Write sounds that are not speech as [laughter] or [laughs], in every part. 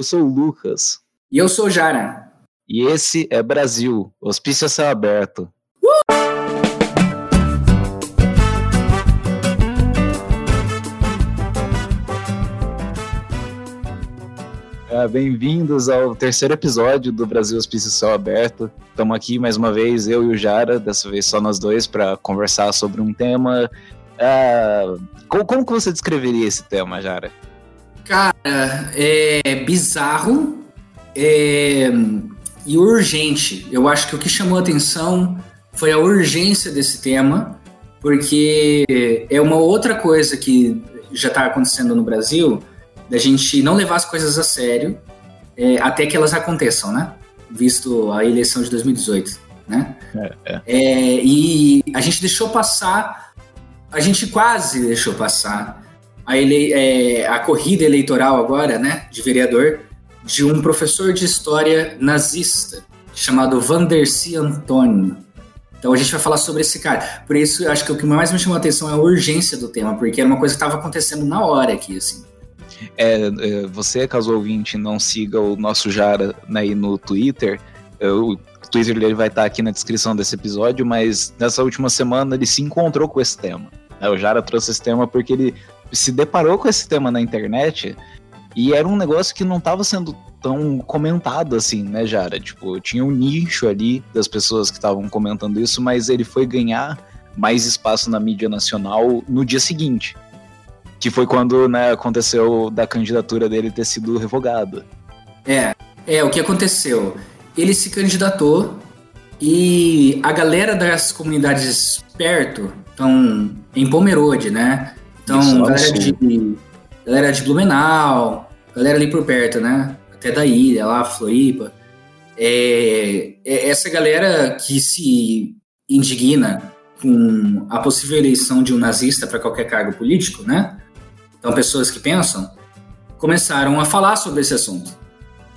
Eu sou o Lucas. E eu sou o Jara. E esse é Brasil, Hospício a Céu Aberto. É, Bem-vindos ao terceiro episódio do Brasil Hospício Céu Aberto. Estamos aqui mais uma vez, eu e o Jara, dessa vez só nós dois, para conversar sobre um tema. é, como, como que você descreveria esse tema, Jara? Cara, é bizarro é, e urgente. Eu acho que o que chamou a atenção foi a urgência desse tema, porque é uma outra coisa que já está acontecendo no Brasil, da gente não levar as coisas a sério é, até que elas aconteçam, né? Visto a eleição de 2018, né? É, é. É, e a gente deixou passar, a gente quase deixou passar a, ele, é, a corrida eleitoral agora, né, de vereador, de um professor de história nazista chamado Vandercy Antônio. Então a gente vai falar sobre esse cara. Por isso, acho que o que mais me chamou a atenção é a urgência do tema, porque era uma coisa que estava acontecendo na hora aqui, assim. É, é, você, caso ouvinte, não siga o nosso Jara né, aí no Twitter, é, o Twitter dele vai estar aqui na descrição desse episódio, mas nessa última semana ele se encontrou com esse tema. né? O Jara trouxe esse tema porque ele se deparou com esse tema na internet e era um negócio que não estava sendo tão comentado assim, né, Jara? Tipo, tinha um nicho ali das pessoas que estavam comentando isso, mas ele foi ganhar mais espaço na mídia nacional no dia seguinte. Que foi quando né, aconteceu da candidatura dele ter sido revogada. É, é, o que aconteceu? Ele se candidatou e a galera das comunidades perto, então, em Pomerode, né? Então, Isso, galera de, galera de Blumenau, galera ali por perto, né? Até da ilha, lá, Floripa. É, é essa galera que se indigna com a possível eleição de um nazista para qualquer cargo político, né? Então, pessoas que pensam, começaram a falar sobre esse assunto.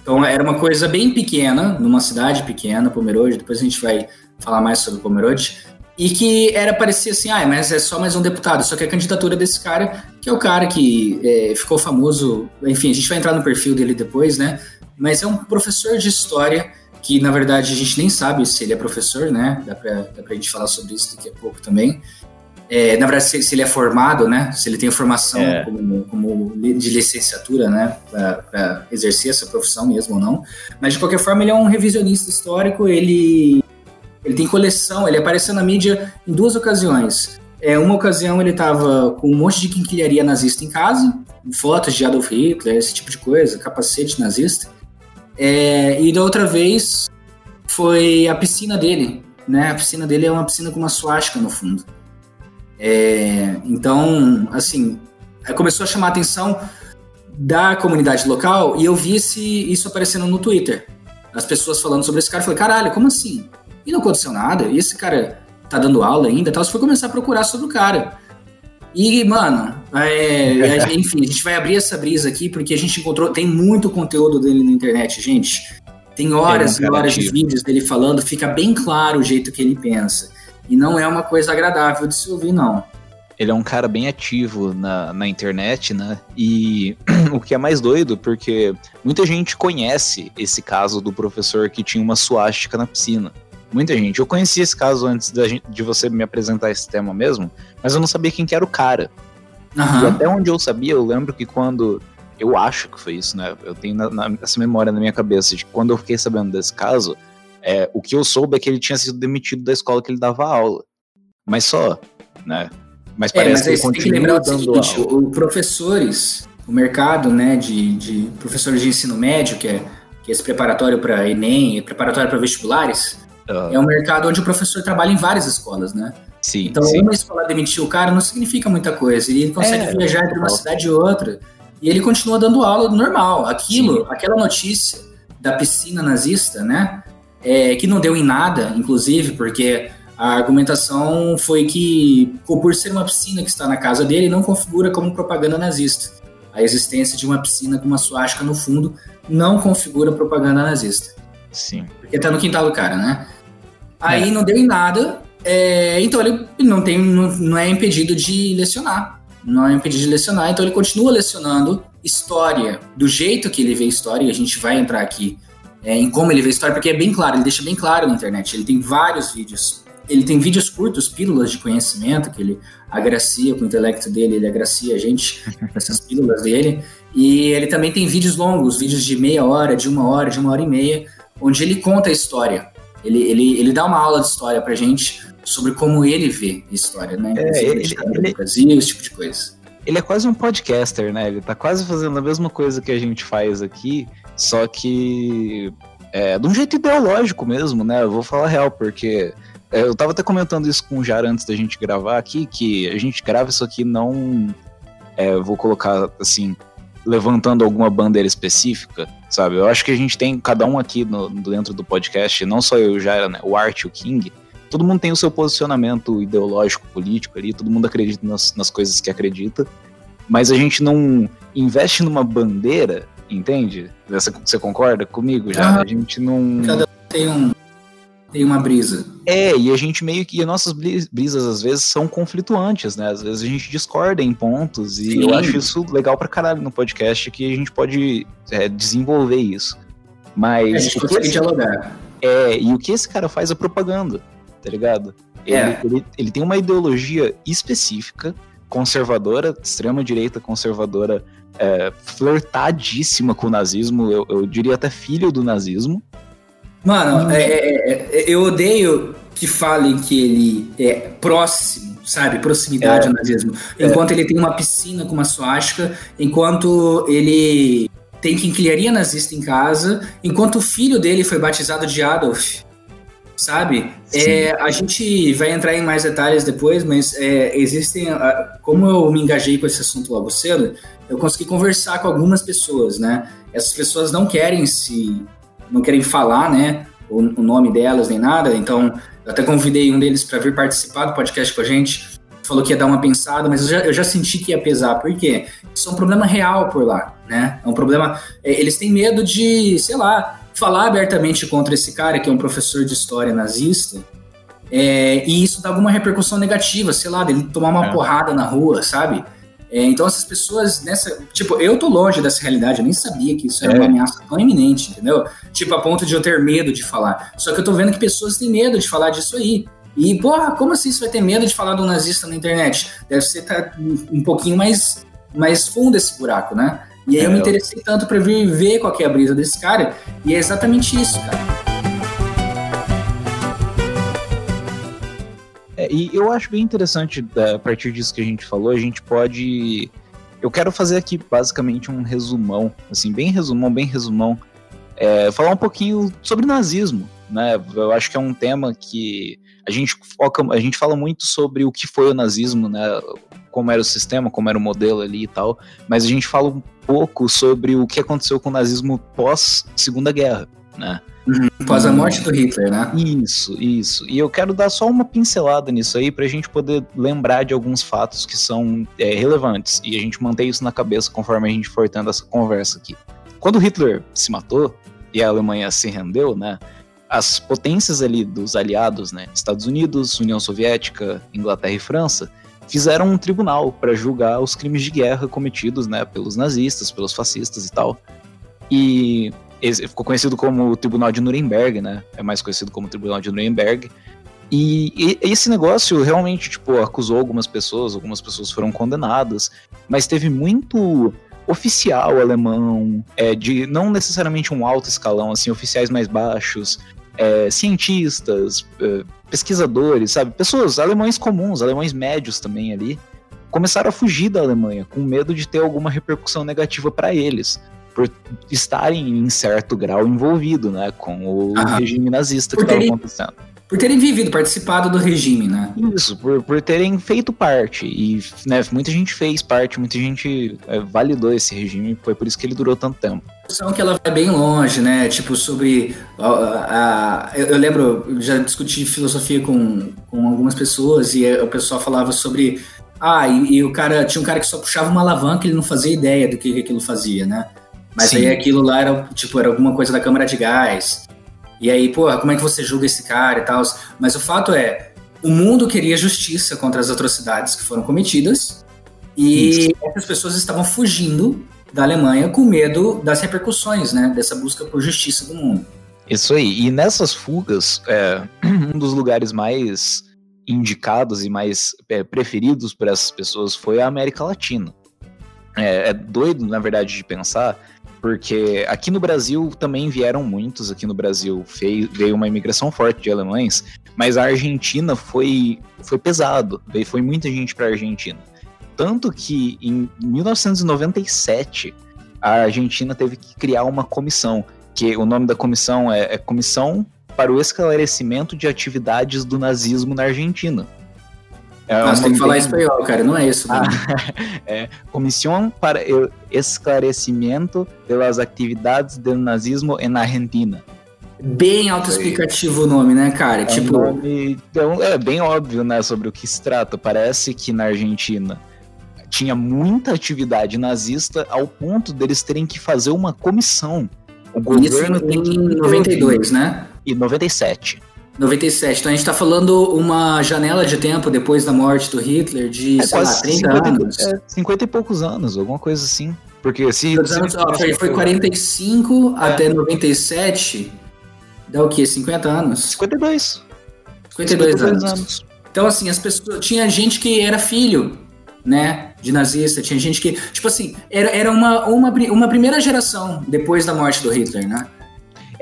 Então, era uma coisa bem pequena, numa cidade pequena, Pomerode, depois a gente vai falar mais sobre Pomerode, e que era parecia assim, ah, mas é só mais um deputado, só que a candidatura desse cara, que é o cara que é, ficou famoso, enfim, a gente vai entrar no perfil dele depois, né? Mas é um professor de história que, na verdade, a gente nem sabe se ele é professor, né? Dá pra, dá pra gente falar sobre isso daqui a pouco também. É, na verdade, se, se ele é formado, né? Se ele tem formação É. como, como de licenciatura, né? Para exercer essa profissão mesmo ou não. Mas, de qualquer forma, ele é um revisionista histórico. Ele, ele tem coleção, ele apareceu na mídia em duas ocasiões. É, uma ocasião ele estava com um monte de quinquilharia nazista em casa, fotos de Adolf Hitler, esse tipo de coisa, capacete nazista. É, e da outra vez foi a piscina dele, né? A piscina dele é uma piscina com uma suástica no fundo. É, então, assim, começou a chamar a atenção da comunidade local e eu vi esse, isso aparecendo no Twitter. As pessoas falando sobre esse cara, eu falei, caralho, como assim? E não aconteceu nada? E esse cara tá dando aula ainda e tal? Você foi começar a procurar sobre o cara. E, mano, é, a- [laughs] enfim, a gente vai abrir essa brisa aqui porque a gente encontrou, tem muito conteúdo dele na internet, gente. Tem horas é e um cara horas de vídeos dele falando, fica bem claro o jeito que ele pensa. E não é uma coisa agradável de se ouvir, não. Ele é um cara bem ativo na, na internet, né? E [clears throat] o que é mais doido, porque muita gente conhece esse caso do professor que tinha uma suástica na piscina. Muita gente. Eu conheci esse caso antes gente- de você me apresentar esse tema mesmo, mas eu não sabia quem que era o cara. E Aham. até onde eu sabia, eu lembro que quando. Eu acho que foi isso, né? Eu tenho na- na- essa memória na minha cabeça de quando eu fiquei sabendo desse caso, é, o que eu soube é que ele tinha sido demitido da escola que ele dava aula. Mas só, né? Mas É, parece mas que ele você tem que continua dando seguinte, aula. o professores, o mercado né, de, de professores de ensino médio, que é, que é esse preparatório para Enem, é preparatório para vestibulares, é um mercado onde o professor trabalha em várias escolas, né? sim, Então, sim. uma escola demitir o cara não significa muita coisa. Ele consegue É, viajar entre uma cidade e outra. E ele continua dando aula normal. Aquilo, aquela notícia da piscina nazista, né? é, que não deu em nada, inclusive, porque a argumentação foi que, por ser uma piscina que está na casa dele, não configura como propaganda nazista. A existência de uma piscina com uma suástica no fundo não configura propaganda nazista. Sim. Porque tá no quintal do cara, né? Aí não deu em nada, é, então ele não, tem, não, não é impedido de lecionar. Não é impedido de lecionar, então ele continua lecionando história, do jeito que ele vê história, e a gente vai entrar aqui é, em como ele vê história, porque é bem claro, ele deixa bem claro na internet. Ele tem vários vídeos. Ele tem vídeos curtos, pílulas de conhecimento, que ele agracia com o intelecto dele, ele agracia a gente com [laughs] essas pílulas dele. E ele também tem vídeos longos, vídeos de meia hora, de uma hora, de uma hora e meia, onde ele conta a história. Ele, ele, ele dá uma aula de história pra gente sobre como ele vê a história, né? É, ele, ele, Brasil, esse tipo de coisa. Ele é quase um podcaster, né? Ele tá quase fazendo a mesma coisa que a gente faz aqui, só que é, de um jeito ideológico mesmo, né? Eu vou falar real, porque é, eu tava até comentando isso com o Jar antes da gente gravar aqui, que a gente grava isso aqui não. É, vou colocar assim, levantando alguma bandeira específica, sabe? Eu acho que a gente tem, cada um aqui no, dentro do podcast, não só eu e o Jar, né? O Art e o King, todo mundo tem o seu posicionamento ideológico, político ali, todo mundo acredita nas, nas coisas que acredita, mas a gente não investe numa bandeira, entende? Você, você concorda comigo já? Ah, a gente não. Cada um tem um. Tem uma brisa. É, e a gente meio que. E nossas brisas às vezes são conflituantes, né? Às vezes a gente discorda em pontos, e Sim. eu acho isso legal pra caralho no podcast, que a gente pode é, desenvolver isso. Mas. A gente consegue esse, dialogar. É, e o que esse cara faz é propaganda tá ligado? Ele, é. ele, ele tem uma ideologia específica, conservadora, extrema direita conservadora, é, flertadíssima com o nazismo, eu, eu, diria até filho do nazismo. Mano, é, é, é, eu odeio que falem que ele é próximo, sabe? Proximidade ao nazismo. Enquanto ele tem uma piscina com uma suástica, enquanto ele tem quinquilharia nazista em casa, enquanto o filho dele foi batizado de Adolf sabe? É, a gente vai entrar em mais detalhes depois, mas é, existem. Como eu me engajei com esse assunto logo cedo, eu consegui conversar com algumas pessoas, né? Essas pessoas não querem se. Não querem falar, né? O, o nome delas nem nada, então eu até convidei um deles para vir participar do podcast com a gente. Falou que ia dar uma pensada, mas eu já, eu já senti que ia pesar. Por quê? Isso é um problema real por lá, né? É um problema. É, eles têm medo de, sei lá, falar abertamente contra esse cara, que é um professor de história nazista, é, e isso dá alguma repercussão negativa, sei lá, dele tomar uma é. porrada na rua, sabe? É, então essas pessoas nessa. Tipo, eu tô longe dessa realidade, eu nem sabia que isso era uma é. ameaça tão iminente, entendeu? Tipo, a ponto de eu ter medo de falar. Só que eu tô vendo que pessoas têm medo de falar disso aí. E, porra, como assim você vai ter medo de falar do nazista na internet? Deve ser tá um pouquinho mais, mais fundo esse buraco, né? E aí eu me é, interessei tanto para vir ver qual é a brisa desse cara, e é exatamente isso, cara. É, e eu acho bem interessante, é, a partir disso que a gente falou, a gente pode. Eu quero fazer aqui basicamente um resumão, assim, bem resumão, bem resumão. É, falar um pouquinho sobre nazismo, né? Eu acho que é um tema que a gente foca, a gente fala muito sobre o que foi o nazismo, né? Como era o sistema, como era o modelo ali e tal, mas a gente fala um pouco sobre o que aconteceu com o nazismo pós Segunda Guerra, né? Uhum, pós a morte do Hitler, né? Isso, isso. E eu quero dar só uma pincelada nisso aí para a gente poder lembrar de alguns fatos que são é, relevantes e a gente manter isso na cabeça conforme a gente for tendo essa conversa aqui. Quando Hitler se matou e a Alemanha se rendeu, né? as potências ali dos aliados, né, Estados Unidos, União Soviética, Inglaterra e França, fizeram um tribunal para julgar os crimes de guerra cometidos, né, pelos nazistas, pelos fascistas e tal. E ficou conhecido como o Tribunal de Nuremberg, né? É mais conhecido como Tribunal de Nuremberg. E, e, esse negócio realmente, tipo, acusou algumas pessoas, algumas pessoas foram condenadas, mas teve muito oficial alemão, é, de não necessariamente um alto escalão, assim, oficiais mais baixos, é, cientistas, é, pesquisadores, sabe? Pessoas, alemães comuns, alemães médios também ali, começaram a fugir da Alemanha com medo de ter alguma repercussão negativa para eles, por estarem em certo grau envolvido, né, com o ah, regime nazista que estava acontecendo. Por terem vivido, participado do regime, né? Isso, por, por terem feito parte. E né, muita gente fez parte, muita gente é, validou esse regime, foi por isso que ele durou tanto tempo. São que ela vai bem longe, né? Tipo, sobre. A, a, eu, eu, lembro, já discuti filosofia com, com algumas pessoas e o pessoal falava sobre. Ah, e, e o cara. Tinha um cara que só puxava uma alavanca, ele não fazia ideia do que, que aquilo fazia, né? Mas Sim. aí aquilo lá era, tipo, era alguma coisa da câmara de gás. E aí, pô, como é que você julga esse cara e tal? Mas o fato é, o mundo queria justiça contra as atrocidades que foram cometidas e Isso. essas pessoas estavam fugindo da Alemanha com medo das repercussões, né, dessa busca por justiça do mundo. Isso aí. E nessas fugas, é, [clears throat] um dos lugares mais indicados e mais é, preferidos por essas pessoas foi a América Latina. É, é, doido, na verdade, de pensar, porque aqui no Brasil também vieram muitos. Aqui no Brasil veio, uma imigração forte de alemães, mas a Argentina foi, foi pesado, foi muita gente para a Argentina. Tanto que em 1997 a Argentina teve que criar uma comissão, que o nome da comissão é, é Comissão para o Esclarecimento de Atividades do Nazismo na Argentina. É Nossa, tem que falar espanhol, cara, não é isso. Ah, [laughs] é Comissão para o Esclarecimento das Atividades do Nazismo na Argentina. Bem autoexplicativo o nome, né, cara? É tipo. Nome, então, é bem óbvio, né, sobre o que se trata. Parece que na Argentina tinha muita atividade nazista ao ponto deles terem que fazer uma comissão. O governo Isso em 92, né? E 97. 97. Então a gente está falando uma janela de tempo depois da morte do Hitler de, é, sei lá, 30 50, anos. É, 50 e poucos anos, alguma coisa assim. Porque se. Anos, ó, foi, foi 45 é. até 97. Dá o quê? 50 anos? 52. 52, 52 anos. anos. Então, assim, as pessoas. Tinha gente que era filho, né? De nazista. Tinha gente que. Tipo assim, era, era uma, uma, uma primeira geração depois da morte do Hitler, né?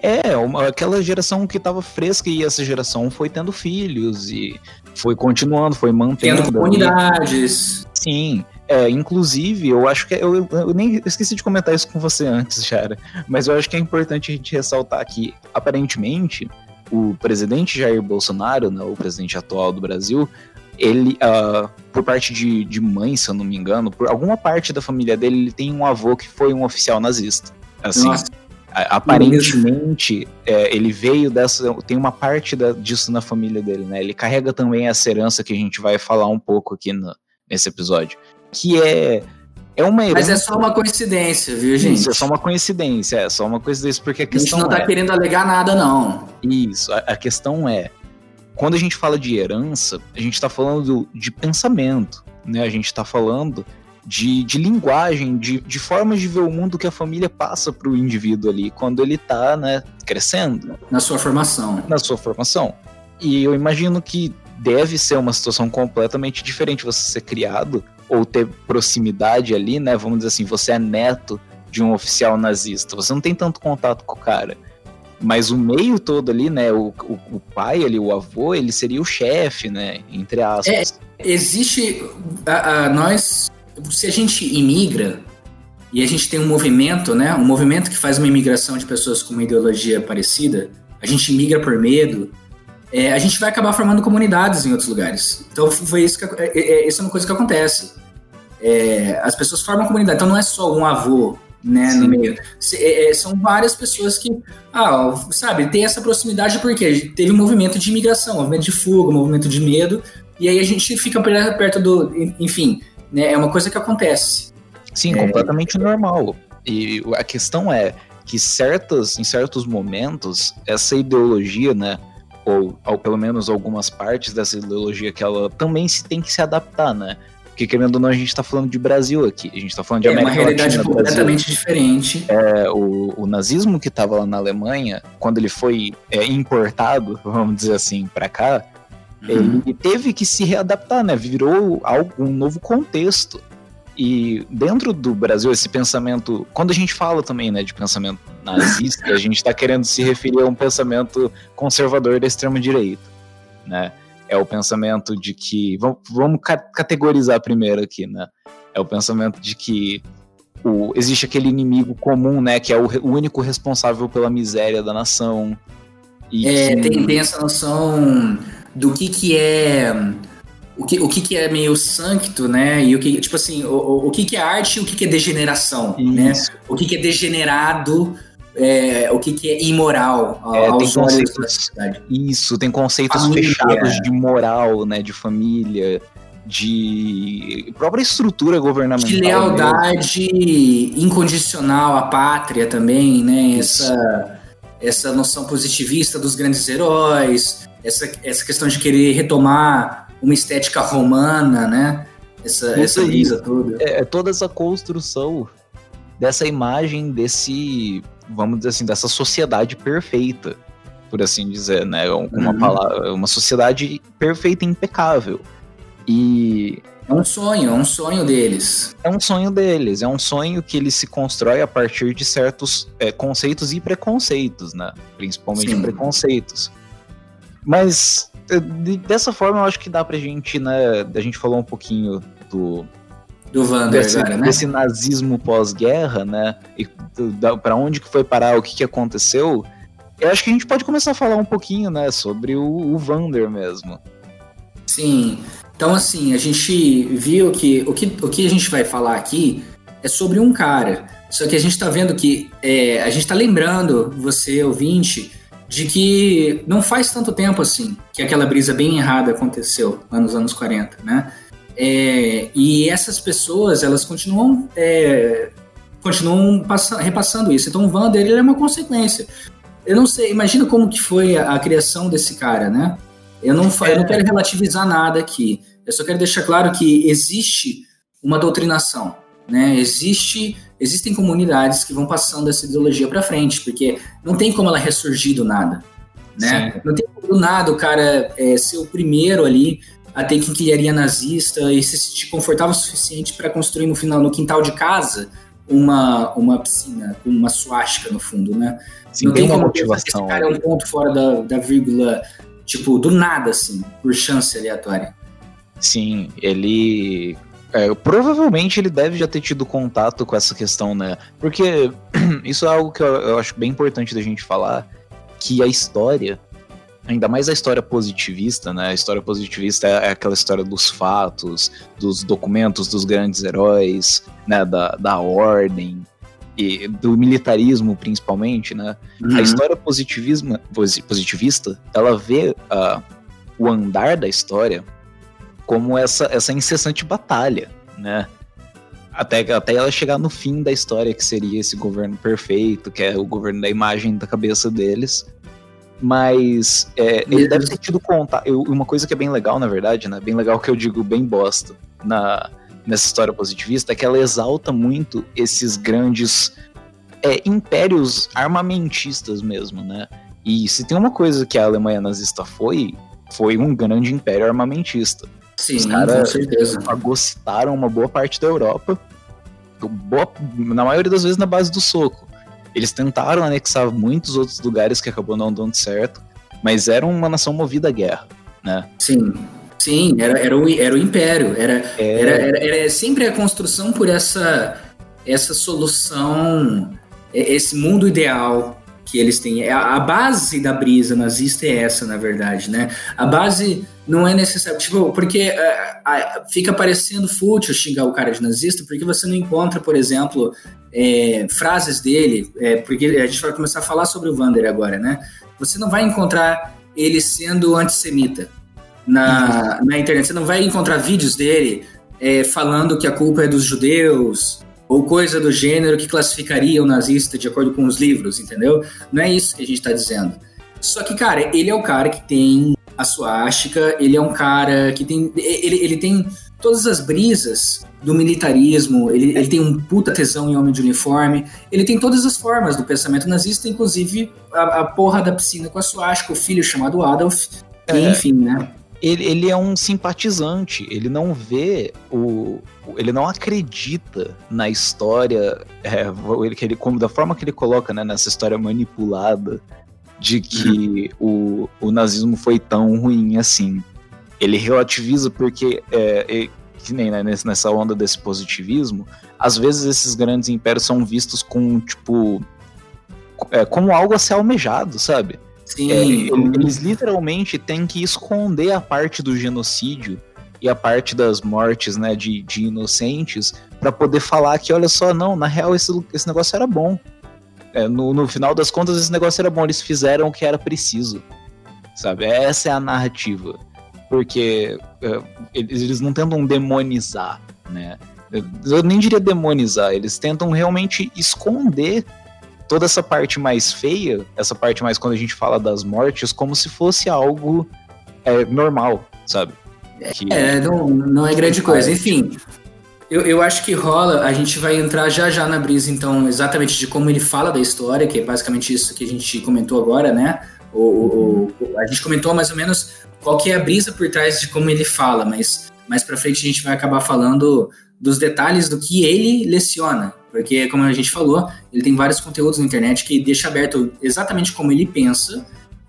É, uma, aquela geração que estava fresca e essa geração foi tendo filhos e foi continuando, foi mantendo. Tendo comunidades. Sim. É, inclusive, eu acho que. Eu, eu nem esqueci de comentar isso com você antes, Chara. Mas eu acho que é importante a gente ressaltar que, aparentemente, o presidente Jair Bolsonaro, né, o presidente atual do Brasil, ele, uh, por parte de, de mãe, se eu não me engano, por alguma parte da família dele, ele tem um avô que foi um oficial nazista. Assim, Nossa. Aparentemente, é, ele veio dessa. Tem uma parte da, disso na família dele, né? Ele carrega também essa herança que a gente vai falar um pouco aqui no, nesse episódio. Que é. É uma herança. Mas é só uma coincidência, viu, gente? Isso, é só uma coincidência, é só uma coincidência, porque a questão. A gente não tá é, querendo alegar nada, não. Isso, a, a questão é. Quando a gente fala de herança, a gente está falando de pensamento, né? A gente está falando de, de linguagem, de, de formas de ver o mundo que a família passa para o indivíduo ali quando ele está né, crescendo. Na sua formação. Na sua formação. E eu imagino que deve ser uma situação completamente diferente você ser criado ou ter proximidade ali, né? Vamos dizer assim, você é neto de um oficial nazista, você não tem tanto contato com o cara. Mas o meio todo ali, né? O, o, o pai ali, o avô, ele seria o chefe, né? Entre aspas. É, existe. A, a, nós se a gente imigra e a gente tem um movimento, né, um movimento que faz uma imigração de pessoas com uma ideologia parecida, a gente imigra por medo, é, a gente vai acabar formando comunidades em outros lugares. Então foi isso que é, é, é uma coisa que acontece. É, as pessoas formam comunidade. Então não é só um avô, né, Sim. no meio. É, é, são várias pessoas que, ah, sabe, tem essa proximidade porque teve um movimento de imigração, um movimento de fuga, um movimento de medo, e aí a gente fica perto do, enfim, né? É uma coisa que acontece. Sim, é... completamente normal. E a questão é que certas, em certos momentos, essa ideologia, né? Ou, ou pelo menos algumas partes dessa ideologia que ela também se tem que se adaptar, né? Porque, querendo ou não, a gente está falando de Brasil aqui. A gente está falando de é América Latina. É uma realidade Latina, completamente Brasil. diferente. É, o, o, nazismo que estava lá na Alemanha, quando ele foi é, importado, [laughs] vamos dizer assim, para cá. Ele teve que se readaptar, né? Virou algo, um novo contexto. E dentro do Brasil, esse pensamento, quando a gente fala também né, de pensamento nazista, a gente está querendo se referir a um pensamento conservador da extrema-direita. Né? É o pensamento de que. Vamos, vamos categorizar primeiro aqui, né? É o pensamento de que o, existe aquele inimigo comum, né? Que é o, o único responsável pela miséria da nação. E é, que... tem, tem essa noção do que que é o que, o que, que é meio sancto, né? E o que, tipo assim, o, o que, que é arte e o que, que é degeneração, né? Isso. né? O que, que é degenerado, é, o que, que é imoral é, aos olhos da sociedade. Isso, tem conceitos família. fechados de moral, né? De família, de própria estrutura governamental. De lealdade mesmo. incondicional à pátria também, né? Essa, essa noção positivista dos grandes heróis, essa, essa questão de querer retomar uma estética romana, né? Essa, essa lisa toda. É, é, toda essa construção dessa imagem desse, vamos dizer assim, dessa sociedade perfeita, por assim dizer, né? Uma, uhum. palavra, uma sociedade perfeita e impecável. E é um sonho, é um sonho deles. É um sonho deles, é um sonho que ele se constrói a partir de certos é, conceitos e preconceitos, né? Principalmente Sim. preconceitos. Mas é, dessa forma eu acho que dá pra gente, né? A gente falou um pouquinho do. Do Wander desse, agora, né? Desse nazismo pós-guerra, né? E para onde que foi parar, o que, que aconteceu. Eu acho que a gente pode começar a falar um pouquinho, né, sobre o, o Vander mesmo. Sim. Então, assim, a gente viu que o, que o que a gente vai falar aqui é sobre um cara. Só que a gente está vendo que é, a gente está lembrando, você ouvinte, de que não faz tanto tempo assim que aquela brisa bem errada aconteceu lá nos anos 40, né? É, e essas pessoas, elas continuam é, continuam repassando isso. Então o Vander ele é uma consequência. Eu não sei, imagina como que foi a, a criação desse cara, né? Eu não, eu não quero relativizar nada aqui. Eu só quero deixar claro que existe uma doutrinação, né? Existe, existem comunidades que vão passando essa ideologia para frente, porque não tem como ela ressurgir do nada, né? Sim. Não tem como do nada o cara é, ser o primeiro ali a ter quinquilharia nazista e se sentir confortável o suficiente para construir no final no quintal de casa uma, uma piscina com uma suástica no fundo, né? Sim, não tem, tem como motivação. Esse cara é um ponto fora da, da vírgula Tipo, do nada, assim, por chance aleatória. Sim, ele. É, provavelmente ele deve já ter tido contato com essa questão, né? Porque [clears throat] isso é algo que eu, eu acho bem importante da gente falar, que a história, ainda mais a história positivista, né? A história positivista é, é aquela história dos fatos, dos documentos dos grandes heróis, né? Da, da ordem, e do militarismo principalmente, né? Uhum. A história positivismo, positivista, ela vê uh, o andar da história como essa, essa incessante batalha, né? Até, até ela chegar no fim da história, que seria esse governo perfeito, que é o governo da imagem da cabeça deles. Mas é, ele deve ter tido contato. Uma coisa que é bem legal, na verdade, né? Bem legal que eu digo bem bosta. Na, nessa história positivista é que ela exalta muito esses grandes é, impérios armamentistas mesmo, né? E se tem uma coisa que a Alemanha nazista foi, foi um grande império armamentista. Sim, Os com certeza. Fagocitaram uma boa parte da Europa, boa, na maioria das vezes na base do soco. Eles tentaram anexar muitos outros lugares que acabou não dando certo, mas era uma nação movida à guerra, né? Sim. Sim, era, era, o, era o império. Era, é. era, era, era, sempre a construção por essa, essa solução, esse mundo ideal que eles têm. A, a base da brisa nazista é essa, na verdade, né? A base não é necessário. Tipo, porque a, a, fica parecendo fútil xingar o cara de nazista, porque você não encontra, por exemplo, é, frases dele, é, porque a gente vai começar a falar sobre o Vander agora, né? Você não vai encontrar ele sendo antissemita na, na internet. Você não vai encontrar vídeos dele é, falando que a culpa é dos judeus ou coisa do gênero que classificaria o nazista de acordo com os livros, entendeu? Não é isso que a gente está dizendo. Só que, cara, ele é o cara que tem a suástica, ele é um cara que tem. Ele, ele tem todas as brisas do militarismo, ele, ele tem um puta tesão em homem de uniforme, ele tem todas as formas do pensamento nazista, inclusive a, a porra da piscina com a suástica, o filho chamado Adolf, é. enfim, né? ele, ele é um simpatizante, ele não vê o. Ele não acredita na história, é, ele, ele, como, da forma que ele coloca né, nessa história manipulada de que uhum. o, o nazismo foi tão ruim assim. Ele relativiza porque, é, é, que nem né, nessa onda desse positivismo, às vezes esses grandes impérios são vistos com, tipo, é, como algo a ser almejado, sabe? Sim. É, eles literalmente têm que esconder a parte do genocídio e a parte das mortes né, de, de inocentes para poder falar que, olha só, não, na real esse, esse negócio era bom. É, no, no final das contas, esse negócio era bom, eles fizeram o que era preciso. Sabe? Essa é a narrativa. Porque é, eles, eles não tentam demonizar, né? Eu nem diria demonizar, eles tentam realmente esconder toda essa parte mais feia, essa parte mais quando a gente fala das mortes, como se fosse algo é, normal, sabe? Que, é, não, não é grande coisa. Enfim, Eu, eu acho que rola, a gente vai entrar já já na brisa, então, exatamente de como ele fala da história, que é basicamente isso que a gente comentou agora, né? O, a gente comentou mais ou menos qual que é a brisa por trás de como ele fala, mas mais para frente a gente vai acabar falando dos detalhes do que ele leciona, porque como a gente falou, ele tem vários conteúdos na internet que deixa aberto exatamente como ele pensa,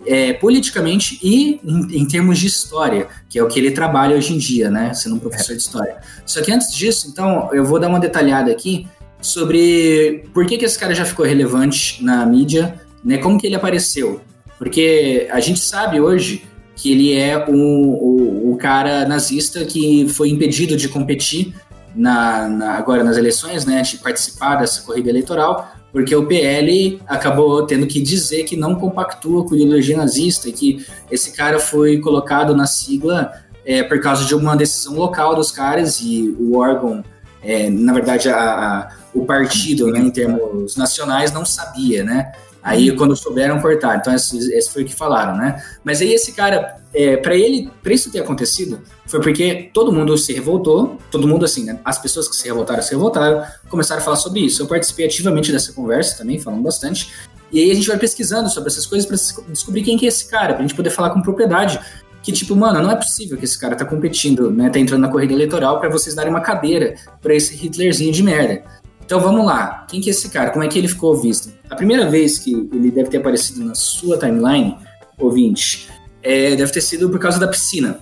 é, politicamente e em, em, termos de história, que é o que ele trabalha hoje em dia, né, sendo um professor de história. Só que antes disso, então, eu vou dar uma detalhada aqui sobre por que, que esse cara já ficou relevante na mídia, né, como que ele apareceu. Porque a gente sabe hoje que ele é o, o, o cara nazista que foi impedido de competir na, na, agora nas eleições, né, de participar dessa corrida eleitoral, porque o PL acabou tendo que dizer que não compactua com a ideologia nazista e que esse cara foi colocado na sigla é, por causa de uma decisão local dos caras e o órgão, é, na verdade, a, a, o partido, né, em termos nacionais, não sabia, né? Aí, quando souberam, cortar. Então, esse, esse, foi o que falaram, né? Mas aí, esse cara, é, para ele, para isso ter acontecido, foi porque todo mundo se revoltou, todo mundo, assim, né? As pessoas que se revoltaram, se revoltaram, começaram a falar sobre isso. Eu participei ativamente dessa conversa também, falando bastante. E aí, a gente vai pesquisando sobre essas coisas para descobrir quem que é esse cara, pra gente poder falar com propriedade. Que, tipo, mano, não é possível que esse cara tá competindo, né? Tá entrando na corrida eleitoral para vocês darem uma cadeira para esse Hitlerzinho de merda. Então vamos lá. Quem que é esse cara? Como é que ele ficou visto? A primeira vez que ele deve ter aparecido na sua timeline, ouvinte, é, deve ter sido por causa da piscina.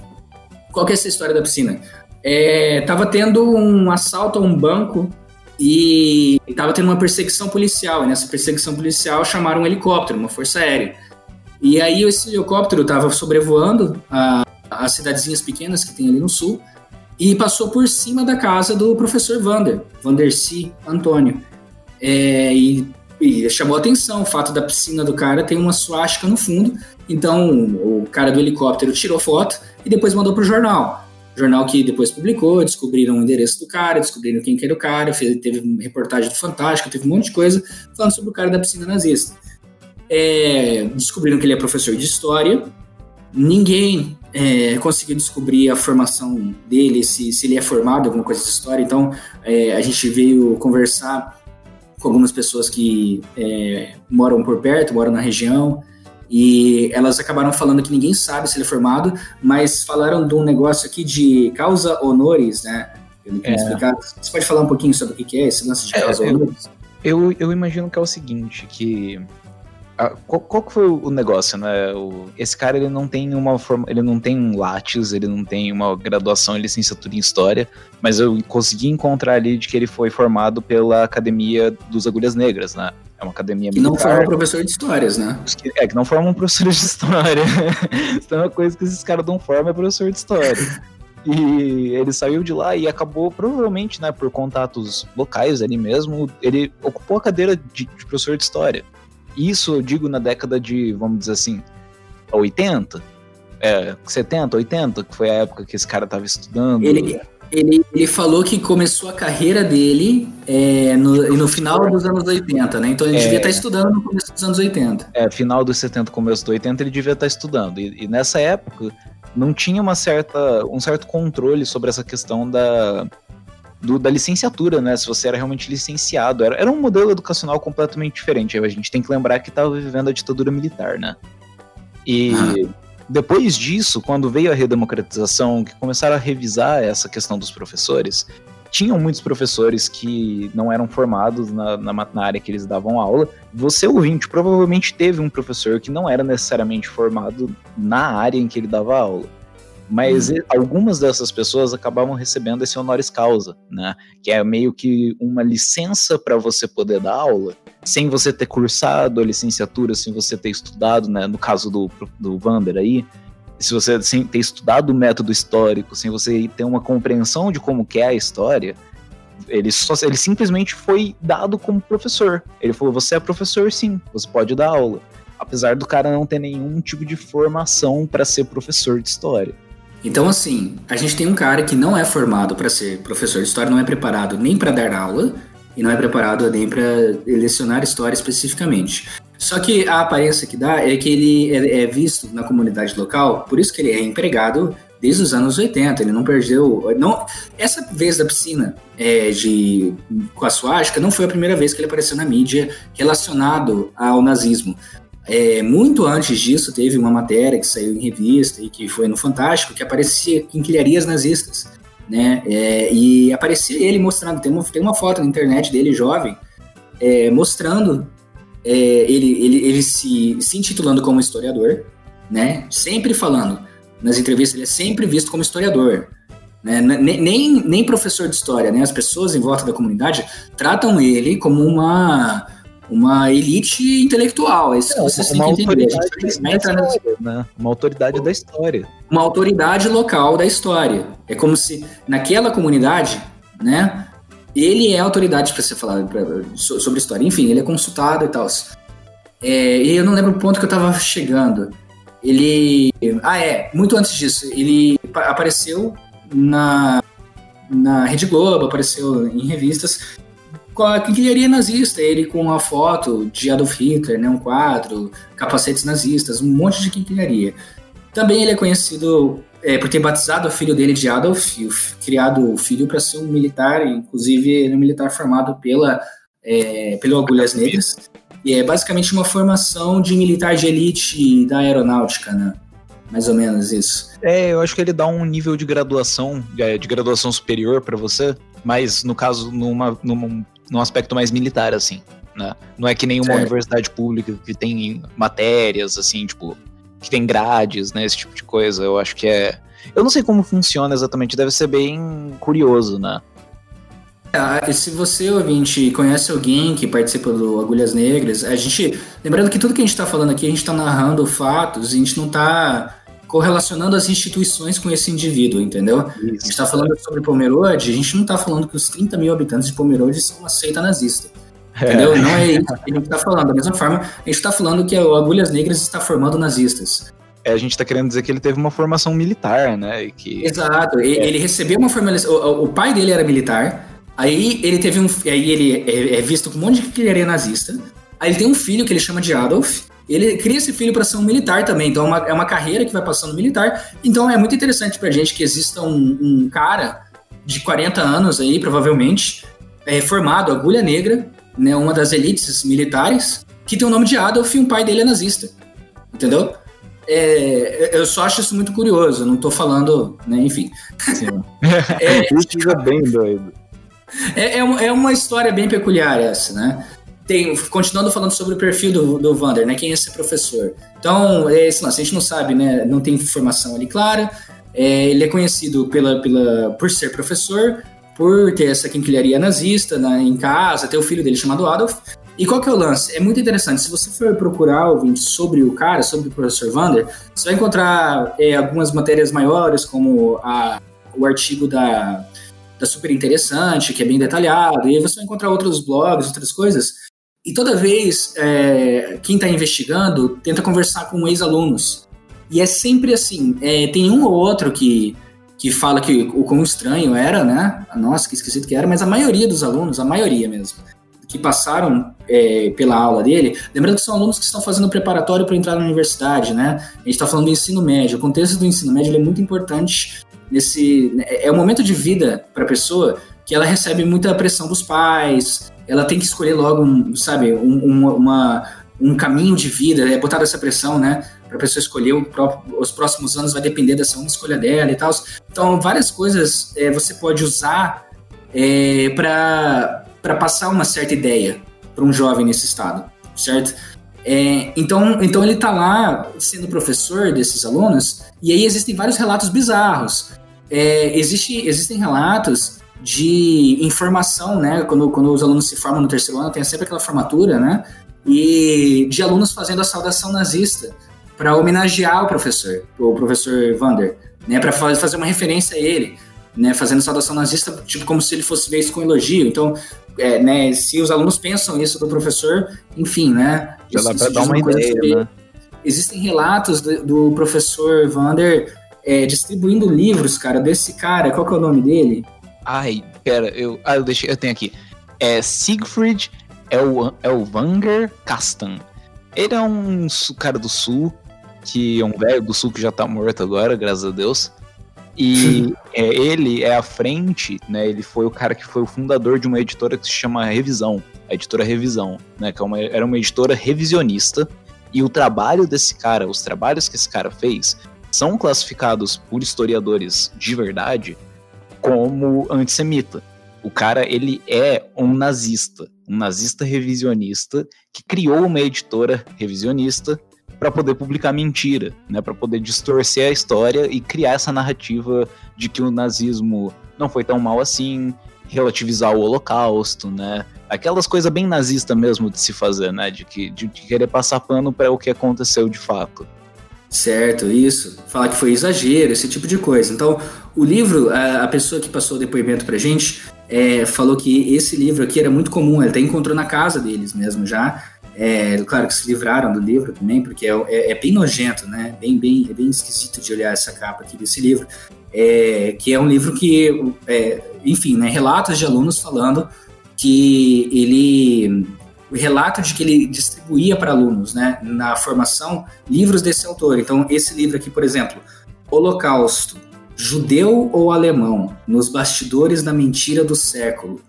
Qual que é essa história da piscina? É, tava tendo um assalto a um banco e tava tendo uma perseguição policial. E nessa perseguição policial chamaram um helicóptero, uma força aérea. E aí esse helicóptero tava sobrevoando a, as cidadezinhas pequenas que tem ali no sul e passou por cima da casa do professor Vander, Vandercy Antônio. É, e, e, chamou atenção o fato da piscina do cara ter uma suástica no fundo. Então o cara do helicóptero tirou foto e depois mandou para o jornal. Jornal que depois publicou, descobriram o endereço do cara, descobriram quem que era o cara, fez, teve reportagem do Fantástico, teve um monte de coisa falando sobre o cara da piscina nazista. É, descobriram que ele é professor de história. Ninguém é, conseguiu descobrir a formação dele, se, se ele é formado em alguma coisa de história. Então, é, a gente veio conversar com algumas pessoas que é, moram por perto, moram na região, e elas acabaram falando que ninguém sabe se ele é formado, mas falaram de um negócio aqui de causa honores, né? Pelo que é. explicar. Você pode falar um pouquinho sobre o que é esse lance de é, causa honores? Eu, eu imagino que é o seguinte, que qual, qual que foi o negócio, né? O, esse cara ele não tem uma forma, ele não tem um lattes, ele não tem uma graduação em licenciatura em história, mas eu consegui encontrar ali de que ele foi formado pela Academia dos Agulhas Negras, né? É uma academia que militar. não forma professor de histórias, né? É, que não forma um [laughs] professor de história. [laughs] Isso é uma coisa que esses caras não formam é professor de história. E ele saiu de lá e acabou, provavelmente, né, por contatos locais ali mesmo, ele ocupou a cadeira de, de professor de história. Isso eu digo na década de, vamos dizer assim, 80, é, 70, 80, que foi a época que esse cara estava estudando. Ele, ele, ele falou que começou a carreira dele é, no, no final dos anos 80, né? Então ele é, devia estar tá estudando no começo dos anos 80. É, final dos 70, começo dos 80, ele devia estar tá estudando. E, e nessa época não tinha uma certa, um certo controle sobre essa questão da, do, da licenciatura, né? Se você era realmente licenciado. Era, era um modelo educacional completamente diferente. A gente tem que lembrar que estava vivendo a ditadura militar, né? E depois disso, quando veio a redemocratização, que começaram a revisar essa questão dos professores, tinham muitos professores que não eram formados na, na, na, área que eles davam aula. Você, ouvinte, provavelmente teve um professor que não era necessariamente formado na área em que ele dava aula. Mas hum. algumas dessas pessoas acabavam recebendo esse honoris causa, né? Que é meio que uma licença para você poder dar aula, sem você ter cursado a licenciatura, sem você ter estudado, né? No caso do, do Vander aí, se você sem ter estudado o método histórico, sem você ter uma compreensão de como que é a história, ele, só, ele simplesmente foi dado como professor. Ele falou: você é professor, sim, você pode dar aula. Apesar do cara não ter nenhum tipo de formação para ser professor de história. Então, assim, a gente tem um cara que não é formado para ser professor de história, não é preparado nem para dar aula e não é preparado nem para lecionar história especificamente. Só que a aparência que dá é que ele é, é, visto na comunidade local, por isso que ele é empregado desde os anos 80. Ele não perdeu. Não, essa vez da piscina é, de, com a suástica não foi a primeira vez que ele apareceu na mídia relacionado ao nazismo. É, muito antes disso, teve uma matéria que saiu em revista e que foi no Fantástico, que aparecia quinquilharias nazistas. Né? É, e aparecia ele mostrando, tem uma, tem uma foto na internet dele jovem, é, mostrando é, ele, ele, ele se, se intitulando como historiador, né? sempre falando, nas entrevistas, ele é sempre visto como historiador. Né? Nem, nem professor de história, né? as pessoas em volta da comunidade tratam ele como uma uma elite intelectual. É isso que vocês têm que entender. A história, né? Uma autoridade da história. Uma autoridade local da história. É como se naquela comunidade, né? Ele é autoridade para você falar pra, sobre história. Enfim, ele é consultado e tal. É, e eu não lembro o ponto que eu estava chegando. Ele. Ah, é. Muito antes disso, ele apareceu na, na Rede Globo, apareceu em revistas com a quinquilharia nazista, ele com uma foto de Adolf Hitler, né, um quadro, capacetes nazistas, um monte de quinquilharia. Também ele é conhecido é, por ter batizado o filho dele de Adolf, criado o filho para ser um militar, inclusive ele é um militar formado pela, é, pelo Agulhas Negras. E é basicamente uma formação de militar de elite da aeronáutica, né? Mais ou menos isso. É, eu acho que ele dá um nível de graduação, de graduação superior para você, mas no caso, numa, numa num aspecto mais militar, assim, né? Não é que nem uma certo. universidade pública que tem matérias, assim, tipo, que tem grades, né? Esse tipo de coisa. Eu acho que é. Eu não sei como funciona exatamente, deve ser bem curioso, né? Ah, se você, ouvinte, conhece alguém que participa do Agulhas Negras, a gente. Lembrando que tudo que a gente está falando aqui, a gente está narrando fatos, a gente não está correlacionando as instituições com esse indivíduo, entendeu? Isso. A gente está falando sobre Pomerode, a gente não está falando que os 30 mil habitantes de Pomerode são uma seita nazista. É. Entendeu? Não é isso que a gente está falando. Da mesma forma, a gente está falando que o Agulhas Negras está formando nazistas. É, a gente está querendo dizer que ele teve uma formação militar, né? E que... Exato. É. Ele recebeu uma formação. O, o, pai dele era militar. Aí ele teve um. Aí ele é, é visto com um monte de que ele era nazista. Aí ele tem um filho que ele chama de Adolf. Ele cria esse filho para ser um militar também, então é uma, é uma carreira que vai passando militar. Então é muito interessante pra gente que exista um, um cara de 40 anos aí, provavelmente, é, formado, agulha negra, né, uma das elites militares, que tem o nome de Adolf e o pai dele é nazista. Entendeu? É, eu só acho isso muito curioso, não tô falando, né, enfim. [laughs] é, isso é bem doido. É, é, é uma história bem peculiar essa, né? Tem, continuando falando sobre o perfil do, do Vander, né? Quem é esse professor? Então, é esse lance, a gente não sabe, né? Não tem informação ali clara. É, ele é conhecido pela, pela, por ser professor, por ter essa quinquilharia nazista né, em casa, ter o filho dele chamado Adolf. E qual que é o lance? É muito interessante. Se você for procurar ouvinte sobre o cara, sobre o professor Vander, você vai encontrar é, algumas matérias maiores, como a, o artigo da, da Super Interessante, que é bem detalhado, e aí você vai encontrar outros blogs, outras coisas e toda vez é, quem está investigando tenta conversar com ex-alunos. E é sempre assim: é, tem um ou outro que, que fala que o quão estranho era, né? Nossa, que esquisito que era, mas a maioria dos alunos, a maioria mesmo, que passaram é, pela aula dele, lembrando que são alunos que estão fazendo preparatório para entrar na universidade, né? A gente está falando do ensino médio. O contexto do ensino médio é muito importante nesse. É o momento de vida para a pessoa que ela recebe muita pressão dos pais, ela tem que escolher logo, um, sabe, um, um, uma, um caminho de vida, é botar essa pressão, né? Para a pessoa escolher próprio, os próximos anos vai depender dessa uma escolha dela e tal. Então, várias coisas é, você pode usar é, para passar uma certa ideia para um jovem nesse estado, certo? É, então, então ele está lá sendo professor desses alunos e aí existem vários relatos bizarros. É, existe, existem relatos de informação, né? Quando, quando os alunos se formam no terceiro ano, tem sempre aquela formatura, né? E de alunos fazendo a saudação nazista para homenagear o professor, o professor Vander, né? Para fazer uma referência a ele, né? Fazendo saudação nazista, tipo como se ele fosse visto com elogio. Então, é, né? Se os alunos pensam isso do professor, enfim, né? Dá para dar uma, uma ideia, né? Existem relatos do, do professor Vander é, distribuindo livros, cara, desse cara. Qual que é o nome dele? Ai, pera, eu. Ah, eu deixei. Eu tenho aqui. É Siegfried Elvanger Kastan. Ele é um cara do sul, que é um velho do sul que já tá morto agora, graças a Deus. E [laughs] é, ele é à frente, né? Ele foi o cara que foi o fundador de uma editora que se chama Revisão, a editora Revisão, né? Que é uma, era uma editora revisionista. E o trabalho desse cara, os trabalhos que esse cara fez, são classificados por historiadores de verdade como antissemita. O cara, ele é um nazista, um nazista revisionista que criou uma editora revisionista para poder publicar mentira, né, para poder distorcer a história e criar essa narrativa de que o nazismo não foi tão mal assim, relativizar o Holocausto, né? Aquelas coisas bem nazistas mesmo de se fazer, né? De, que, de querer passar pano para o que aconteceu de fato. Certo, isso. Falar que foi exagero, esse tipo de coisa. Então, o livro, a, a pessoa que passou o depoimento pra gente, é, falou que esse livro aqui era muito comum, ele até encontrou na casa deles mesmo já. É, claro que se livraram do livro também, porque é, é, é, bem nojento, né? Bem, bem, é bem esquisito de olhar essa capa aqui desse livro. É, que é um livro que, é, enfim, né, relatos de alunos falando que ele o relato de que ele distribuía para alunos, né, na formação, livros desse autor. Então, esse livro aqui, por exemplo, Holocausto, Judeu ou Alemão, nos bastidores da mentira do século.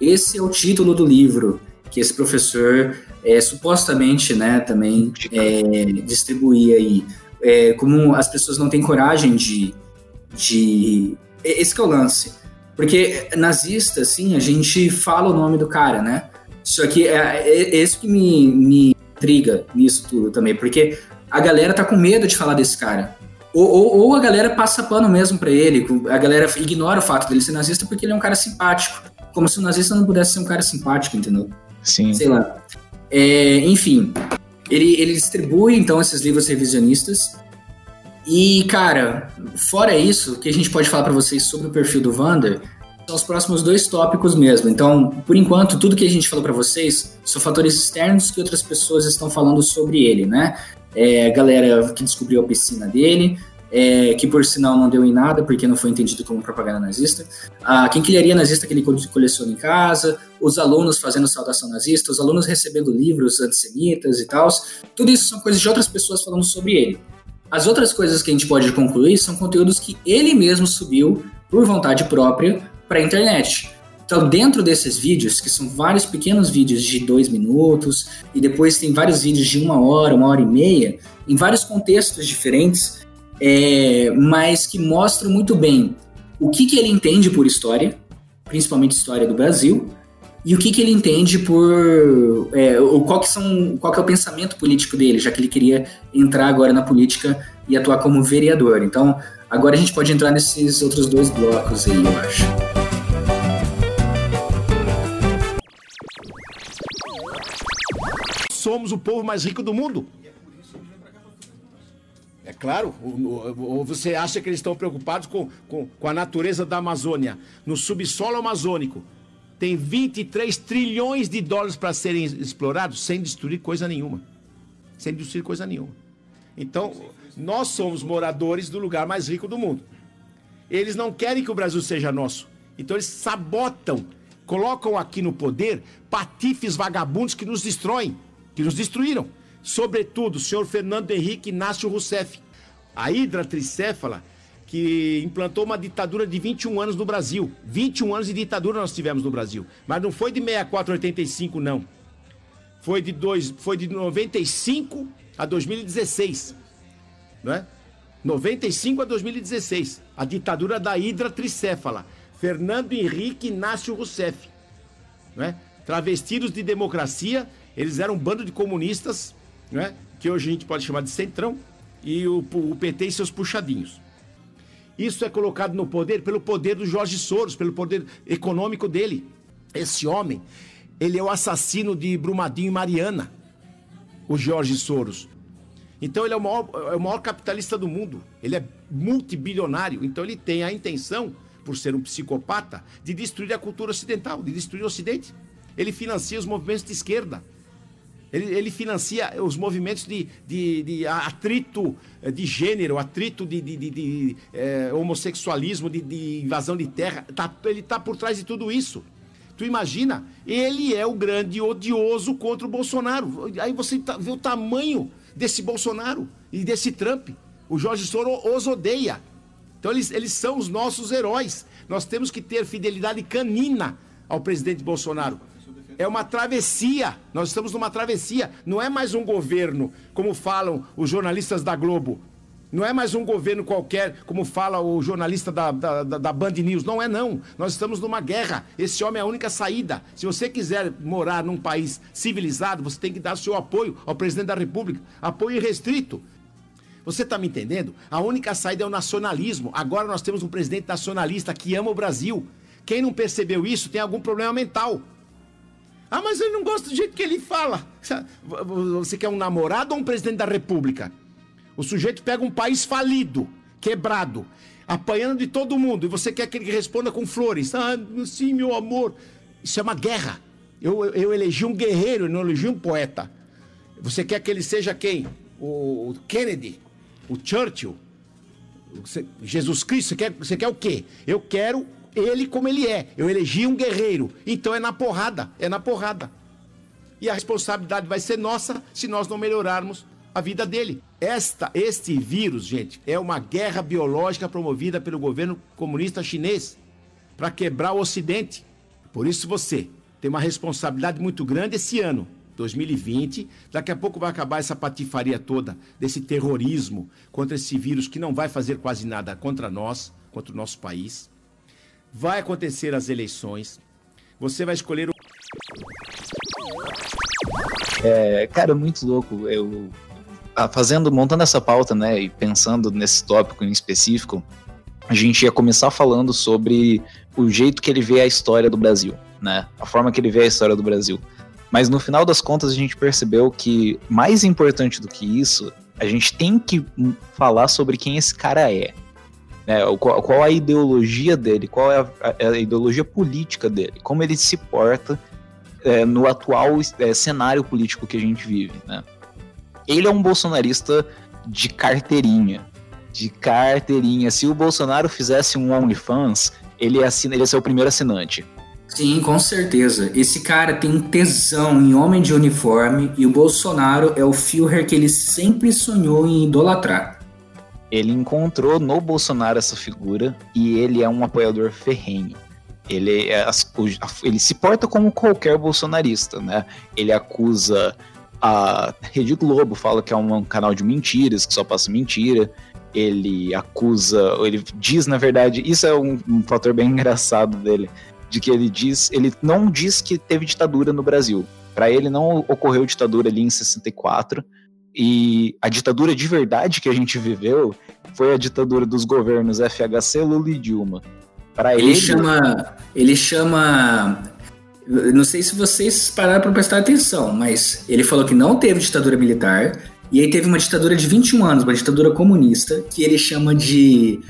Esse é o título do livro que esse professor é, supostamente, né, também é, distribuía aí. É, como as pessoas não têm coragem de, de... Esse é o lance. Porque nazista, assim, a gente fala o nome do cara, né? Só que é, é, é isso que me, me intriga nisso tudo também, porque a galera tá com medo de falar desse cara. Ou, ou, ou, a galera passa pano mesmo para ele, a galera ignora o fato dele ser nazista porque ele é um cara simpático. Como se o nazista não pudesse ser um cara simpático, entendeu? Sim. Sei lá. É, enfim, ele, ele distribui então esses livros revisionistas. E, cara, fora isso, o que a gente pode falar para vocês sobre o perfil do Vander são os próximos dois tópicos mesmo. Então, por enquanto, tudo que a gente falou para vocês são fatores externos que outras pessoas estão falando sobre ele, né? É, galera que descobriu a piscina dele, é, que por sinal não deu em nada, porque não foi entendido como propaganda nazista. A quinquilharia nazista que ele coleciona em casa, os alunos fazendo saudação nazista, os alunos recebendo livros antissemitas e tal. Tudo isso são coisas de outras pessoas falando sobre ele. As outras coisas que a gente pode concluir são conteúdos que ele mesmo subiu por vontade própria para a internet. Então, dentro desses vídeos, que são vários pequenos vídeos de dois minutos, e depois tem vários vídeos de uma hora, uma hora e meia, em vários contextos diferentes, é, mas que mostram muito bem o que, que ele entende por história, principalmente história do Brasil, e o que, que ele entende por. É, qual, que são, qual que é o pensamento político dele, já que ele queria entrar agora na política e atuar como vereador. Então, agora a gente pode entrar nesses outros dois blocos aí, eu acho. Somos o povo mais rico do mundo. É claro, ou você acha que eles estão preocupados com, com, com a natureza da Amazônia? No subsolo amazônico, tem 23 trilhões de dólares para serem explorados sem destruir coisa nenhuma. Sem destruir coisa nenhuma. Então, nós somos moradores do lugar mais rico do mundo. Eles não querem que o Brasil seja nosso. Então, eles sabotam, colocam aqui no poder patifes vagabundos que nos destroem que nos destruíram. Sobretudo, o senhor Fernando Henrique Inácio Rousseff, a hidra tricéfala, que implantou uma ditadura de 21 anos no Brasil. 21 anos de ditadura nós tivemos no Brasil. Mas não foi de 64 a 85, não. Foi de, dois, foi de 95 a 2016. Não é? 95 a 2016. A ditadura da hidra tricéfala. Fernando Henrique Inácio Rousseff. Não é? Travestidos de democracia eles eram um bando de comunistas, né? que hoje a gente pode chamar de centrão, e o, o PT e seus puxadinhos. Isso é colocado no poder pelo poder do Jorge Soros, pelo poder econômico dele. Esse homem, ele é o assassino de Brumadinho e Mariana, o Jorge Soros. Então ele é o, maior, é o maior capitalista do mundo. Ele é multibilionário. Então ele tem a intenção, por ser um psicopata, de destruir a cultura ocidental, de destruir o Ocidente. Ele financia os movimentos de esquerda. Ele, ele financia os movimentos de, de, de, atrito eh, de gênero, atrito de, de, de, de é, homossexualismo, de, invasão de terra. Tá, ele está por trás de tudo isso. Tu imagina? Ele é o grande odioso contra o Bolsonaro. Aí você tá, vê o tamanho desse Bolsonaro e desse Trump. O Jorge Soros os odeia. Então eles, eles são os nossos heróis. Nós temos que ter fidelidade canina ao presidente Bolsonaro. É uma travessia. Nós estamos numa travessia. Não é mais um governo, como falam os jornalistas da Globo. Não é mais um governo qualquer, como fala o jornalista da, da, da, Band News. Não é, não. Nós estamos numa guerra. Esse homem é a única saída. Se você quiser morar num país civilizado, você tem que dar seu apoio ao presidente da República. Apoio irrestrito. Você está me entendendo? A única saída é o nacionalismo. Agora nós temos um presidente nacionalista que ama o Brasil. Quem não percebeu isso tem algum problema mental. Ah, mas ele não gosta do jeito que ele fala. Você quer um namorado ou um presidente da República? O sujeito pega um país falido, quebrado, apanhando de todo mundo, e você quer que ele responda com flores. Ah, sim, meu amor. Isso é uma guerra. Eu, eu elegi um guerreiro, não elegi um poeta. Você quer que ele seja quem? O Kennedy? O Churchill? Jesus Cristo? Você quer, você quer o quê? Eu quero ele como ele é. Eu elegi um guerreiro. Então é na porrada, é na porrada. E a responsabilidade vai ser nossa se nós não melhorarmos a vida dele. Esta, este vírus, gente, é uma guerra biológica promovida pelo governo comunista chinês para quebrar o Ocidente. Por isso você tem uma responsabilidade muito grande esse ano, 2020. Daqui a pouco vai acabar essa patifaria toda desse terrorismo contra esse vírus que não vai fazer quase nada contra nós, contra o nosso país. Vai acontecer as eleições. Você vai escolher o. É, cara, muito louco. Eu fazendo, montando essa pauta, né, e pensando nesse tópico em específico, a gente ia começar falando sobre o jeito que ele vê a história do Brasil, né, a forma que ele vê a história do Brasil. Mas no final das contas a gente percebeu que mais importante do que isso, a gente tem que falar sobre quem esse cara é, né, qual, qual a ideologia dele, qual é a, a, ideologia política dele, como ele se porta é, no atual é, cenário político que a gente vive, né. Ele é um bolsonarista de carteirinha. De carteirinha. Se o Bolsonaro fizesse um OnlyFans, ele ia, ele ia ser o primeiro assinante. Sim, com certeza. Esse cara tem tesão em homem de uniforme e o Bolsonaro é o Führer que ele sempre sonhou em idolatrar. Ele encontrou no Bolsonaro essa figura e ele é um apoiador ferrenho. Ele, é, ele se porta como qualquer bolsonarista, né? Ele acusa a Rede Globo fala que é um canal de mentiras, que só passa mentira. Ele acusa, ele diz, na verdade, isso é um, um fator bem [laughs] engraçado dele, de que ele diz, ele não diz que teve ditadura no Brasil. Para ele não ocorreu ditadura ali em 64. E a ditadura de verdade que a gente viveu foi a ditadura dos governos FHC, Lula e Dilma. Para ele, ele chama, ele chama não sei se vocês pararam para prestar atenção, mas ele falou que não teve ditadura militar, e aí teve uma ditadura de 21 anos, uma ditadura comunista, que ele chama de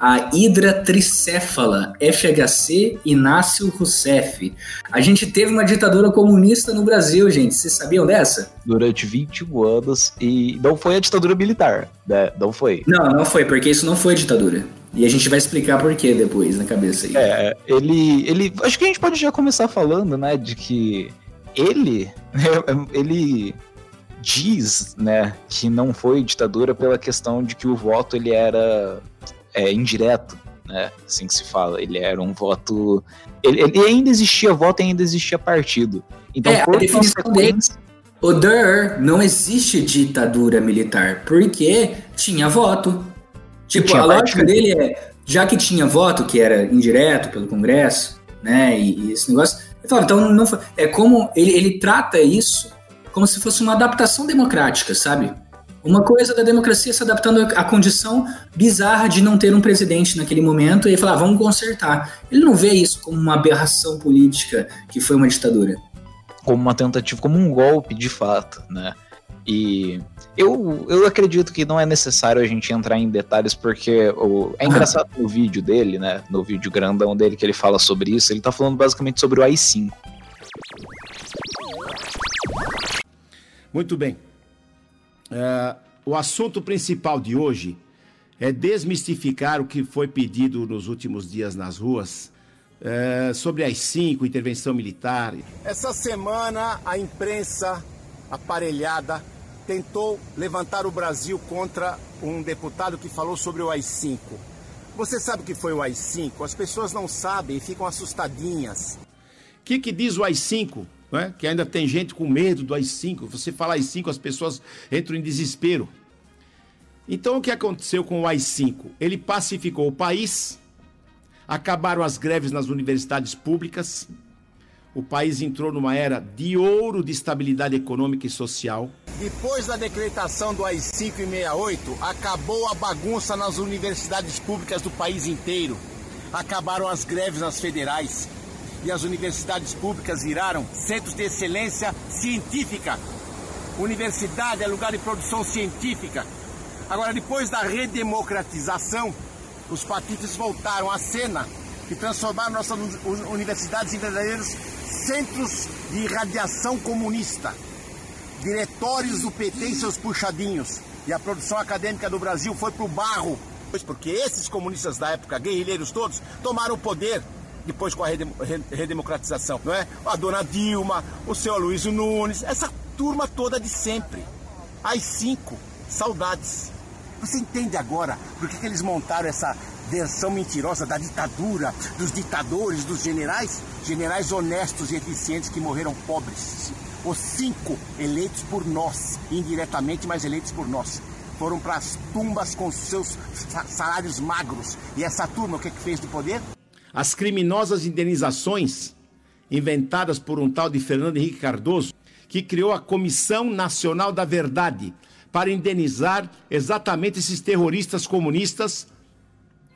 a Hidra Tricéfala, FHC Inácio Rousseff. A gente teve uma ditadura comunista no Brasil, gente. Vocês sabiam dessa? Durante 21 anos e não foi a ditadura militar, né? Não foi. Não, não foi, porque isso não foi ditadura. E a gente vai explicar por que depois na cabeça aí. É, ele, ele. Acho que a gente pode já começar falando, né, de que ele. [laughs] Ele diz, né, que não foi ditadura pela questão de que o voto ele era é, indireto, né? Assim que se fala. Ele era um voto. Ele, ele ainda existia voto e ainda existia partido. Então, é, por a definição dele. O Der não existe ditadura militar, porque tinha voto. Tipo, tinha a lógica dele é, já que tinha voto, que era indireto pelo Congresso, né, e, e esse negócio, ele fala, então não foi, é como ele, ele trata isso como se fosse uma adaptação democrática, sabe? Uma coisa da democracia se adaptando à condição bizarra de não ter um presidente naquele momento e falar, ah, vamos consertar. Ele não vê isso como uma aberração política que foi uma ditadura. Como uma tentativa, como um golpe de fato, né? E eu, eu acredito que não é necessário a gente entrar em detalhes, porque o, é engraçado no vídeo dele, né? No vídeo grandão dele que ele fala sobre isso, ele tá falando basicamente sobre o AI-5. Muito bem. É, o assunto principal de hoje é desmistificar o que foi pedido nos últimos dias nas ruas é, sobre as cinco, intervenção militar. Essa semana a imprensa aparelhada tentou levantar o Brasil contra um deputado que falou sobre o AI-5. Você sabe o que foi o AI-5? As pessoas não sabem e ficam assustadinhas. O que, que diz o AI-5? É? Que ainda tem gente com medo do AI-5. Você fala AI-5, as pessoas entram em desespero. Então, o que aconteceu com o AI-5? Ele pacificou o país, acabaram as greves nas universidades públicas, o país entrou numa era de ouro de estabilidade econômica e social. Depois da decretação do AI-5 e 68, acabou a bagunça nas universidades públicas do país inteiro. Acabaram as greves nas federais. E as universidades públicas viraram centros de excelência científica. Universidade é lugar de produção científica. Agora, depois da redemocratização, os patífices voltaram à cena e transformaram nossas universidades em verdadeiros centros de irradiação comunista, diretórios do PT e seus puxadinhos. E a produção acadêmica do Brasil foi para o barro, porque esses comunistas da época, guerrilheiros todos, tomaram o poder depois com a redemocratização, não é? A dona Dilma, o seu Aloysio Nunes, essa turma toda de sempre. As cinco, saudades. Você entende agora por que, que eles montaram essa versão mentirosa da ditadura, dos ditadores, dos generais, generais honestos e eficientes que morreram pobres. Os cinco eleitos por nós, indiretamente, mas eleitos por nós, foram para as tumbas com seus salários magros. E essa turma, o que, é que fez de poder? As criminosas indenizações inventadas por um tal de Fernando Henrique Cardoso, que criou a Comissão Nacional da Verdade para indenizar exatamente esses terroristas comunistas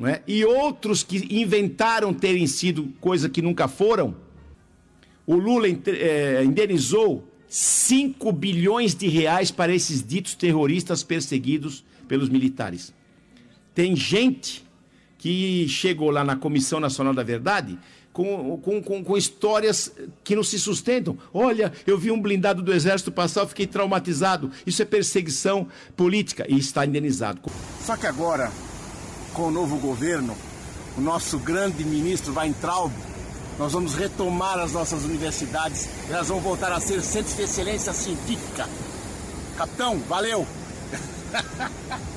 é? e outros que inventaram terem sido coisa que nunca foram, o Lula é, indenizou 5 bilhões de reais para esses ditos terroristas perseguidos pelos militares. Tem gente que chegou lá na Comissão Nacional da Verdade com, com, com, com, histórias que não se sustentam. Olha, eu vi um blindado do exército passar, eu fiquei traumatizado. Isso é perseguição política e está indenizado. Só que agora com o novo governo, o nosso grande ministro Weintraub, nós vamos retomar as nossas universidades elas vão voltar a ser centros de excelência científica. Capitão, valeu! [laughs]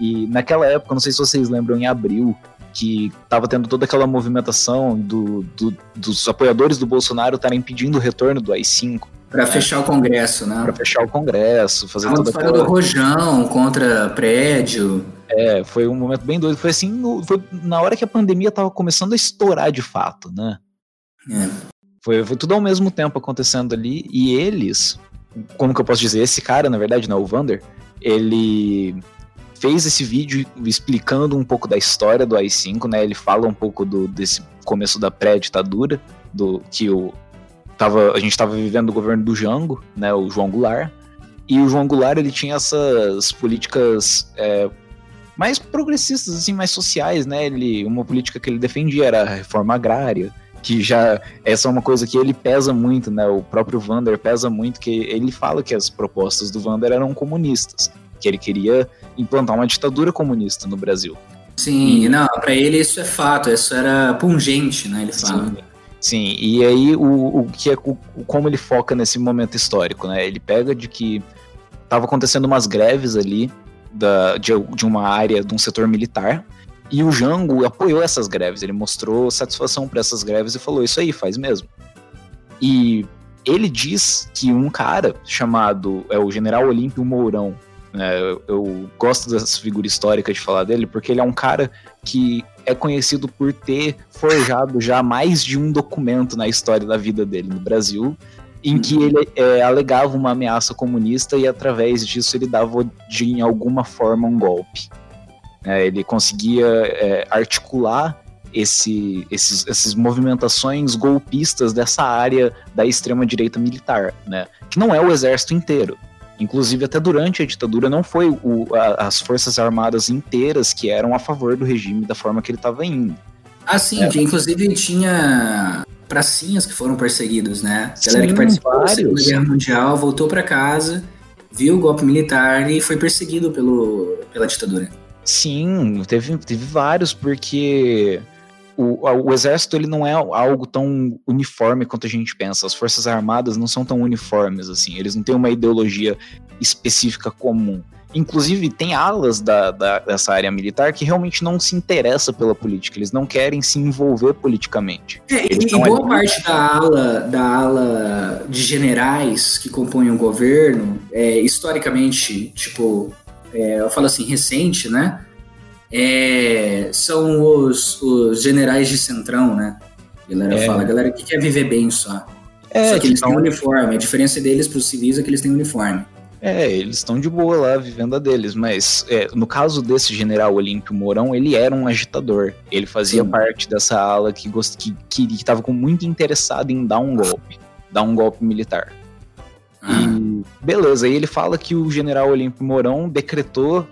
E naquela época, não sei se vocês lembram, em abril, que estava tendo toda aquela movimentação do, do, dos apoiadores do Bolsonaro estarem pedindo o retorno do AI-5. Para fechar o Congresso, né? Para fechar o Congresso, fazer toda aquela... do Rojão contra prédio. É, foi um momento bem doido. Foi assim, no, foi na hora que a pandemia estava começando a estourar de fato, né? É. Foi, foi tudo ao mesmo tempo acontecendo ali. E eles, como que eu posso dizer? Esse cara, na verdade, não, o Vander, ele fez esse vídeo explicando um pouco da história do AI-5, né? Ele fala um pouco do, desse começo da pré-ditadura, do que o, tava, a gente estava vivendo o governo do Jango, né, o João Goulart, e o João Goulart ele tinha essas políticas é, mais progressistas, assim, mais sociais, né? Ele, uma política que ele defendia era a reforma agrária, que já essa é uma coisa que ele pesa muito, né? O próprio Vander pesa muito que ele fala que as propostas do Vander eram comunistas, que ele queria implantar uma ditadura comunista no Brasil. Sim, e... não, para ele isso é fato, isso era pungente, né? Ele fala. Sim. Sim, e aí o, o que é o, como ele foca nesse momento histórico, né? Ele pega de que estava acontecendo umas greves ali da, de, de uma área, de um setor militar, e o Jango apoiou essas greves, ele mostrou satisfação para essas greves e falou: Isso aí, faz mesmo. E ele diz que um cara chamado é o General Olímpio Mourão, né, eu, eu, gosto dessa figura histórica de falar dele, porque ele é um cara que é conhecido por ter forjado já mais de um documento na história da vida dele no Brasil, em que uhum. ele é, alegava uma ameaça comunista e através disso ele dava de em alguma forma um golpe. É, ele conseguia é, articular esse, esses, essas movimentações golpistas dessa área da extrema direita militar, né? Que não é o exército inteiro. Inclusive, até durante a ditadura, não foi o, a, as forças armadas inteiras que eram a favor do regime da forma que ele estava indo. Ah, sim, é. inclusive tinha pracinhas que foram perseguidos, né? A galera sim, que participou vários. da Segunda Guerra Mundial voltou para casa, viu o golpe militar e foi perseguido pelo, pela ditadura. Sim, teve, teve vários, porque o, o exército ele não é algo tão uniforme quanto a gente pensa. As forças armadas não são tão uniformes assim. Eles não têm uma ideologia específica comum. Inclusive, tem alas da, da, dessa área militar que realmente não se interessa pela política, eles não querem se envolver politicamente. É, e, e boa parte da ala, da ala de generais que compõem o governo, é, historicamente, tipo, é, eu falo assim, recente, né? É, são os, os generais de centrão, né? A galera é. fala, a galera que quer viver bem só. É, só que eles têm uniforme. A diferença deles para os civis é que eles têm uniforme. É, eles estão de boa lá, vivendo a deles, mas é, no caso desse general Olímpio Mourão, ele era um agitador. Ele fazia Sim. parte dessa ala que estava que, que, que com muito interessado em dar um golpe, dar um golpe militar. Ah. E beleza, aí ele fala que o general Olímpio Mourão decretou,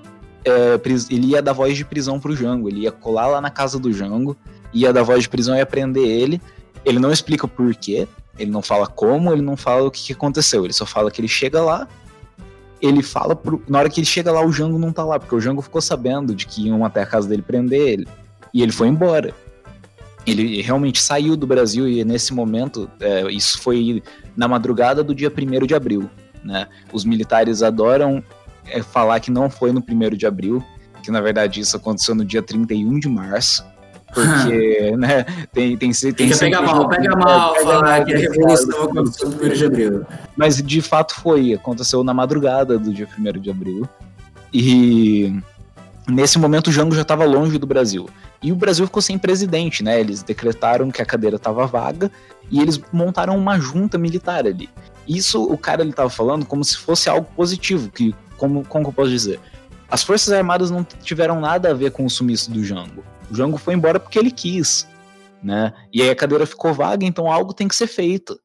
é, ele ia dar voz de prisão pro Jango, ele ia colar lá na casa do Jango, ia dar voz de prisão e prender ele. Ele não explica por quê, ele não fala como, ele não fala o que, que aconteceu, ele só fala que ele chega lá, ele fala pro, na hora que ele chega lá o Jango não tá lá, porque o Jango ficou sabendo de que iam até a casa dele prender ele. E ele foi embora. Ele realmente saiu do Brasil e nesse momento, é, isso foi na madrugada do dia 1 de abril. Né? Os militares adoram é, falar que não foi no 1 de abril, que na verdade isso aconteceu no dia 31 de março. Porque, [laughs] né, tem, tem, tem, tem pega mal, pega mal, pega falar que a revolução aconteceu no 1 de abril. Mas de fato foi, aconteceu na madrugada do dia 1 de abril. E nesse momento o Jango já estava longe do Brasil. E o Brasil ficou sem presidente, né? Eles decretaram que a cadeira estava vaga e eles montaram uma junta militar ali. Isso o cara ele estava falando como se fosse algo positivo, que como como eu posso dizer? As Forças Armadas não tiveram nada a ver com o sumiço do Jango. O Jango foi embora porque ele quis, né? E aí a cadeira ficou vaga, então algo tem que ser feito.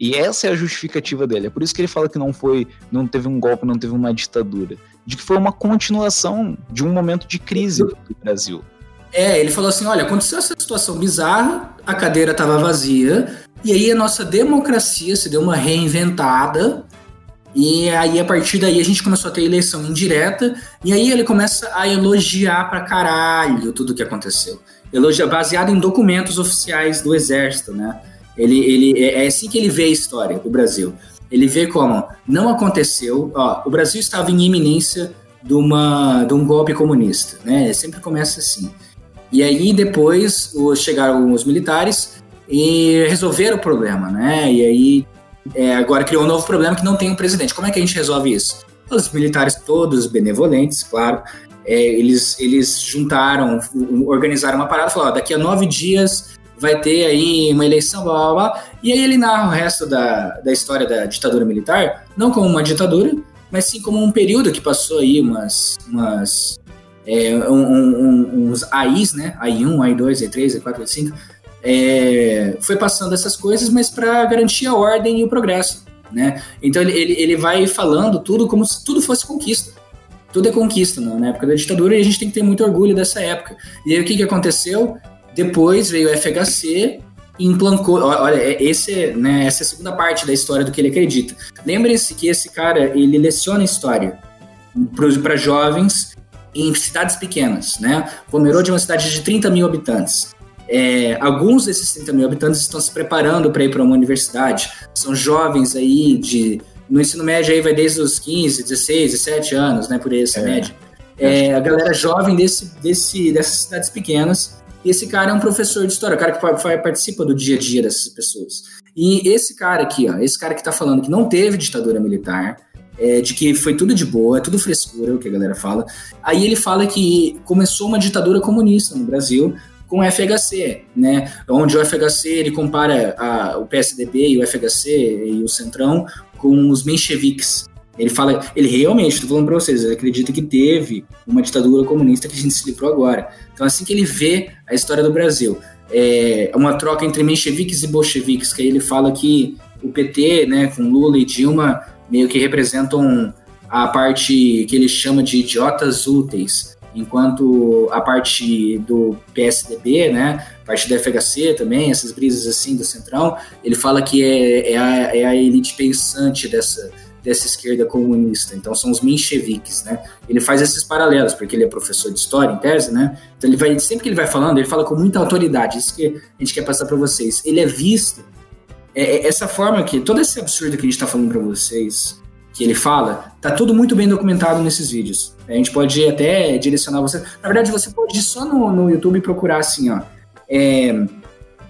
E essa é a justificativa dele. É por isso que ele fala que não foi, não teve um golpe, não teve uma ditadura, de que foi uma continuação de um momento de crise do Brasil. É, ele falou assim: olha, aconteceu essa situação bizarra, a cadeira estava vazia, e aí a nossa democracia se deu uma reinventada, e aí, a partir daí, a gente começou a ter eleição indireta, e aí ele começa a elogiar pra caralho tudo que aconteceu. Elogia, baseado em documentos oficiais do Exército, né? Ele, ele, é, é assim que ele vê a história do Brasil. Ele vê como não aconteceu, ó, o Brasil estava em iminência de, uma, de um golpe comunista, né? Sempre começa assim. E aí depois chegaram os militares e resolveram o problema, né? E aí é, agora criou um novo problema que não tem um presidente. Como é que a gente resolve isso? Os militares todos benevolentes, claro, é, eles, eles juntaram, organizaram uma parada, falaram, daqui a nove dias vai ter aí uma eleição, blá, blá, blá. E aí ele narra o resto da, da história da ditadura militar, não como uma ditadura, mas sim como um período que passou aí umas, umas é, um, um, uns AIs, né? AI1, AI2, AI3, AI4, AI5, é, foi passando essas coisas, mas para garantir a ordem e o progresso. Né? Então ele, ele, ele vai falando tudo como se tudo fosse conquista. Tudo é conquista né? na época da ditadura e a gente tem que ter muito orgulho dessa época. E aí o que, que aconteceu? Depois veio o FHC e implantou. Olha, é, esse, né, essa é a segunda parte da história do que ele acredita. Lembrem-se que esse cara ele leciona história para jovens em cidades pequenas. Né? Pomerode é uma cidade de 30 mil habitantes. É, alguns desses 30 mil habitantes estão se preparando para ir para uma universidade. São jovens aí de. No ensino médio aí vai desde os 15, 16, 17 anos, né? Por aí essa é. média. É, a galera jovem desse, desse, dessas cidades pequenas. E esse cara é um professor de história, o cara que participa do dia a dia dessas pessoas. E esse cara aqui, ó, esse cara que tá falando que não teve ditadura militar, é, de que foi tudo de boa, é tudo frescura, o que a galera fala. Aí ele fala que começou uma ditadura comunista no Brasil, com o FHC, né? Onde o FHC ele compara a, o PSDB e o FHC e o Centrão com os mencheviques. Ele fala, ele realmente, estou falando para vocês, ele acredita que teve uma ditadura comunista que a gente se livrou agora. Então, assim que ele vê a história do Brasil, é uma troca entre mencheviques e bolcheviques, que aí ele fala que o PT, né, com Lula e Dilma, meio que representam a parte que ele chama de idiotas úteis, enquanto a parte do PSDB, né, parte do FHC também, essas brisas assim do Centrão, ele fala que é, é, a, é a elite pensante dessa, dessa esquerda comunista, então são os mencheviques, né? Ele faz esses paralelos, porque ele é professor de história, em tese, né? Então ele vai, sempre que ele vai falando, ele fala com muita autoridade, isso que a gente quer passar para vocês. Ele é visto, é, é, essa forma que, todo esse absurdo que a gente está falando para vocês, que ele fala, tá tudo muito bem documentado nesses vídeos. A gente pode até direcionar você. Na verdade, você pode ir só no, no YouTube procurar assim, ó. É,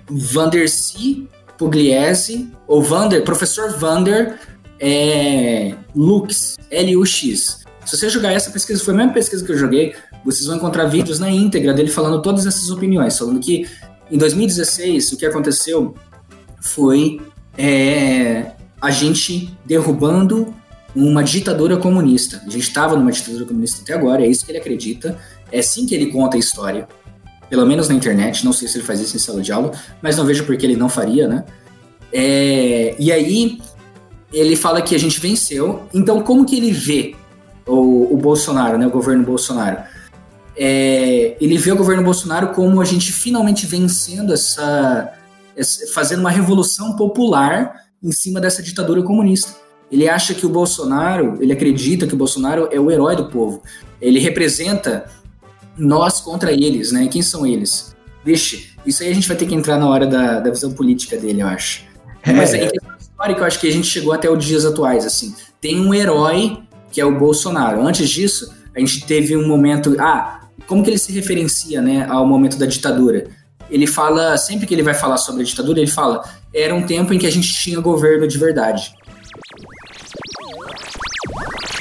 Vandercy Pugliese, ou Vander, professor Vander é, Lux, L-U-X. Se você jogar essa pesquisa, foi a mesma pesquisa que eu joguei, vocês vão encontrar vídeos na íntegra dele falando todas essas opiniões, falando que em 2016 o que aconteceu foi é, a gente derrubando uma ditadura comunista. A gente estava numa ditadura comunista até agora, é isso que ele acredita, é assim que ele conta a história pelo menos na internet, não sei se ele faz isso em sala de aula, mas não vejo por que ele não faria, né? É, e aí ele fala que a gente venceu, então como que ele vê o, o Bolsonaro, né, o governo Bolsonaro? É, ele vê o governo Bolsonaro como a gente finalmente vencendo essa, essa, fazendo uma revolução popular em cima dessa ditadura comunista. Ele acha que o Bolsonaro, ele acredita que o Bolsonaro é o herói do povo. Ele representa nós contra eles, né? Quem são eles? Vixe, isso aí a gente vai ter que entrar na hora da, da visão política dele, eu acho. É. Mas questão histórica, eu acho que a gente chegou até os dias atuais, assim. Tem um herói que é o Bolsonaro. Antes disso, a gente teve um momento. Ah, como que ele se referencia, né, ao momento da ditadura? Ele fala, sempre que ele vai falar sobre a ditadura, ele fala: era um tempo em que a gente tinha governo de verdade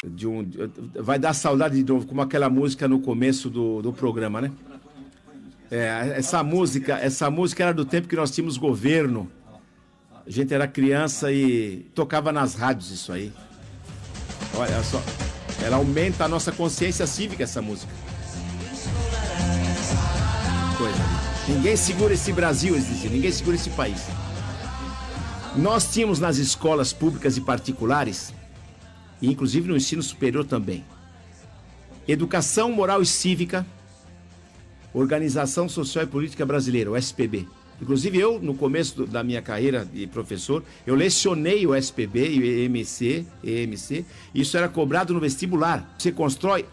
de um. Vai dar saudade de novo, como aquela música no começo do, do programa, né? É, essa música, essa música era do tempo que nós tínhamos governo. A gente era criança e tocava nas rádios isso aí. Olha só, ela aumenta a nossa consciência cívica essa música. Coisa. Ninguém segura esse Brasil, eles ninguém segura esse país. Nós tínhamos nas escolas públicas e particulares e inclusive no ensino superior também. Educação Moral e Cívica, Organização Social e Política Brasileira, o SPB. Inclusive eu, no começo da minha carreira de professor, eu lecionei o SPB e o EMC, EMC, isso era cobrado no vestibular. Você constrói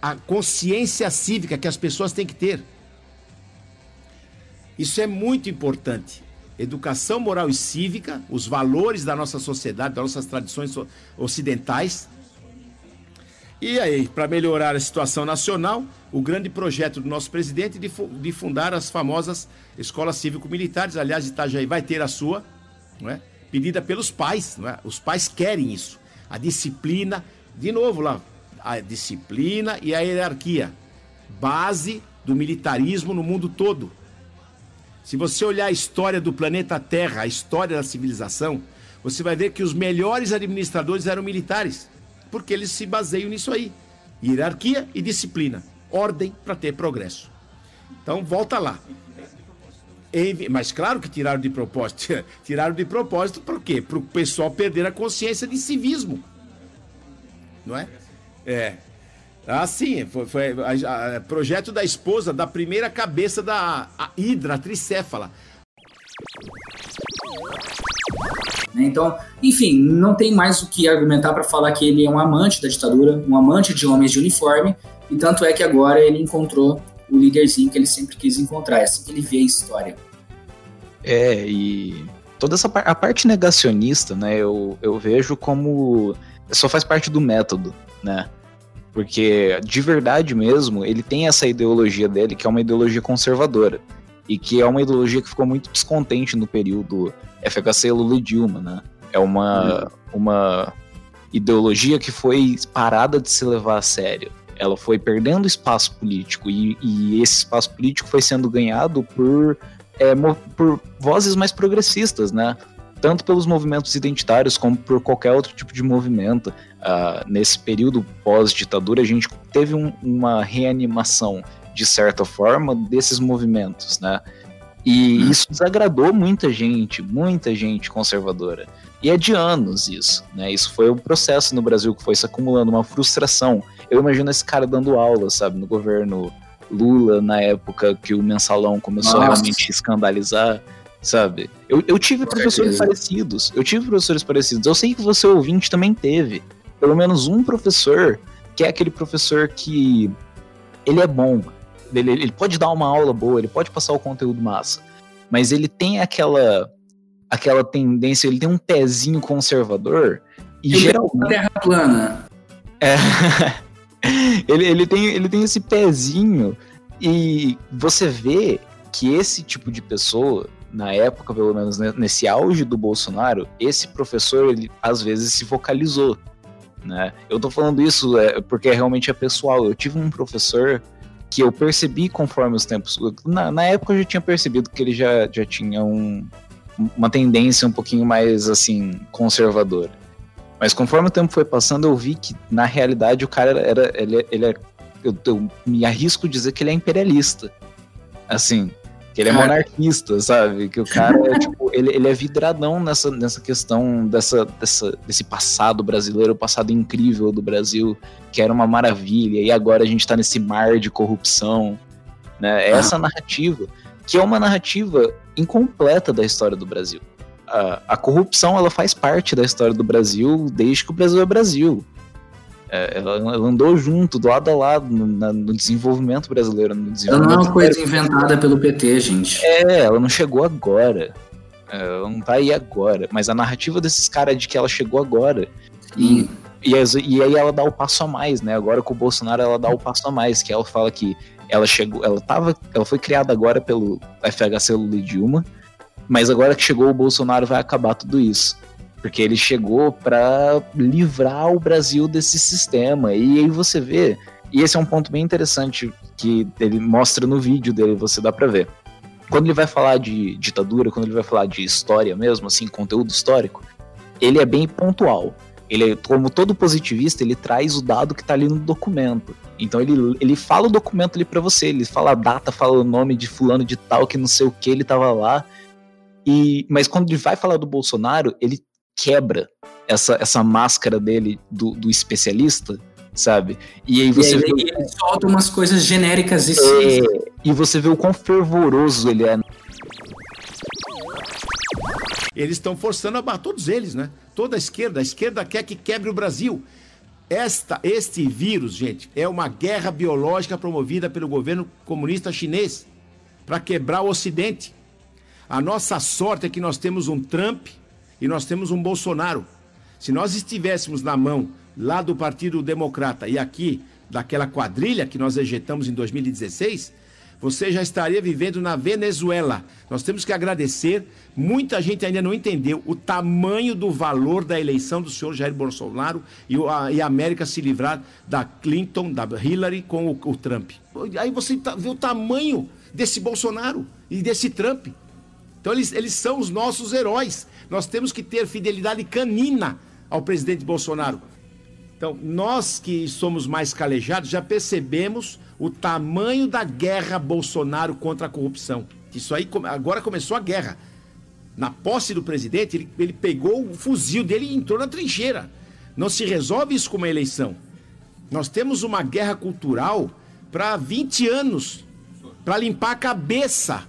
a consciência cívica que as pessoas têm que ter. Isso é muito importante educação moral e cívica, os valores da nossa sociedade, das nossas tradições ocidentais. E aí, para melhorar a situação nacional, o grande projeto do nosso presidente de fundar as famosas escolas cívico-militares. Aliás, Itajaí vai ter a sua, não é? pedida pelos pais. Não é? Os pais querem isso. A disciplina, de novo lá, a disciplina e a hierarquia, base do militarismo no mundo todo. Se você olhar a história do planeta Terra, a história da civilização, você vai ver que os melhores administradores eram militares, porque eles se baseiam nisso aí: hierarquia e disciplina, ordem para ter progresso. Então, volta lá. Mas claro que tiraram de propósito. [laughs] tiraram de propósito por quê? Para o pessoal perder a consciência de civismo. Não é? É. Ah, sim, foi, foi a, a, projeto da esposa da primeira cabeça da a Hidra tricéfala. Então, enfim, não tem mais o que argumentar para falar que ele é um amante da ditadura, um amante de homens de uniforme, e tanto é que agora ele encontrou o líderzinho que ele sempre quis encontrar, é assim que ele vê a história. É, e toda essa a parte negacionista, né, eu, eu vejo como só faz parte do método, né? Porque, de verdade mesmo, ele tem essa ideologia dele, que é uma ideologia conservadora. E que é uma ideologia que ficou muito descontente no período FHC, Lula e Dilma, né? É uma, uma ideologia que foi parada de se levar a sério. Ela foi perdendo espaço político e, e esse espaço político foi sendo ganhado por, é, por vozes mais progressistas, né? tanto pelos movimentos identitários como por qualquer outro tipo de movimento. Uh, nesse período pós-ditadura, a gente teve um, uma reanimação, de certa forma, desses movimentos, né? E uhum. isso desagradou muita gente, muita gente conservadora. E é de anos isso, né? Isso foi um processo no Brasil que foi se acumulando, uma frustração. Eu imagino esse cara dando aula, sabe, no governo Lula, na época que o mensalão começou Nossa. a realmente escandalizar sabe? Eu, eu tive professores parecidos, eu tive professores parecidos. Eu sei que você ouvinte também teve. Pelo menos um professor, que é aquele professor que ele é bom. Ele, ele pode dar uma aula boa, ele pode passar o conteúdo massa. Mas ele tem aquela aquela tendência, ele tem um pezinho conservador E geralmente. Terra plana. É. [laughs] ele, ele, tem, ele tem esse pezinho. E você vê que esse tipo de pessoa, na época, pelo menos nesse auge do Bolsonaro, esse professor, ele às vezes se focalizou. Né? Eu tô falando isso é, porque realmente é pessoal. Eu tive um professor que eu percebi conforme os tempos. Na, na época eu já tinha percebido que ele já, já tinha um, uma tendência um pouquinho mais assim conservadora. Mas conforme o tempo foi passando, eu vi que na realidade o cara era, ele, ele é, eu, eu me arrisco dizer que ele é imperialista. Assim, que ele é [laughs] monarquista, sabe? Que o cara é, tipo, ele, ele é vidradão nessa, nessa questão dessa, dessa, desse passado brasileiro, o passado incrível do Brasil, que era uma maravilha, e agora a gente tá nesse mar de corrupção, né? É essa narrativa, que é uma narrativa incompleta da história do Brasil. A, a corrupção, ela faz parte da história do Brasil desde que o Brasil é Brasil. É, ela, ela, andou junto, do lado a lado, no, no desenvolvimento brasileiro. No desenvolvimento ela não é uma coisa inventada pelo PT, gente. É, ela não chegou agora. É, ela não tá aí agora. Mas a narrativa desses caras é de que ela chegou agora. E, e, e, aí ela dá o passo a mais, né? Agora com o Bolsonaro ela dá o passo a mais, que ela fala que ela chegou, ela tava, ela foi criada agora pelo FHC Lula e Dilma, mas agora que chegou o Bolsonaro vai acabar tudo isso. Porque ele chegou para livrar o Brasil desse sistema. E aí você vê, e esse é um ponto bem interessante que ele mostra no vídeo dele, você dá para ver. Quando ele vai falar de ditadura, quando ele vai falar de história mesmo, assim, conteúdo histórico, ele é bem pontual. Ele, como todo positivista, ele traz o dado que tá ali no documento. Então ele, ele fala o documento ali para você, ele fala a data, fala o nome de fulano de tal, que não sei o que, ele tava lá. E, mas quando ele vai falar do Bolsonaro, ele quebra essa, essa máscara dele do, do especialista, sabe? E aí você e aí, vê. Ele solta umas coisas genéricas e é, E você vê o quão fervoroso ele é. Eles estão forçando a barra, todos eles, né? Toda a esquerda. A esquerda quer que quebre o Brasil. Esta, este vírus, gente, é uma guerra biológica promovida pelo governo comunista chinês para quebrar o Ocidente. A nossa sorte é que nós temos um Trump e nós temos um Bolsonaro. Se nós estivéssemos na mão lá do Partido Democrata e aqui daquela quadrilha que nós ejetamos em 2016, você já estaria vivendo na Venezuela. Nós temos que agradecer. Muita gente ainda não entendeu o tamanho do valor da eleição do senhor Jair Bolsonaro e a, América se livrar da Clinton, da Hillary com o, o Trump. Aí você tá, vê o tamanho desse Bolsonaro e desse Trump. Então eles, eles são os nossos heróis. Nós temos que ter fidelidade canina ao presidente Bolsonaro. Então, nós que somos mais calejados já percebemos o tamanho da guerra Bolsonaro contra a corrupção. Isso aí agora começou a guerra. Na posse do presidente, ele, ele pegou o fuzil dele e entrou na trincheira. Não se resolve isso com uma eleição. Nós temos uma guerra cultural para 20 anos para limpar a cabeça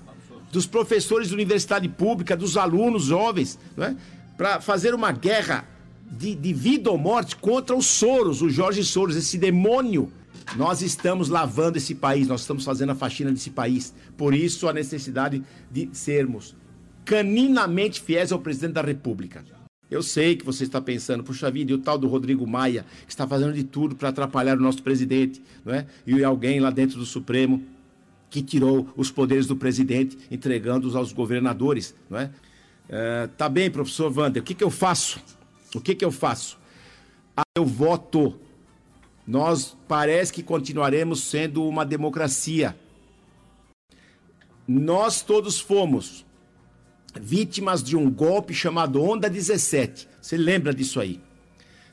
dos professores de universidade pública, dos alunos jovens, é? para fazer uma guerra de, de vida ou morte contra os Soros, o Jorge Soros, esse demônio. Nós estamos lavando esse país, nós estamos fazendo a faxina desse país. Por isso a necessidade de sermos caninamente fiéis ao presidente da República. Eu sei que você está pensando, puxa vida, e o tal do Rodrigo Maia, que está fazendo de tudo para atrapalhar o nosso presidente, não é? E alguém lá dentro do Supremo que tirou os poderes do presidente, entregando-os aos governadores, não é? é? tá bem, professor Wander, o que, que eu faço? O que, que eu faço? Ah, eu voto. Nós parece que continuaremos sendo uma democracia. Nós todos fomos vítimas de um golpe chamado Onda 17. Você lembra disso aí?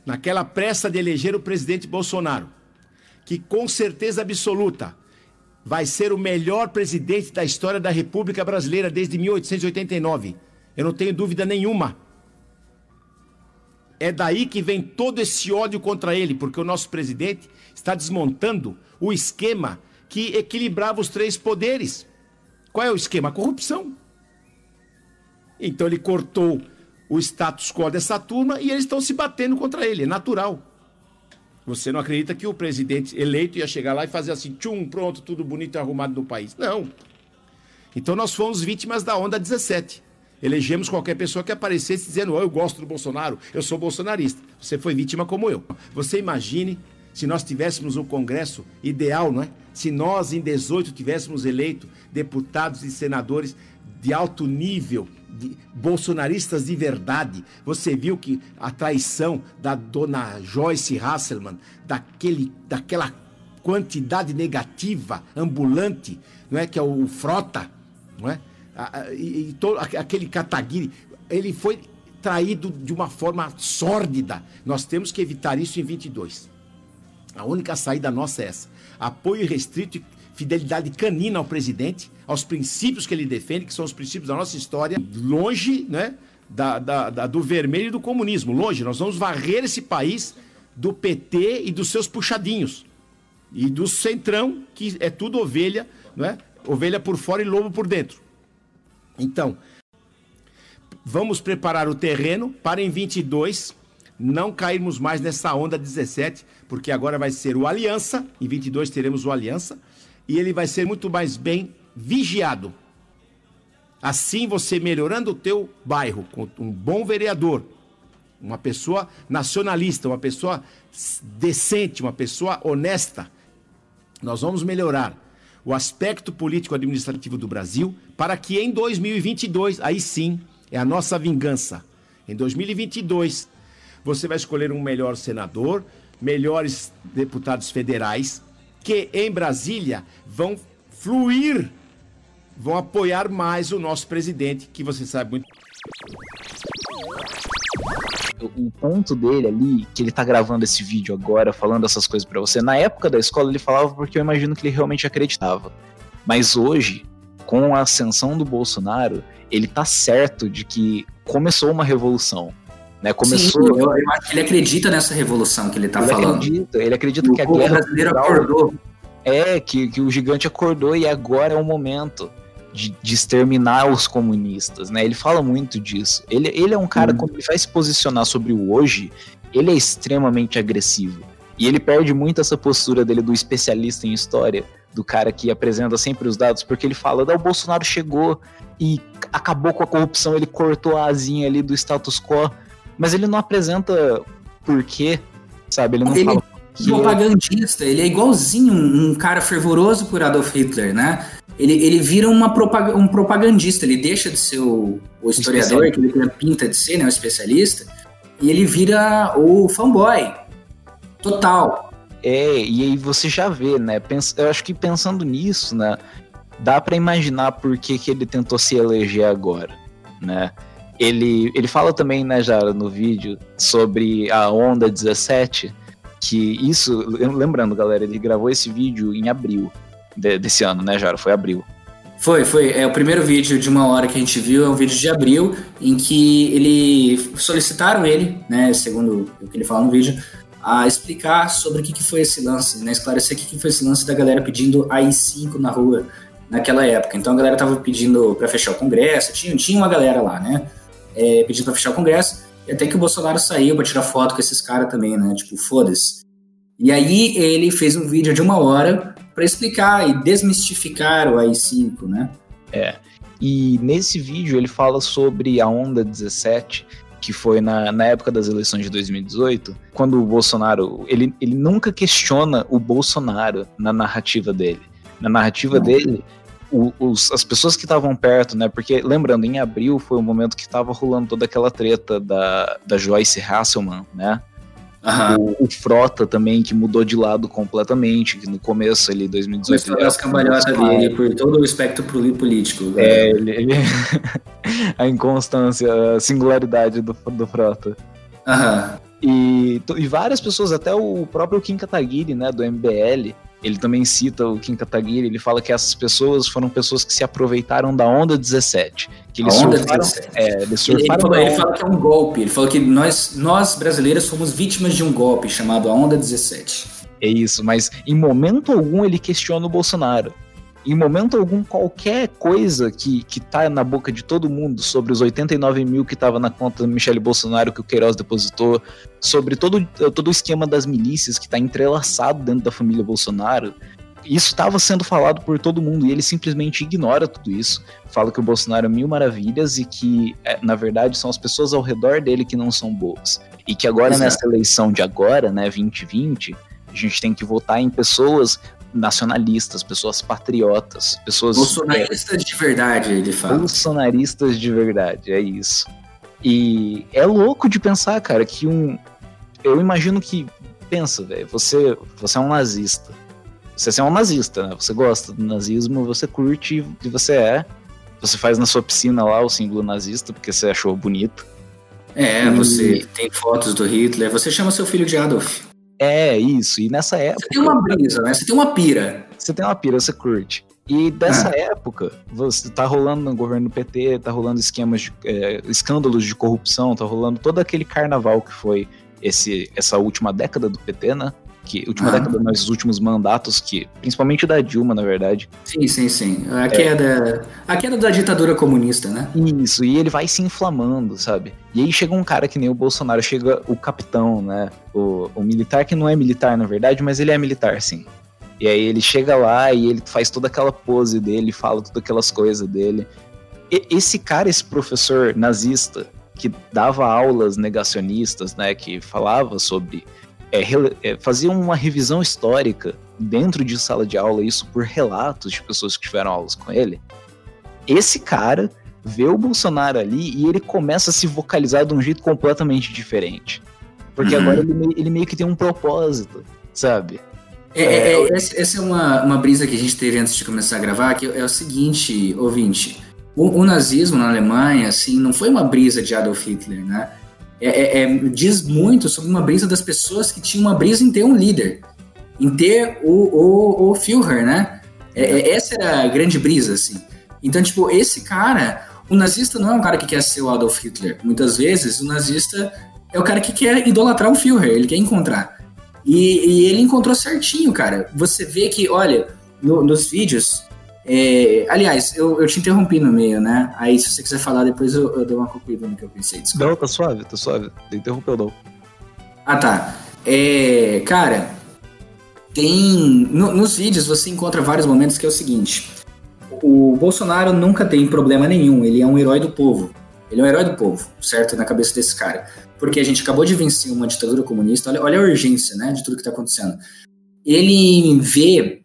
Naquela pressa de eleger o presidente Bolsonaro, que com certeza absoluta vai ser o melhor presidente da história da República Brasileira desde 1889. Eu não tenho dúvida nenhuma. É daí que vem todo esse ódio contra ele, porque o nosso presidente está desmontando o esquema que equilibrava os três poderes. Qual é o esquema? A corrupção. Então ele cortou o status quo dessa turma e eles estão se batendo contra ele, é natural. Você não acredita que o presidente eleito ia chegar lá e fazer assim, tchum, pronto, tudo bonito e arrumado no país. Não. Então nós fomos vítimas da onda 17. Elegemos qualquer pessoa que aparecesse dizendo: oh, eu gosto do Bolsonaro, eu sou bolsonarista. Você foi vítima como eu. Você imagine se nós tivéssemos o Congresso ideal, não é? Se nós, em 18, tivéssemos eleito deputados e senadores de alto nível, de bolsonaristas de verdade. Você viu que a traição da dona Joyce Hasselman, daquele, daquela quantidade negativa, ambulante, não é? que é o Frota, não é? E, e todo, aquele Kataguiri, ele foi traído de uma forma sórdida. Nós temos que evitar isso em 22. A única saída nossa é essa. Apoio restrito e fidelidade canina ao presidente, aos princípios que ele defende, que são os princípios da nossa história, longe né, da, da, da, do vermelho e do comunismo. Longe, nós vamos varrer esse país do PT e dos seus puxadinhos. E do centrão, que é tudo ovelha, não é? Ovelha por fora e lobo por dentro. Então, vamos preparar o terreno para em 22 não cairmos mais nessa onda 17, porque agora vai ser o Aliança, em 22 teremos o Aliança, e ele vai ser muito mais bem vigiado. Assim, você melhorando o teu bairro com um bom vereador, uma pessoa nacionalista, uma pessoa decente, uma pessoa honesta, nós vamos melhorar o aspecto político administrativo do Brasil para que em 2022, aí sim, é a nossa vingança. Em 2022, você vai escolher um melhor senador, melhores deputados federais, que em Brasília vão fluir, vão apoiar mais o nosso presidente, que você sabe muito. O ponto dele ali, que ele tá gravando esse vídeo agora, falando essas coisas para você, na época da escola ele falava porque eu imagino que ele realmente acreditava. Mas hoje, com a ascensão do Bolsonaro, ele tá certo de que começou uma revolução. Né? Começou. Sim, eu, eu, acho que ele acredita nessa revolução que ele está falando. Acredita, ele acredita o que a guerra brasileiro acordou. É, que, que o gigante acordou e agora é o momento de, de exterminar os comunistas, né? Ele fala muito disso. Ele, ele é um cara, hum. quando ele vai se posicionar sobre o hoje, ele é extremamente agressivo. E ele perde muito essa postura dele do especialista em história, do cara que apresenta sempre os dados, porque ele fala: o Bolsonaro chegou e acabou com a corrupção, ele cortou a asinha ali do status quo mas ele não apresenta por quê, sabe? Ele não ele fala. É propagandista, ele é igualzinho um, um, cara fervoroso por Adolf Hitler, né? Ele, ele vira uma propag um propagandista, ele deixa de ser o, o historiador, que ele pinta de ser, né? O especialista, e ele vira o fanboy. Total. É, e aí você já vê, né? Eu acho que pensando nisso, né? Dá para imaginar por que, que ele tentou se eleger agora, né? ele, ele fala também, né, Jara, no vídeo, sobre a onda 17, que isso, lembrando, galera, ele gravou esse vídeo em abril de, desse ano, né, Jara? Foi abril. Foi, foi. É o primeiro vídeo de uma hora que a gente viu, é um vídeo de abril, em que ele solicitaram ele, né, segundo o que ele fala no vídeo, a explicar sobre o que, que foi esse lance, né, esclarecer o que, que foi esse lance da galera pedindo AI-5 na rua naquela época. Então a galera tava pedindo para fechar o Congresso, tinha, tinha uma galera lá, né? é, pedindo para fechar o Congresso, e até que o Bolsonaro saiu para tirar foto com esses caras também, né? Tipo, foda-se. E aí ele fez um vídeo de uma hora para explicar e desmistificar o AI-5, né? É. E nesse vídeo ele fala sobre a onda 17, que foi na, na época das eleições de 2018, quando o Bolsonaro. Ele, ele nunca questiona o Bolsonaro na narrativa dele. Na narrativa Não. dele, o, os, as pessoas que estavam perto, né? Porque, lembrando, em abril foi o momento que estava rolando toda aquela treta da, da Joyce Hasselman, né? Uhum. O, o, Frota também, que mudou de lado completamente, que no começo ali, 2018... Começou as cambalhotas dele por todo o espectro político. Né? É, ele, ele [laughs] a inconstância, a singularidade do, do Frota. Aham. Uhum. E, e várias pessoas, até o próprio Kim Kataguiri, né, do MBL, ele também cita o Kim Kataguiri, ele fala que essas pessoas foram pessoas que se aproveitaram da onda 17. Que eles a onda surfaram, 17. É, eles surfaram ele, falou, ele fala que é um golpe, ele falou que nós, nós brasileiros somos vítimas de um golpe chamado a onda 17. É isso, mas em momento algum ele questiona o Bolsonaro em momento algum, qualquer coisa que, que tá na boca de todo mundo sobre os 89 mil que tava na conta do Michele Bolsonaro que o Queiroz depositou, sobre todo, todo o esquema das milícias que tá entrelaçado dentro da família Bolsonaro, isso estava sendo falado por todo mundo e ele simplesmente ignora tudo isso. Fala que o Bolsonaro é mil maravilhas e que, é, na verdade, são as pessoas ao redor dele que não são boas. E que agora, Exato. nessa eleição de agora, né, 2020, a gente tem que votar em pessoas nacionalistas, pessoas patriotas, pessoas. Bolsonaristas de verdade, ele fala. Bolsonaristas de verdade, é isso. E é louco de pensar, cara, que um. Eu imagino que. Pensa, velho, você, você é um nazista. Você é um nazista, né? Você gosta do nazismo, você curte que você é. Você faz na sua piscina lá o símbolo nazista porque você achou bonito. É, e... você tem fotos do Hitler, você chama seu filho de Adolf. É, isso. E nessa época. Você tem uma brisa, né? Você tem uma pira. Você tem uma pira, você curte. E dessa ah. época, você tá rolando no governo do PT, tá rolando esquemas de é, escândalos de corrupção, tá rolando todo aquele carnaval que foi esse, essa última década do PT, né? Que última ah. década, mas os últimos mandatos, que principalmente da Dilma, na verdade. Sim, sim, sim. A queda, é. a queda da ditadura comunista, né? Isso, e ele vai se inflamando, sabe? E aí chega um cara que nem o Bolsonaro, chega o capitão, né? O, o militar que não é militar, na verdade, mas ele é militar, sim. E aí ele chega lá e ele faz toda aquela pose dele, fala todas aquelas coisas dele. E esse cara, esse professor nazista, que dava aulas negacionistas, né, que falava sobre é, é, fazia uma revisão histórica dentro de sala de aula, isso por relatos de pessoas que tiveram aulas com ele. Esse cara vê o Bolsonaro ali e ele começa a se vocalizar de um jeito completamente diferente. Porque uhum. agora ele, ele, meio que tem um propósito, sabe? É, é, é, essa é uma, uma brisa que a gente teve antes de começar a gravar, que é o seguinte, ouvinte. O, o nazismo na Alemanha, assim, não foi uma brisa de Adolf Hitler, né? É, é, é, diz muito sobre uma brisa das pessoas que tinham uma brisa em ter um líder, em ter o, o, o Führer, né? É, é, essa era a grande brisa, assim. Então, tipo, esse cara, o nazista não é um cara que quer ser o Adolf Hitler. Muitas vezes, o nazista é o cara que quer idolatrar o Führer, ele quer encontrar. E, e ele encontrou certinho, cara. Você vê que, olha, no, nos vídeos, é, aliás, eu, eu te interrompi no meio, né? Aí, se você quiser falar, depois eu, eu dou uma concluída no que eu pensei. Desculpa. Não, tá suave, tá suave. Não interrompeu, não. Ah, tá. É, cara, tem. No, nos vídeos você encontra vários momentos que é o seguinte: o Bolsonaro nunca tem problema nenhum, ele é um herói do povo. Ele é um herói do povo, certo? Na cabeça desse cara. Porque a gente acabou de vencer uma ditadura comunista, olha, olha a urgência, né, de tudo que tá acontecendo. Ele vê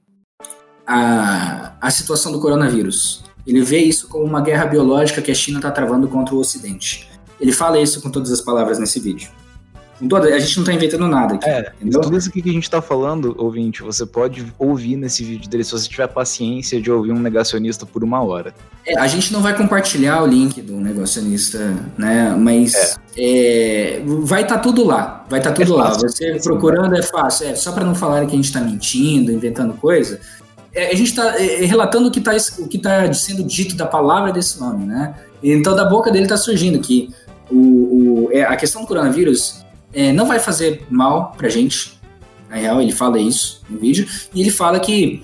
a, a situação do coronavírus. Ele vê isso como uma guerra biológica que a China está travando contra o Ocidente. Ele fala isso com todas as palavras nesse vídeo. Toda, a gente não está inventando nada aqui. É, entendeu? tudo isso que a gente está falando, ouvinte, você pode ouvir nesse vídeo dele se você tiver paciência de ouvir um negacionista por uma hora. É, a gente não vai compartilhar o link do negacionista, né? Mas é. É, vai estar tá tudo lá. Vai estar tá tudo é lá. Você procurando é fácil. É, só para não falar que a gente está mentindo, inventando coisa a gente está é, é, relatando o que está tá sendo dito da palavra desse nome, né? Então, da boca dele está surgindo que o, o é, a questão do coronavírus é, não vai fazer mal para gente. Na real, ele fala isso no vídeo. E ele fala que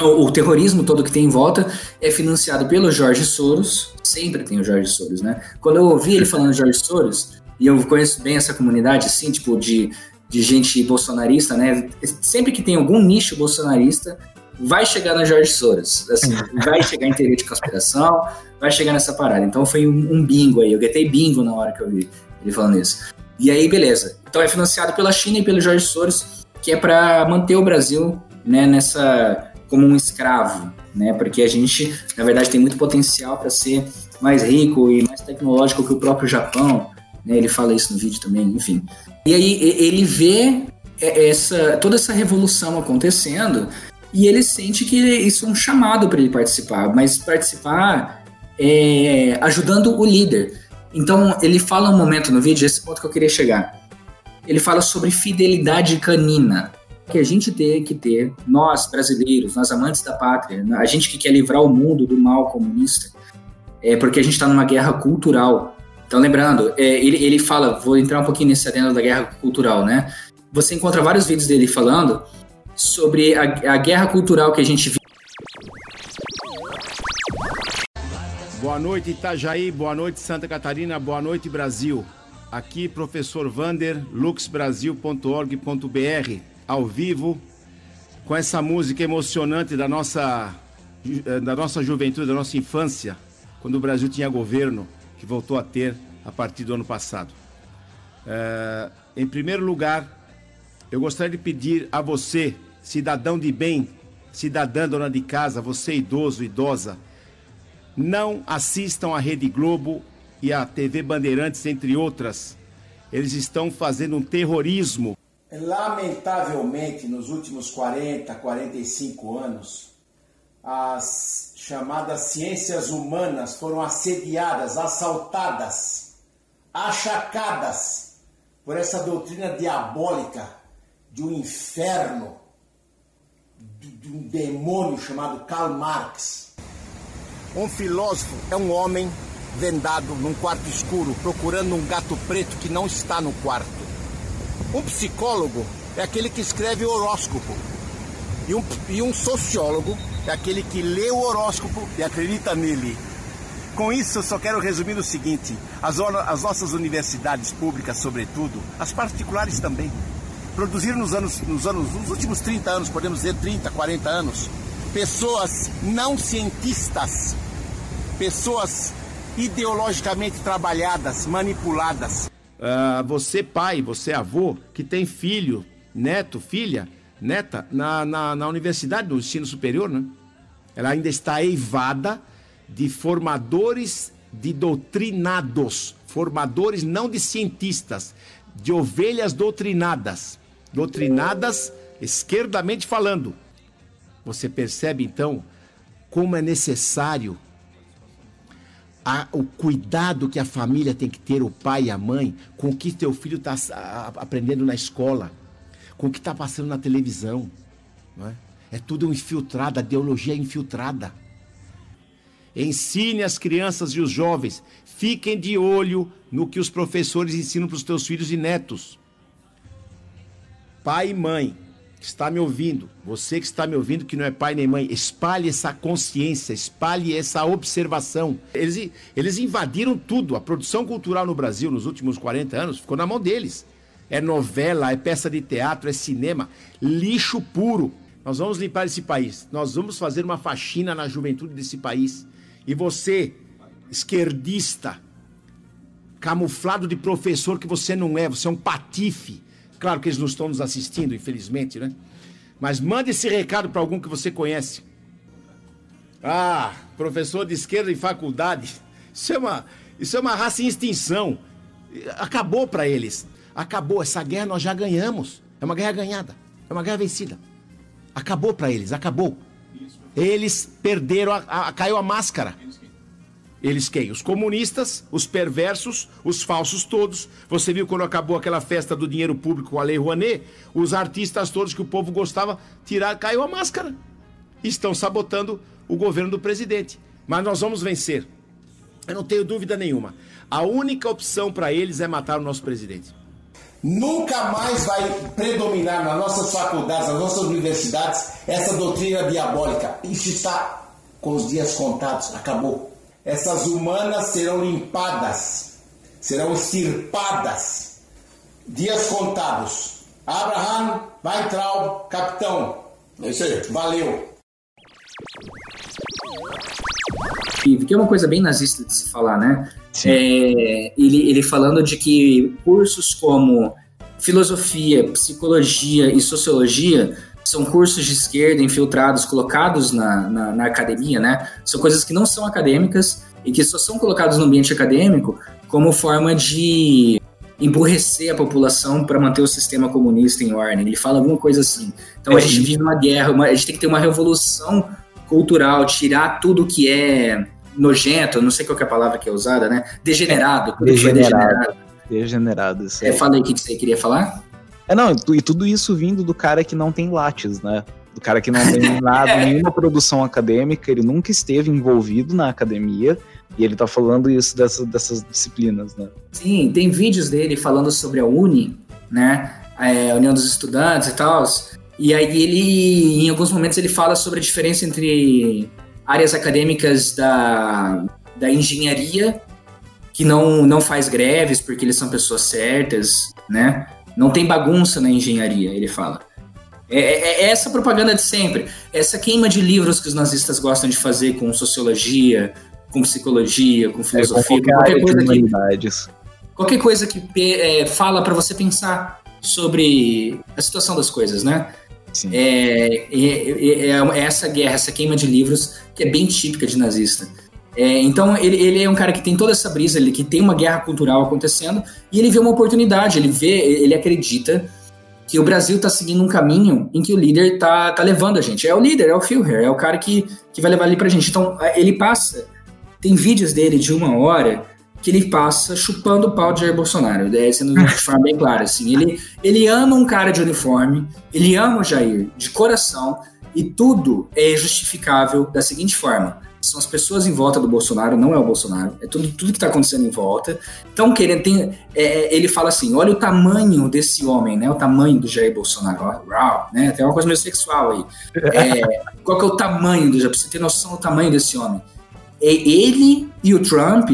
o, o, terrorismo todo que tem em volta é financiado pelo Jorge Soros. Sempre tem o Jorge Soros, né? Quando eu ouvi ele falando Jorge Soros, e eu conheço bem essa comunidade, assim, tipo, de, de gente bolsonarista, né? Sempre que tem algum nicho bolsonarista, vai chegar na Jorge Soros. Assim, [laughs] vai chegar em teoria de conspiração, vai chegar nessa parada. Então foi um, um bingo aí. Eu gritei bingo na hora que eu vi ele falando isso. E aí, beleza. Então é financiado pela China e pelo Jorge Soros, que é para manter o Brasil né, nessa como um escravo, né? Porque a gente, na verdade, tem muito potencial para ser mais rico e mais tecnológico que o próprio Japão. Né? Ele fala isso no vídeo também, enfim. E aí ele vê essa toda essa revolução acontecendo e ele sente que isso é um chamado para ele participar, mas participar é, ajudando o líder. Então ele fala um momento no vídeo, esse ponto que eu queria chegar. Ele fala sobre fidelidade canina que a gente tem que ter, nós brasileiros, nós amantes da pátria, a gente que quer livrar o mundo do mal comunista, é porque a gente está numa guerra cultural. Então, lembrando, é, ele, ele fala, vou entrar um pouquinho nesse adendo da guerra cultural, né? Você encontra vários vídeos dele falando sobre a, a guerra cultural que a gente vive. Boa noite, Itajaí. Boa noite, Santa Catarina. Boa noite, Brasil. Aqui, professor Vander, luxbrasil.org.br, ao vivo, com essa música emocionante da nossa, eh, da nossa juventude, da nossa infância, quando o Brasil tinha governo, que voltou a ter a partir do ano passado. É, em primeiro lugar, eu gostaria de pedir a você, cidadão de bem, cidadã dona de casa, você idoso, idosa, não assistam à Rede Globo e à TV Bandeirantes, entre outras. Eles estão fazendo um terrorismo. Lamentavelmente, nos últimos 40, 45 anos, as chamadas ciências humanas foram assediadas, assaltadas, achacadas por essa doutrina diabólica de um inferno, de um demônio chamado Karl Marx. Um filósofo é um homem vendado num quarto escuro procurando um gato preto que não está no quarto. Um psicólogo é aquele que escreve o horóscopo. E um, e um sociólogo é aquele que lê o horóscopo e acredita nele. Com isso, só quero resumir o seguinte: as, as nossas universidades públicas, sobretudo, as particulares também, produziram nos anos, nos anos, nos últimos 30 anos, podemos dizer 30, 40 anos, pessoas não cientistas, pessoas ideologicamente trabalhadas, manipuladas. Uh, você, pai, você, avô, que tem filho, neto, filha, neta, na, na, na universidade, no ensino superior, né? Ela ainda está eivada de formadores de doutrinados, formadores não de cientistas, de ovelhas doutrinadas, doutrinadas esquerdamente falando. Você percebe então como é necessário a, o cuidado que a família tem que ter, o pai e a mãe, com o que teu filho está aprendendo na escola, com o que está passando na televisão. Não é? é tudo infiltrado, a ideologia é infiltrada. Ensine as crianças e os jovens, fiquem de olho no que os professores ensinam para os teus filhos e netos. Pai e mãe, que está me ouvindo, você que está me ouvindo, que não é pai nem mãe, espalhe essa consciência, espalhe essa observação. Eles, eles invadiram tudo. A produção cultural no Brasil nos últimos 40 anos ficou na mão deles. É novela, é peça de teatro, é cinema. Lixo puro. Nós vamos limpar esse país. Nós vamos fazer uma faxina na juventude desse país. E você, esquerdista, camuflado de professor que você não é, você é um patife Claro que eles não estão nos assistindo, infelizmente, né? Mas mande esse recado para algum que você conhece. Ah, professor de esquerda em faculdade. Isso é uma, isso é uma raça em extinção. Acabou para eles. Acabou. Essa guerra nós já ganhamos. É uma guerra ganhada. É uma guerra vencida. Acabou para eles. Acabou. Eles perderam. A, a, caiu a máscara. Eles quem? Os comunistas, os perversos, os falsos todos. Você viu quando acabou aquela festa do dinheiro público com a Lei Rouanet? Os artistas todos que o povo gostava, tirar, caiu a máscara. Estão sabotando o governo do presidente. Mas nós vamos vencer. Eu não tenho dúvida nenhuma. A única opção para eles é matar o nosso presidente. Nunca mais vai predominar nas nossas faculdades, nas nossas universidades, essa doutrina diabólica. Isso está com os dias contados. Acabou essas humanas serão limpadas, serão extirpadas. Dias contados. Abraham Weintraub, capitão. É isso aí. Valeu. Que é uma coisa bem nazista de se falar, né? É, ele, ele falando de que cursos como filosofia, psicologia e sociologia são cursos de esquerda infiltrados, colocados na, na, na, academia, né? São coisas que não são acadêmicas e que só são colocados no ambiente acadêmico como forma de emburrecer a população para manter o sistema comunista em ordem. Ele fala alguma coisa assim. Então é, a gente vive uma guerra, uma, a gente tem que ter uma revolução cultural, tirar tudo que é nojento, não sei qual é a palavra que é usada, né? Degenerado. Degenerado. Degenerado. Degenerado. É, fala aí o que você queria falar. É, não, e tudo isso vindo do cara que não tem lattes, né? Do cara que não tem [laughs] nada, nenhuma produção acadêmica, ele nunca esteve envolvido na academia, e ele tá falando isso dessas, dessas disciplinas, né? Sim, tem vídeos dele falando sobre a Uni, né? É, a União dos Estudantes e tal. E aí ele, em alguns momentos, ele fala sobre a diferença entre áreas acadêmicas da, da engenharia, que não, não faz greves porque eles são pessoas certas, né? Não tem bagunça na engenharia, ele fala. É, é, é, essa propaganda de sempre. Essa queima de livros que os nazistas gostam de fazer com sociologia, com psicologia, com filosofia, é, com qualquer, coisa que, qualquer coisa que é, fala para você pensar sobre a situação das coisas, né? É, é, é, essa guerra, essa queima de livros que é bem típica de nazista. Então ele, ele, é um cara que tem toda essa brisa, ele que tem uma guerra cultural acontecendo e ele vê uma oportunidade, ele vê, ele acredita que o Brasil está seguindo um caminho em que o líder tá, tá levando a gente. É o líder, é o Führer, é o cara que, que vai levar ali pra gente. Então, ele passa. Tem vídeos dele de uma hora que ele passa chupando o pau de Jair Bolsonaro, é, sendo de forma bem clara. Assim. Ele, ele ama um cara de uniforme, ele ama o Jair de coração, e tudo é justificável da seguinte forma são as pessoas em volta do Bolsonaro, não é o Bolsonaro, é tudo, tudo que está acontecendo em volta. Então, querendo, tem, é, é, ele fala assim: olha o tamanho desse homem, né? O tamanho do Jair Bolsonaro, uau, né? Tem uma coisa meio sexual aí. É, [laughs] qual que é o tamanho do Jair? Pra você ter noção do tamanho desse homem. É ele e o Trump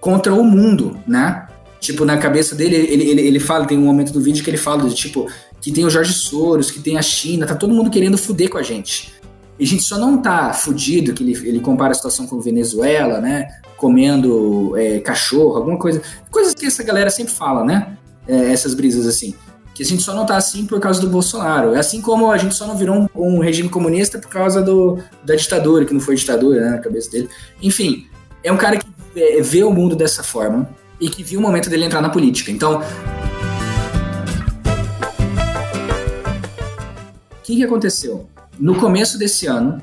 contra o mundo, né? Tipo, na cabeça dele, ele, ele, ele fala, tem um momento do vídeo que ele fala de tipo, que tem o Jorge Soros, que tem a China, tá todo mundo querendo fuder com a gente. E a gente só não tá fudido, que ele, ele compara a situação com Venezuela, né? Comendo é, cachorro, alguma coisa. Coisas que essa galera sempre fala, né? É, essas brisas assim. Que a gente só não tá assim por causa do Bolsonaro. É assim como a gente só não virou um, um regime comunista por causa do, da ditadura, que não foi ditadura, né? Na cabeça dele. Enfim, é um cara que é, vê o mundo dessa forma e que viu o momento dele entrar na política. Então. O que, que aconteceu? No começo desse ano,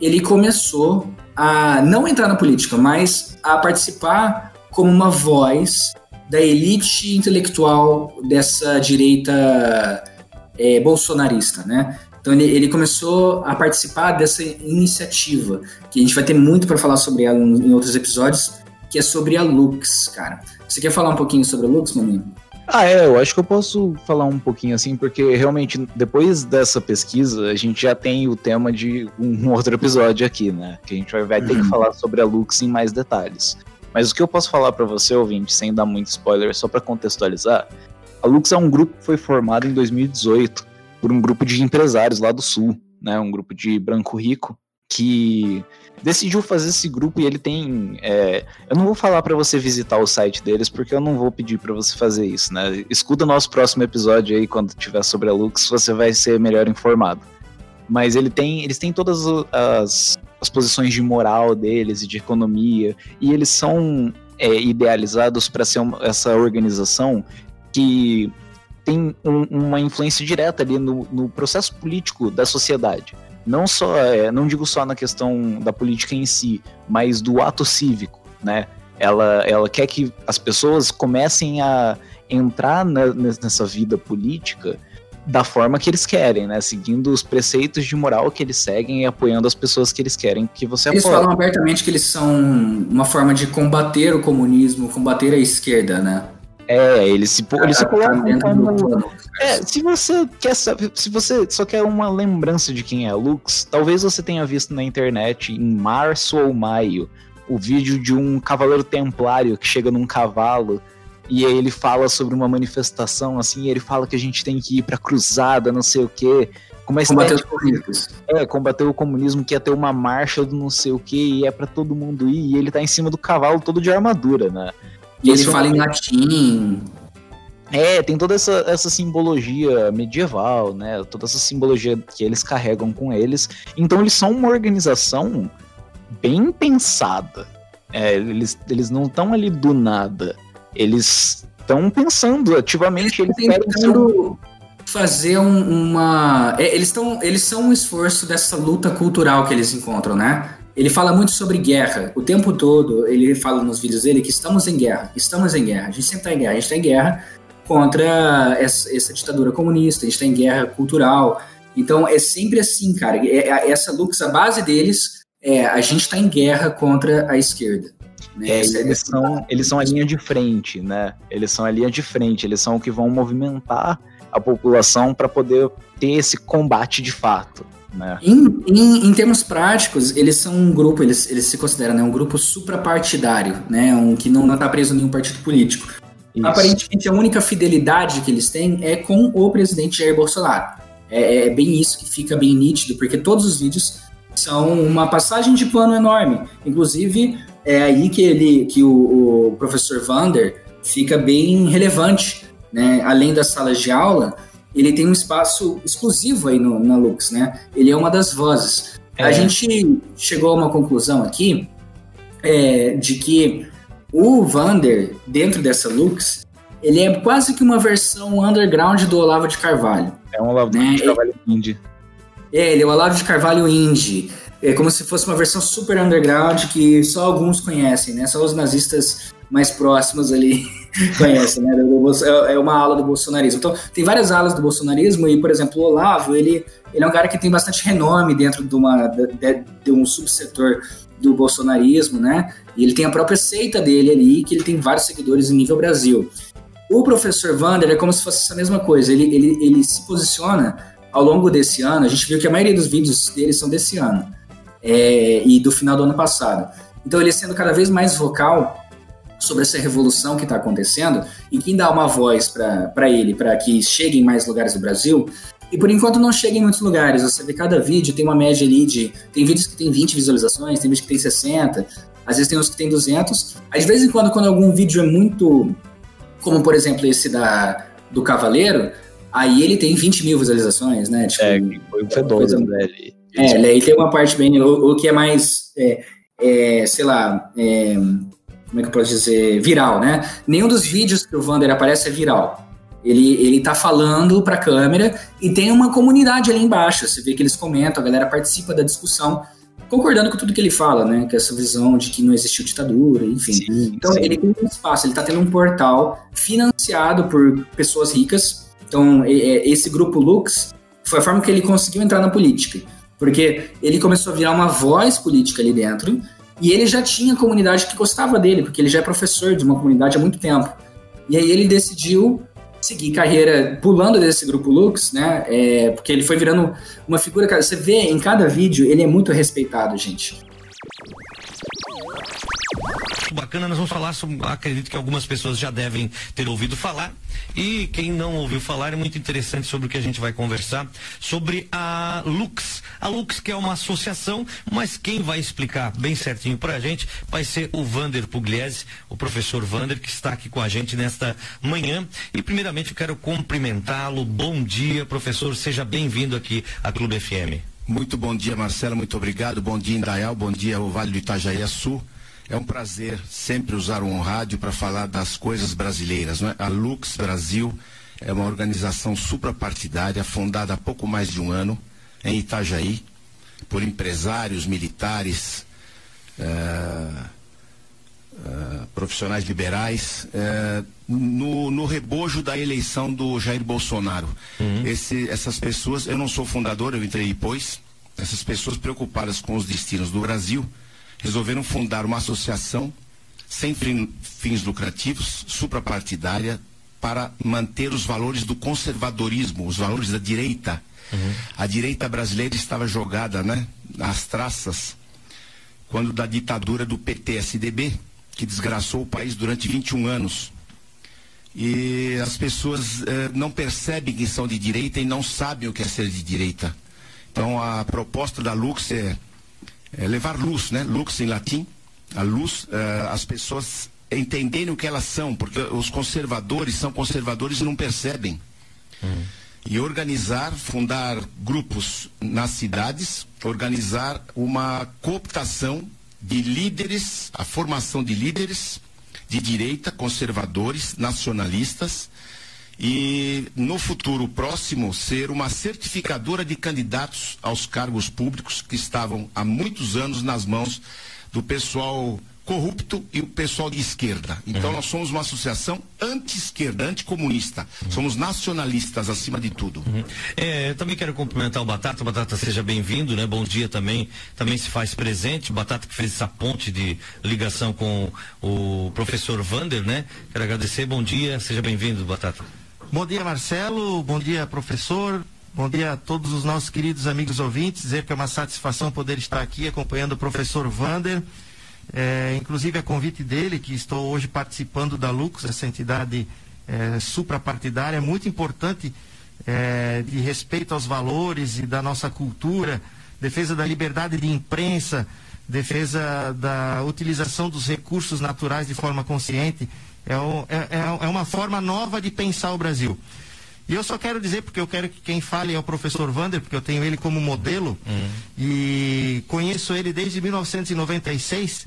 ele começou a não entrar na política, mas a participar como uma voz da elite intelectual dessa direita é, bolsonarista, né? Então ele, ele, começou a participar dessa iniciativa, que a gente vai ter muito para falar sobre ela em outros episódios, que é sobre a Lux, cara. Você quer falar um pouquinho sobre a Lux, maninho? Ah, é, eu acho que eu posso falar um pouquinho assim, porque realmente depois dessa pesquisa a gente já tem o tema de um [laughs] outro episódio aqui, né? Que a gente vai, vai ter que uhum. falar sobre a Lux em mais detalhes. Mas o que eu posso falar para você, ouvinte, sem dar muito spoiler, só para contextualizar, a Lux é um grupo que foi formado em 2018 por um grupo de empresários lá do Sul, né? Um grupo de branco rico que decidiu fazer esse grupo e ele tem. É, eu não vou falar para você visitar o site deles porque eu não vou pedir para você fazer isso, né? Escuta o nosso próximo episódio aí quando tiver sobre a Lux, você vai ser melhor informado. Mas ele tem, eles têm todas as, as posições de moral deles e de economia e eles são é, idealizados para ser uma, essa organização que tem um, uma influência direta ali no, no processo político da sociedade não só, é, não digo só na questão da política em si, mas do ato cívico, né? Ela, ela quer que as pessoas comecem a entrar na, nessa vida política da forma que eles querem, né? Seguindo os preceitos de moral que eles seguem e apoiando as pessoas que eles querem que você eles apoie. Eles falam abertamente que eles são uma forma de combater o comunismo, combater a esquerda, né? É, ele se, ele se coloca como. É, se você quer saber, se você só quer uma lembrança de quem é Lux, talvez você tenha visto na internet em março ou maio o vídeo de um cavaleiro templário que chega num cavalo e ele fala sobre uma manifestação assim, e ele fala que a gente tem que ir pra cruzada, não sei o quê. combater os comunistas. É, combater o comunismo, que ia ter uma marcha do não sei o que, e é para todo mundo ir, e ele tá em cima do cavalo todo de armadura, né? E ele fala em latim. É, tem toda essa, essa simbologia medieval, né? Toda essa simbologia que eles carregam com eles. Então eles são uma organização bem pensada. É, eles, eles não estão ali do nada. Eles estão pensando ativamente. Eles tentando fazer um, uma. É, eles, tão, eles são um esforço dessa luta cultural que eles encontram, né? Ele fala muito sobre guerra. O tempo todo, ele fala nos vídeos dele que estamos em guerra. Estamos em guerra. A gente sempre está em guerra. A gente está em guerra contra essa, essa, ditadura comunista. A gente está em guerra cultural. Então, é sempre assim, cara. É, é, essa Lux, a base deles é a gente está em guerra contra a esquerda. Né? É, eles, são, eles são a linha de frente, né? Eles são a linha de frente. Eles são o que vão movimentar a população para poder ter esse combate de fato. Né? Em, em, em, termos práticos, eles são um grupo, eles, eles se consideram né, um grupo suprapartidário, né, um que não está preso em nenhum partido político. Isso. Aparentemente, a única fidelidade que eles têm é com o presidente Jair Bolsonaro. É, é bem isso que fica bem nítido, porque todos os vídeos são uma passagem de pano enorme. Inclusive, é aí que ele, que o, o professor Vander fica bem relevante, né? Além das salas de aula, ele tem um espaço exclusivo aí no, na Lux, né? Ele é uma das vozes. É. A gente chegou a uma conclusão aqui é, de que o Vander, dentro dessa Lux, ele é quase que uma versão underground do Olavo de Carvalho. É um Olavo né? de Carvalho indie. É, ele é o Olavo de Carvalho indie. É como se fosse uma versão super underground que só alguns conhecem, né? Só os nazistas mais próximos ali [laughs] conhecem, né? É, é uma ala do bolsonarismo. Então, tem várias alas do bolsonarismo e, por exemplo, o Olavo, ele, ele é um cara que tem bastante renome dentro de, uma, de, de um subsetor do bolsonarismo, né? E ele tem a própria seita dele ali, que ele tem vários seguidores em nível Brasil. O professor Vander é como se fosse essa mesma coisa. Ele, ele, ele se posiciona ao longo desse ano. A gente viu que a maioria dos vídeos dele são desse ano é, e do final do ano passado. Então, ele sendo cada vez mais vocal sobre essa revolução que está acontecendo e quem dá uma voz para ele, para que chegue em mais lugares do Brasil. E por enquanto não chega em muitos lugares. Você vê cada vídeo tem uma média ali de. Tem vídeos que tem 20 visualizações, tem vídeos que tem 60, às vezes tem uns que tem 200. Às vezes, em quando, quando algum vídeo é muito. Como por exemplo esse da, do Cavaleiro, aí ele tem 20 mil visualizações, né? Tipo, é, foi um fedor, né? É, ele tem uma parte bem. O, o que é mais. É, é, sei lá. É, como é que eu posso dizer, viral, né? Nenhum dos vídeos que o Vander aparece é viral. Ele, ele tá falando pra câmera e tem uma comunidade ali embaixo. Você vê que eles comentam, a galera participa da discussão, concordando com tudo que ele fala, né? Com essa visão de que não existiu ditadura, enfim. Sim, então sim. ele tem um espaço, ele tá tendo um portal financiado por pessoas ricas. Então, esse grupo Lux foi a forma que ele conseguiu entrar na política. Porque ele começou a virar uma voz política ali dentro e ele já tinha comunidade que gostava dele, porque ele já é professor de uma comunidade há muito tempo. E aí ele decidiu seguir carreira pulando desse grupo Lux, né? É, porque ele foi virando uma figura. Você vê em cada vídeo, ele é muito respeitado, gente bacana. Nós vamos falar sobre, acredito que algumas pessoas já devem ter ouvido falar. E quem não ouviu falar é muito interessante sobre o que a gente vai conversar, sobre a Lux. A Lux, que é uma associação, mas quem vai explicar bem certinho para a gente vai ser o Vander Pugliese, o professor Vander, que está aqui com a gente nesta manhã. E primeiramente eu quero cumprimentá-lo. Bom dia, professor. Seja bem-vindo aqui à Clube FM. Muito bom dia, Marcelo. Muito obrigado. Bom dia, Indaial. Bom dia, o Vale do Itajaí Sul. É um prazer sempre usar um rádio para falar das coisas brasileiras. É? A Lux Brasil é uma organização suprapartidária fundada há pouco mais de um ano em Itajaí por empresários, militares, uh, uh, profissionais liberais, uh, no, no, rebojo da eleição do Jair Bolsonaro. Uhum. Esse, essas pessoas, eu não sou fundador, eu entrei depois, essas pessoas preocupadas com os destinos do Brasil resolveram fundar uma associação sem fins lucrativos, suprapartidária, para manter os valores do conservadorismo, os valores da direita. Uhum. A direita brasileira estava jogada né, nas traças quando da ditadura do PTSDB, que desgraçou o país durante 21 anos. E as pessoas eh, não percebem que são de direita e não sabem o que é ser de direita. Então a proposta da Lux é é, levar luz, né? Lux em latim, a luz, uh, as pessoas entenderem o que elas são, porque os conservadores são conservadores e não percebem. Uhum. E organizar, fundar grupos nas cidades, organizar uma cooptação de líderes, a formação de líderes de direita, conservadores, nacionalistas, e no futuro próximo ser uma certificadora de candidatos aos cargos públicos que estavam há muitos anos nas mãos do pessoal corrupto e o pessoal de esquerda. Então uhum. nós somos uma associação anti-esquerda, anticomunista. Uhum. Somos nacionalistas acima de tudo. Uhum. É, também quero cumprimentar o Batata. Batata, seja bem-vindo, né? Bom dia também. Também se faz presente. Batata que fez essa ponte de ligação com o professor Vander, né? Quero agradecer. Bom dia, seja bem-vindo, Batata. Bom dia, Marcelo. Bom dia, professor. Bom dia a todos os nossos queridos amigos ouvintes. Dizer que é uma satisfação poder estar aqui acompanhando o professor Vander. É, inclusive a convite dele, que estou hoje participando da Lux, essa entidade é, suprapartidária, é muito importante é, de respeito aos valores e da nossa cultura, defesa da liberdade de imprensa, defesa da utilização dos recursos naturais de forma consciente. É, um, é, é, é uma forma nova de pensar o Brasil. E eu só quero dizer, porque eu quero que quem fale é o professor Vander, porque eu tenho ele como modelo uhum. e conheço ele desde 1996,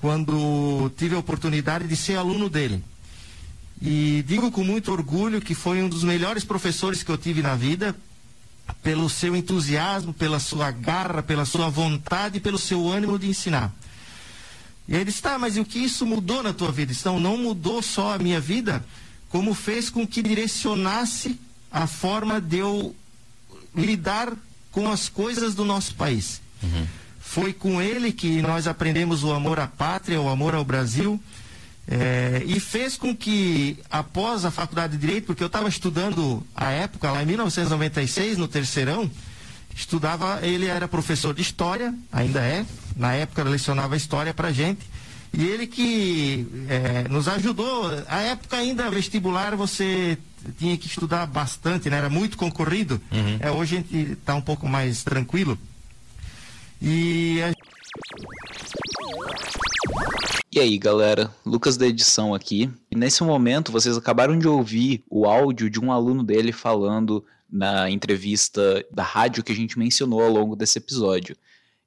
quando tive a oportunidade de ser aluno dele. E digo com muito orgulho que foi um dos melhores professores que eu tive na vida, pelo seu entusiasmo, pela sua garra, pela sua vontade, pelo seu ânimo de ensinar. E ele disse, tá, mas o que isso mudou na tua vida? Então, não mudou só a minha vida, como fez com que direcionasse a forma de eu lidar com as coisas do nosso país. Uhum. Foi com ele que nós aprendemos o amor à pátria, o amor ao Brasil, é, e fez com que, após a faculdade de Direito, porque eu estava estudando a época, lá em 1996, no terceirão, estudava, ele era professor de História, ainda é, na época lecionava História para gente, e ele que é, nos ajudou, a época ainda vestibular você tinha que estudar bastante, né? era muito concorrido, uhum. é, hoje a gente está um pouco mais tranquilo, e a... E aí, galera, Lucas da edição aqui. E nesse momento, vocês acabaram de ouvir o áudio de um aluno dele falando na entrevista da rádio que a gente mencionou ao longo desse episódio.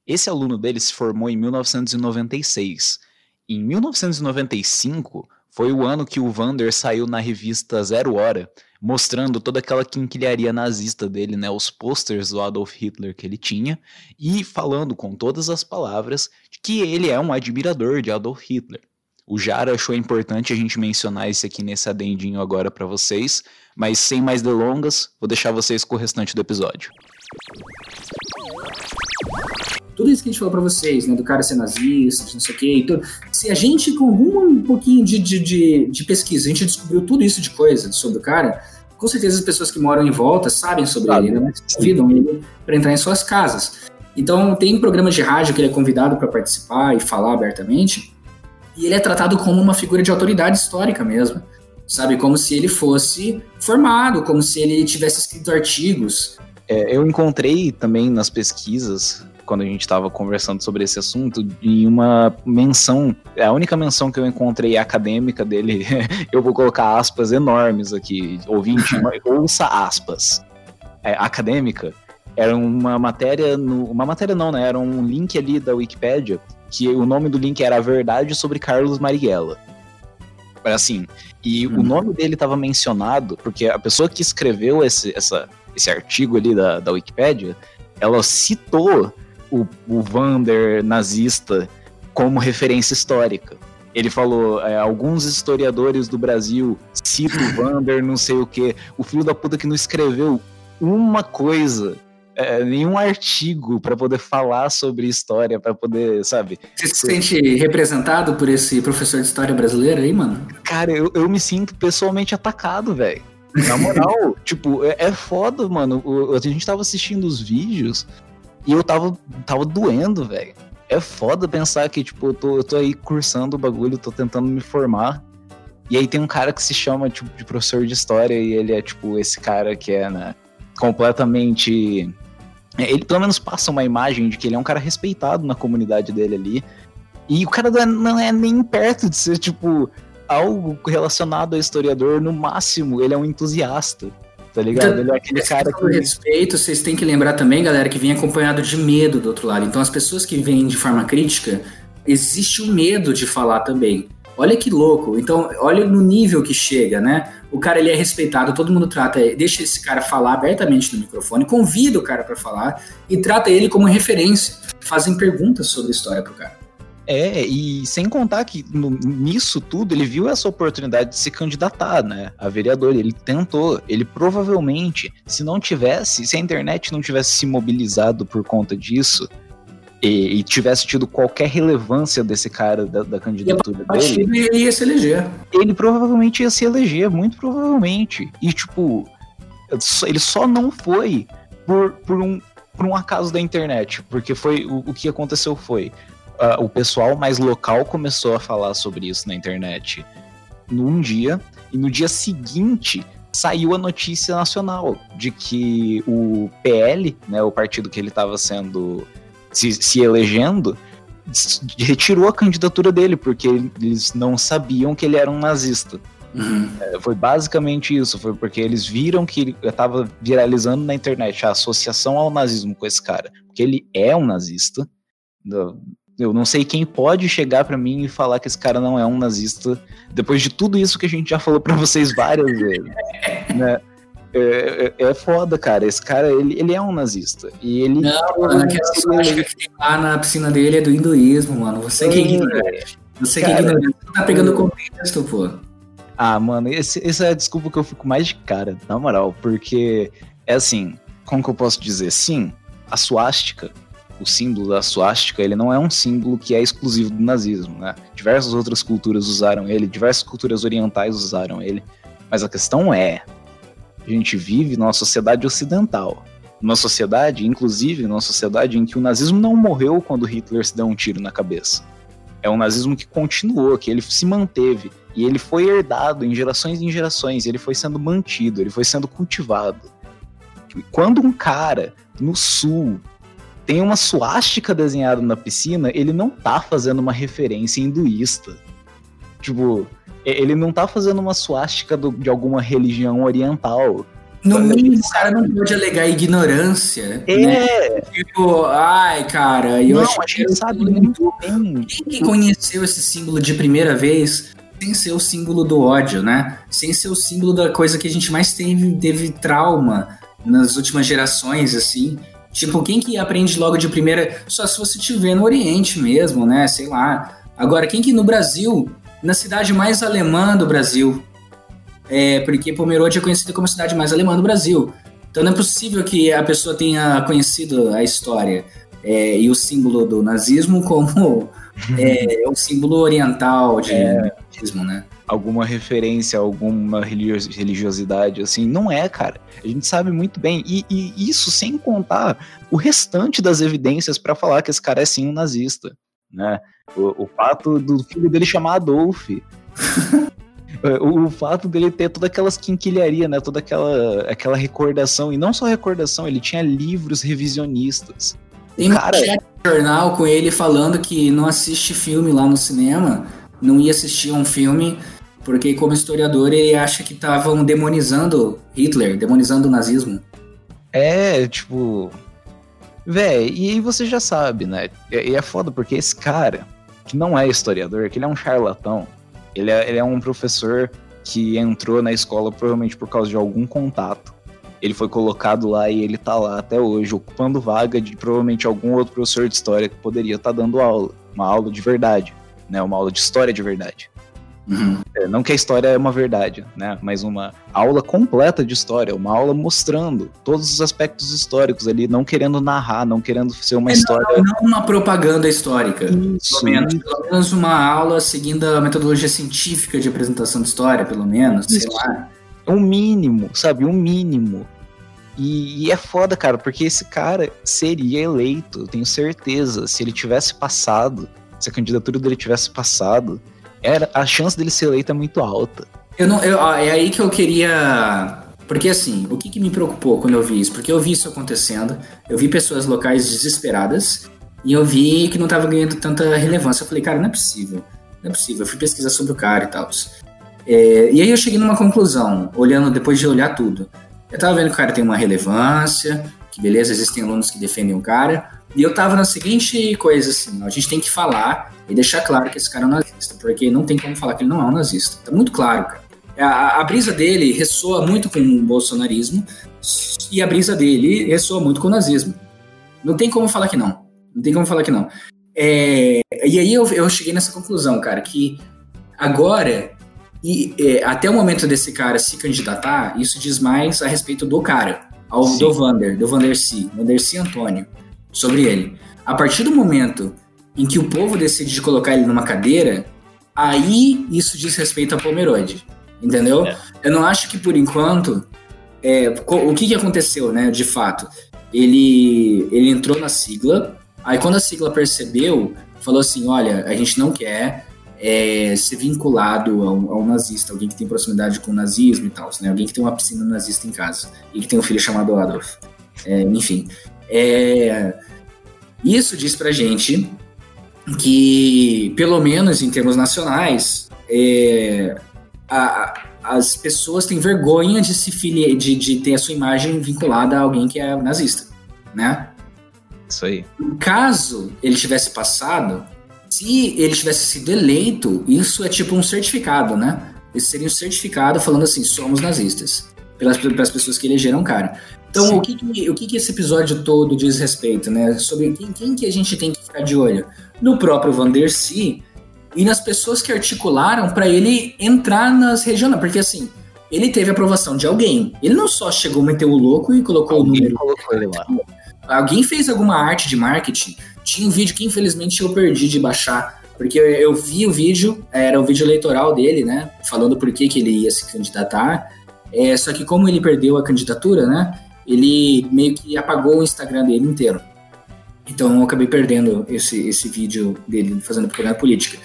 Esse aluno dele se formou em 1996. Em 1995 foi o ano que o Vander saiu na revista Zero Hora, mostrando toda aquela quinquilharia nazista dele, né, os posters do Adolf Hitler que ele tinha, e falando com todas as palavras que ele é um admirador de Adolf Hitler. O Jara achou importante a gente mencionar isso aqui nesse adendinho agora para vocês, mas sem mais delongas, vou deixar vocês com o restante do episódio. Tudo isso que a gente falou para vocês, né, do cara ser nazista, não sei o quê, então, se a gente, com um pouquinho de, de, de, de pesquisa, a gente descobriu tudo isso de coisa sobre o cara, com certeza as pessoas que moram em volta sabem sobre Sabe, ele, né? Convidam ele para entrar em suas casas. Então, tem programas de rádio que ele é convidado para participar e falar abertamente, e ele é tratado como uma figura de autoridade histórica mesmo, sabe? Como se ele fosse formado, como se ele tivesse escrito artigos. É, eu encontrei também nas pesquisas, quando a gente estava conversando sobre esse assunto, em uma menção, a única menção que eu encontrei acadêmica dele, [laughs] eu vou colocar aspas enormes aqui, ouvinte, [laughs] ouça aspas, é, acadêmica, era uma matéria, no, uma matéria não, né? Era um link ali da Wikipedia, que o nome do link era A Verdade sobre Carlos Marighella. Assim, e hum. o nome dele estava mencionado, porque a pessoa que escreveu esse, essa, esse artigo ali da, da Wikipedia, ela citou o, o Vander nazista como referência histórica. Ele falou, é, alguns historiadores do Brasil citam o Vander, não sei o que. O filho da puta que não escreveu uma coisa é, nenhum artigo para poder falar sobre história, para poder, sabe? Você se sente representado por esse professor de história brasileiro aí, mano? Cara, eu, eu me sinto pessoalmente atacado, velho. Na moral, [laughs] tipo, é, é foda, mano. O, a gente tava assistindo os vídeos e eu tava, tava doendo, velho. É foda pensar que, tipo, eu tô, eu tô aí cursando o bagulho, tô tentando me formar. E aí tem um cara que se chama, tipo, de professor de história e ele é, tipo, esse cara que é, né, completamente ele pelo menos passa uma imagem de que ele é um cara respeitado na comunidade dele ali. E o cara não é nem perto de ser, tipo, algo relacionado a historiador. No máximo, ele é um entusiasta. Tá ligado? Então, ele é aquele cara que. respeito, vocês têm que lembrar também, galera, que vem acompanhado de medo do outro lado. Então, as pessoas que vêm de forma crítica, existe o medo de falar também. Olha que louco. Então, olha no nível que chega, né? O cara ele é respeitado, todo mundo trata, deixa esse cara falar abertamente no microfone, convida o cara para falar e trata ele como referência. Fazem perguntas sobre a história pro cara. É, e sem contar que no, nisso tudo ele viu essa oportunidade de se candidatar, né, a vereador. Ele tentou, ele provavelmente, se não tivesse, se a internet não tivesse se mobilizado por conta disso, e, e, tivesse tido qualquer relevância desse cara da, da candidatura dele. Ele ia se eleger. Ele provavelmente ia se eleger, muito provavelmente. E, tipo, ele só não foi por, por, um, por um acaso da internet. Porque foi o, o que aconteceu foi. Uh, o pessoal mais local começou a falar sobre isso na internet num dia, e no dia seguinte saiu a notícia nacional de que o PL, né, o partido que ele estava sendo se, se elegendo, retirou a candidatura dele porque eles não sabiam que ele era um nazista. Uhum. É, foi basicamente isso, foi porque eles viram que ele estava viralizando na internet a associação ao nazismo com esse cara, porque ele é um nazista. Eu não sei quem pode chegar para mim e falar que esse cara não é um nazista depois de tudo isso que a gente já falou para vocês várias vezes, né? É, é, é, foda, cara. Esse cara, ele, ele é um nazista. E ele. Não, mano, aquela suástica que tem lá na piscina dele é do hinduísmo, mano. Você que é. Você que é. Você tá pegando contexto, pô. Ah, mano, esse, essa é a desculpa que eu fico mais de cara, na moral, porque é assim, como que eu posso dizer? Sim, a suástica, o símbolo da suástica, ele não é um símbolo que é exclusivo do nazismo, né? Diversas outras culturas usaram ele, diversas culturas orientais usaram ele, mas a questão é, a gente vive numa sociedade ocidental, numa sociedade, inclusive numa sociedade em que o nazismo não morreu quando Hitler se deu um tiro na cabeça. É um nazismo que continuou, que ele se manteve e ele foi herdado em gerações e em gerações, ele foi sendo mantido, ele foi sendo cultivado. Quando um cara no sul tem uma suástica desenhada na piscina, ele não tá fazendo uma referência hinduísta. Tipo, ele não tá fazendo uma suástica do, de alguma religião oriental. No mínimo, o cara não pode alegar ignorância. É. Né? Tipo, ai, cara, eu não, acho a gente sabe muito bem. Quem que conheceu esse símbolo de primeira vez sem ser o símbolo do ódio, né? Sem ser o símbolo da coisa que a gente mais teve, teve trauma nas últimas gerações, assim. Tipo, quem que aprende logo de primeira? Só se você estiver no Oriente mesmo, né? Sei lá. Agora, quem que no Brasil, na cidade mais alemã do Brasil, é, porque Pomerode é conhecida como a cidade mais alemã do Brasil. Então não é possível que a pessoa tenha conhecido a história é, e o símbolo do nazismo como [laughs] é, um símbolo oriental de é, nazismo, né? Alguma referência, alguma religiosidade, assim, não é, cara. A gente sabe muito bem. E, e isso sem contar o restante das evidências para falar que esse cara é sim um nazista, né? O, o fato do filho dele chamar Adolf. [laughs] o, o, fato dele ter toda aquelas quinquilharia, né? Toda aquela, aquela recordação. E não só recordação, ele tinha livros revisionistas. Tem cara... um jornal com ele falando que não assiste filme lá no cinema, não ia assistir um filme porque como historiador ele acha que estavam demonizando Hitler, demonizando o nazismo. É, tipo, Véi, e aí você já sabe, né? E é foda porque esse cara, que não é historiador, que ele é um charlatão, ele é, ele é um professor que entrou na escola provavelmente por causa de algum contato. Ele foi colocado lá e ele tá lá até hoje, ocupando vaga de provavelmente algum outro professor de história que poderia estar tá dando aula. Uma aula de verdade, né? Uma aula de história de verdade. Uhum. É, não que a história é uma verdade, né? Mas uma aula completa de história, uma aula mostrando todos os aspectos históricos ali, não querendo narrar, não querendo ser uma é, história. Não, não, uma propaganda histórica. Isso, pelo, menos, pelo menos uma aula seguindo a metodologia científica de apresentação de história, pelo menos, isso. sei lá. Um mínimo, sabe? Um mínimo. E, e, é foda, cara, porque esse cara seria eleito, eu tenho certeza, se ele tivesse passado, se a candidatura dele tivesse passado, era, a chance dele ser eleito é muito alta. Eu não, eu, é aí que eu queria. Porque assim, o que, que me preocupou quando eu vi isso? Porque eu vi isso acontecendo, eu vi pessoas locais desesperadas e eu vi que não estava ganhando tanta relevância. Eu falei, cara, não é possível, não é possível. Eu fui pesquisar sobre o cara e tal. É, e aí eu cheguei numa conclusão, olhando depois de olhar tudo. Eu tava vendo que o cara tem uma relevância, que beleza, existem alunos que defendem o cara, e eu tava na seguinte coisa assim, a gente tem que falar e deixar claro que esse cara é um nazista, porque não tem como falar que ele não é um nazista. Tá muito claro, cara. A, a brisa dele ressoa muito com o bolsonarismo e a brisa dele ressoa muito com o nazismo. Não tem como falar que não. Não tem como falar que não. É, e aí eu, eu cheguei nessa conclusão, cara, que agora e é, até o momento desse cara se candidatar, isso diz mais a respeito do cara, ao Sim. do Vander, do Vanderci, Vanderci Antônio sobre ele. A partir do momento em que o povo decide colocar ele numa cadeira, aí isso diz respeito a Pomerode, entendeu? É. Eu não acho que por enquanto é, o que, que aconteceu, né? De fato, ele ele entrou na sigla, aí quando a sigla percebeu, falou assim, olha, a gente não quer é, ser vinculado ao, ao, nazista, alguém que tem proximidade com o nazismo e tal, né? Alguém que tem uma piscina nazista em casa e que tem um filho chamado Adolf. É, enfim, é, isso diz pra gente que, pelo menos em termos nacionais, é, a, as pessoas têm vergonha de se filiar, de, de ter a sua imagem vinculada a alguém que é nazista, né? Isso aí. Caso ele tivesse passado, se ele tivesse sido eleito, isso é tipo um certificado, né? Esse seria um certificado falando assim, somos nazistas. Pelas, pelas pessoas que elegeram o cara. Então, o que, que, o que, que esse episódio todo diz respeito, né? Sobre quem, quem que a gente tem que ficar de olho? No próprio Van der Sea e nas pessoas que articularam para ele entrar nas regionais. Porque, assim, ele teve aprovação de alguém. Ele não só chegou, meteu o louco e colocou alguém o número. Colocou ele lá. Alguém fez alguma arte de marketing tinha um vídeo que infelizmente eu perdi de baixar, porque eu, eu vi o vídeo, era o vídeo eleitoral dele, né? Falando por que, que ele ia se candidatar. É, só que como ele perdeu a candidatura, né? Ele meio que apagou o Instagram dele inteiro. Então eu acabei perdendo esse, esse vídeo dele fazendo propaganda política.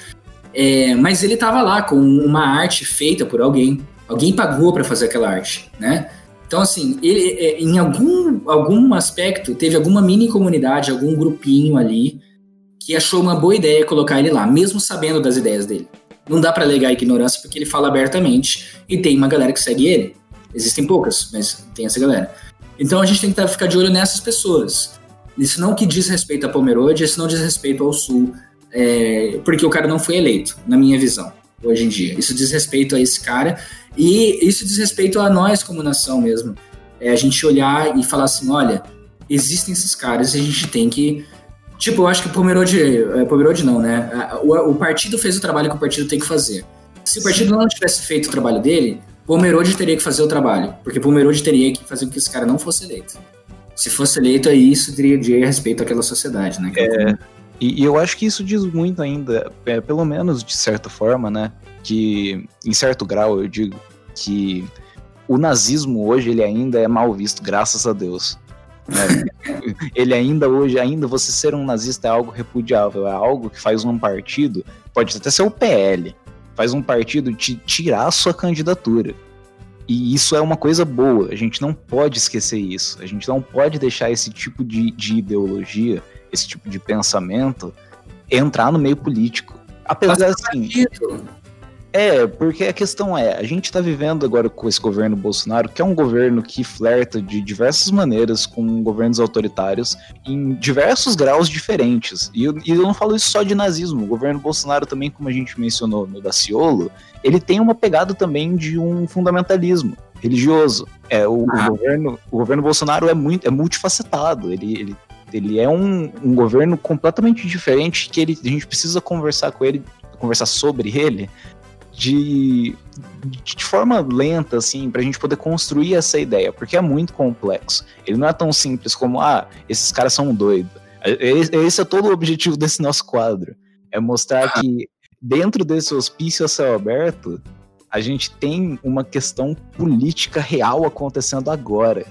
É, mas ele tava lá com uma arte feita por alguém. Alguém pagou para fazer aquela arte, né? Então, assim, ele, é, em algum, algum aspecto, teve alguma mini comunidade, algum grupinho ali que achou uma boa ideia colocar ele lá, mesmo sabendo das ideias dele. Não dá para alegar ignorância porque ele fala abertamente e tem uma galera que segue ele. Existem poucas, mas tem essa galera. Então a gente tem que ficar de olho nessas pessoas. Isso não que diz respeito a Pomerode, isso não diz respeito ao Sul, é, porque o cara não foi eleito, na minha visão, hoje em dia. Isso diz respeito a esse cara e isso diz respeito a nós como nação mesmo. É a gente olhar e falar assim, olha, existem esses caras e a gente tem que Tipo, eu acho que o Pomerode, é, Pomerode não, né? O, o, partido fez o trabalho que o partido tem que fazer. Se o partido não tivesse feito o trabalho dele, Pomerode teria que fazer o trabalho. Porque Pomerode teria que fazer com que esse cara não fosse eleito. Se fosse eleito, aí isso teria de respeito àquela sociedade, né? É, e, e, eu acho que isso diz muito ainda, é, pelo menos de certa forma, né? Que, em certo grau, eu digo, que o nazismo hoje ele ainda é mal visto, graças a Deus. Né? [laughs] ele ainda hoje, ainda você ser um nazista é algo repudiável, é algo que faz um partido, pode até ser o PL, faz um partido te tirar a sua candidatura. E isso é uma coisa boa, a gente não pode esquecer isso, a gente não pode deixar esse tipo de, de ideologia, esse tipo de pensamento entrar no meio político. Apesar assim. É, porque a questão é, a gente está vivendo agora com esse governo Bolsonaro, que é um governo que flerta de diversas maneiras com governos autoritários em diversos graus diferentes. E eu, e eu não falo isso só de nazismo. O governo Bolsonaro também, como a gente mencionou no Daciolo, ele tem uma pegada também de um fundamentalismo religioso. É, o, ah. o governo, o governo Bolsonaro é muito é multifacetado. Ele, ele ele é um, um governo completamente diferente que ele, a gente precisa conversar com ele, conversar sobre ele de, de forma lenta, assim, pra gente poder construir essa ideia, porque é muito complexo. Ele não é tão simples como, ah, esses caras são doidos. Esse é todo o objetivo desse nosso quadro. É mostrar que dentro desse hospício a céu aberto, a gente tem uma questão política real acontecendo agora,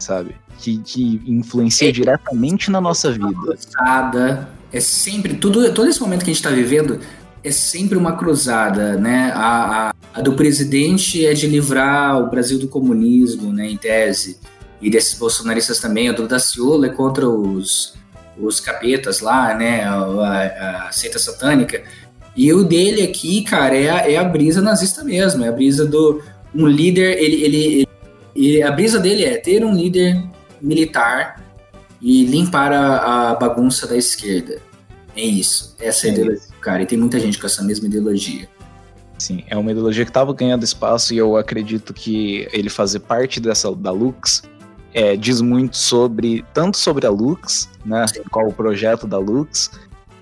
sabe? Que, que influencia é, diretamente na nossa vida. É sempre, tudo, todo esse momento que a gente está vivendo é sempre uma cruzada, né? A, a, a, do presidente é de livrar o Brasil do comunismo, né, em tese, e desses bolsonaristas também. O do Daciolo é contra os, os capetas lá, né, a, a seita satânica. E o dele aqui, cara, é a, é a brisa nazista mesmo, é a brisa do um líder, ele, ele, ele a brisa dele é ter um líder militar e limpar a, a bagunça da esquerda. É isso. Essa é a ideologia cara. E tem muita gente com essa mesma ideologia. Sim, é uma ideologia que estava ganhando espaço e eu acredito que ele fazer parte dessa da Lux é, diz muito sobre tanto sobre a Lux, né, Sim. qual o projeto da Lux,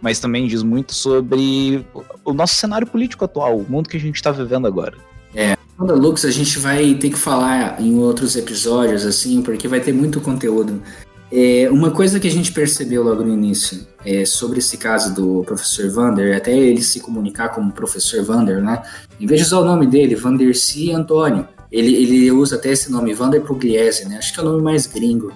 mas também diz muito sobre o nosso cenário político atual, o mundo que a gente está vivendo agora. É, da Lux a gente vai ter que falar em outros episódios assim, porque vai ter muito conteúdo é, uma coisa que a gente percebeu logo no início é, sobre esse caso do professor Vander, até ele se comunicar como professor Vander, né? Em vez de usar o nome dele, Vanderci Antônio, ele, ele usa até esse nome, Vander Pugliese, né? Acho que é o nome mais gringo,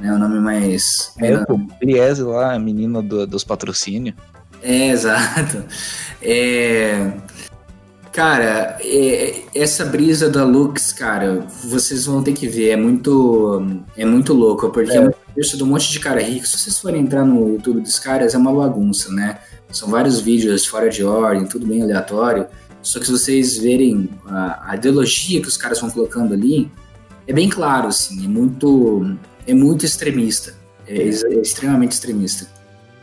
né? O nome mais... É, o Pugliese lá, a menina do, dos patrocínios. É, [laughs] exato. É... Cara, é, essa brisa da Lux, cara, vocês vão ter que ver, é muito, é muito louco, porque é, um texto de um monte de cara rico. Se vocês forem entrar no YouTube dos caras, é uma bagunça, né? São vários vídeos fora de ordem, tudo bem aleatório. Só que se vocês verem a, a ideologia que os caras vão colocando ali, é bem claro, assim, é muito, é muito extremista, é, é extremamente extremista.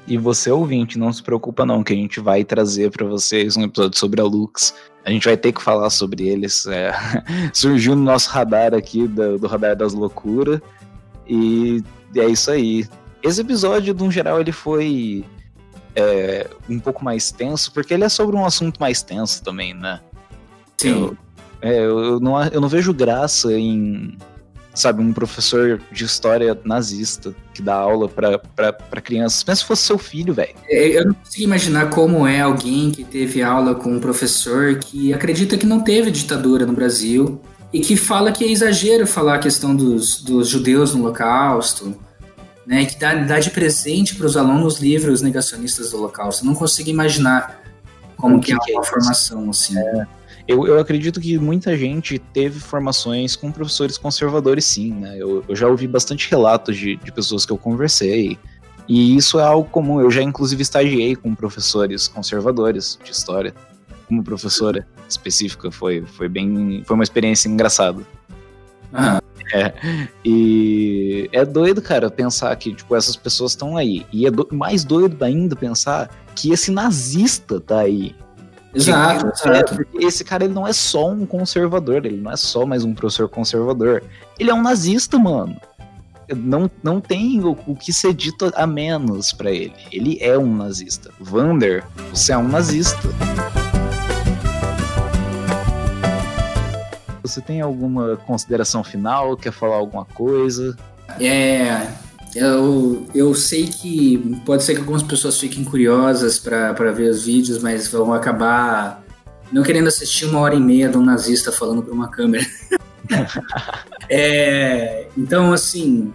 E você, ouvinte, não se preocupa não, que a gente vai trazer para vocês um episódio sobre a Lux. A gente vai ter que falar sobre eles. É, [laughs] surgiu no nosso radar aqui, do, do radar das loucuras. E é isso aí. Esse episódio, no geral, ele foi é, um pouco mais tenso, porque ele é sobre um assunto mais tenso também, né? Sim. Eu, é, eu, não, eu não vejo graça em, sabe, um professor de história nazista que dá aula para crianças. Pensa se fosse seu filho, velho. É, eu não consigo imaginar como é alguém que teve aula com um professor que acredita que não teve ditadura no Brasil e que fala que é exagero falar a questão dos, dos judeus no Holocausto né, que dá, dá de presente para os alunos livros negacionistas do Holocausto. Eu não consigo imaginar como que, que, é uma é formação assim. É. Eu, eu acredito que muita gente teve formações com professores conservadores, sim. Né? Eu, eu já ouvi bastante relatos de, de pessoas que eu conversei. E isso é algo comum. Eu já, inclusive, estagiei com professores conservadores de história. Como professora específica, foi, foi bem. Foi uma experiência engraçada. É. E é doido, cara, pensar que, tipo, essas pessoas estão aí. E é do... mais doido ainda pensar que esse nazista tá aí. Exato, exato. Esse cara, ele não é só um conservador, ele não é só mais um professor conservador. Ele é um nazista, mano. Não, não tem o, o que ser dito a menos para ele. Ele é um nazista. Vander, você é um nazista. Você tem alguma consideração final? Quer falar alguma coisa? É, eu, eu sei que pode ser que algumas pessoas fiquem curiosas para ver os vídeos, mas vão acabar não querendo assistir uma hora e meia de um nazista falando para uma câmera. [laughs] é, então, assim,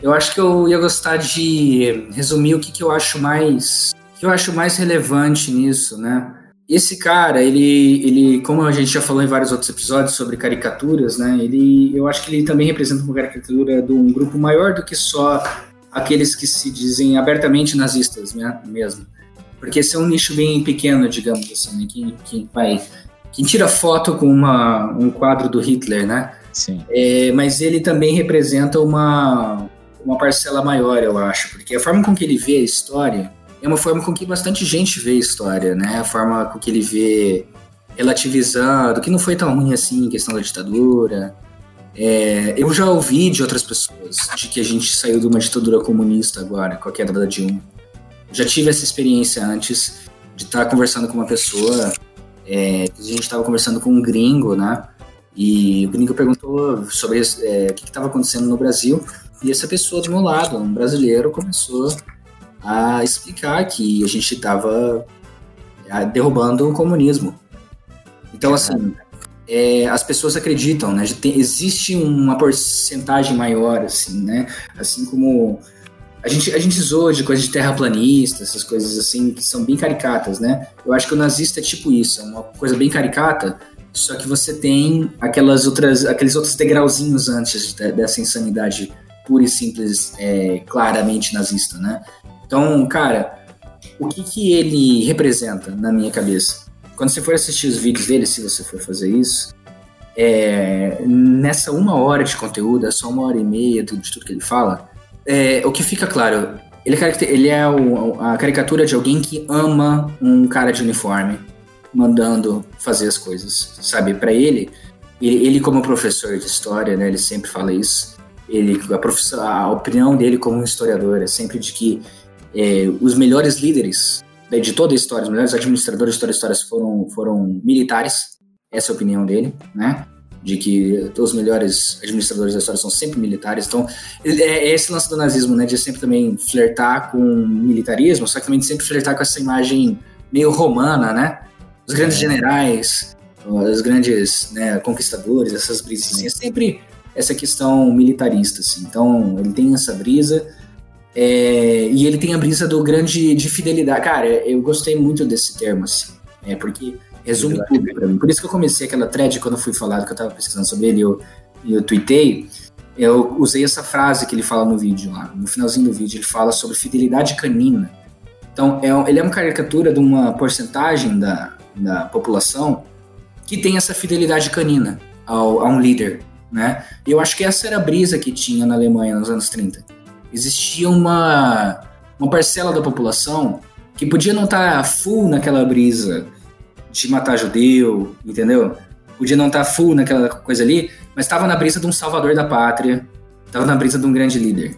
eu acho que eu ia gostar de resumir o que, que eu acho mais que eu acho mais relevante nisso, né? Esse cara, ele, ele, como a gente já falou em vários outros episódios sobre caricaturas, né? Ele, eu acho que ele também representa uma caricatura de um grupo maior do que só aqueles que se dizem abertamente nazistas né, mesmo. Porque esse é um nicho bem pequeno, digamos assim, né? Quem, quem vai, quem tira foto com uma, um quadro do Hitler, né? Sim. É, mas ele também representa uma, uma parcela maior, eu acho, porque a forma com que ele vê a história é uma forma com que bastante gente vê a história, né? A forma com que ele vê relativizando, que não foi tão ruim assim em questão da ditadura. É, eu já ouvi de outras pessoas de que a gente saiu de uma ditadura comunista agora, com a queda da Dilma. Já tive essa experiência antes de estar conversando com uma pessoa. É, a gente estava conversando com um gringo, né? E o gringo perguntou sobre é, o que estava acontecendo no Brasil. E essa pessoa do meu lado, um brasileiro, começou a explicar que a gente estava é, derrubando o comunismo. Então, assim, é, as pessoas acreditam, né? Tem, existe uma porcentagem maior, assim, né? Assim como a gente, a gente zoa de coisas de terraplanista, essas coisas assim, que são bem caricatas, né? Eu acho que o nazista é tipo isso, é uma coisa bem caricata, só que você tem aquelas outras, aqueles outros degrauzinhos antes dessa insanidade pura e simples, é, claramente nazista, né? Então, cara, o que, que ele representa na minha cabeça? Quando você for assistir os vídeos dele, se você for fazer isso, é, nessa uma hora de conteúdo, é só uma hora e meia de, tudo que ele fala, é, o que fica claro, ele, é ele é o, a caricatura de alguém que ama um cara de uniforme mandando fazer as coisas, sabe? Para ele, ele, ele, como professor de história, né, ele sempre fala isso. Ele, a, a opinião dele como historiador é sempre de que é, os melhores líderes né, de toda a história, os melhores administradores de toda a história foram, foram militares, essa é a opinião dele, né? De que os melhores administradores da história são sempre militares. Então, é, é esse lance do nazismo, né? De sempre também flertar com militarismo, só que também de sempre flertar com essa imagem meio romana, né? Os grandes é. generais, os grandes né, conquistadores, essas brisas, assim, é sempre essa questão militarista, assim. Então, ele tem essa brisa É, e ele tem a brisa do grande de fidelidade. Cara, eu gostei muito desse termo, assim. É, porque resume tudo pra mim. Por isso que eu comecei aquela thread quando eu fui falar que eu tava pesquisando sobre ele, eu, eu tuitei. Eu usei essa frase que ele fala no vídeo lá. No finalzinho do vídeo, ele fala sobre fidelidade canina. Então, é, ele é uma caricatura de uma porcentagem da, da população que tem essa fidelidade canina ao, a um líder, né? E eu acho que essa era a brisa que tinha na Alemanha nos anos 30. Existia uma, uma parcela da população que podia não estar tá full naquela brisa de matar judeu, entendeu? Podia não estar tá full naquela coisa ali, mas estava na brisa de um salvador da pátria, estava na brisa de um grande líder.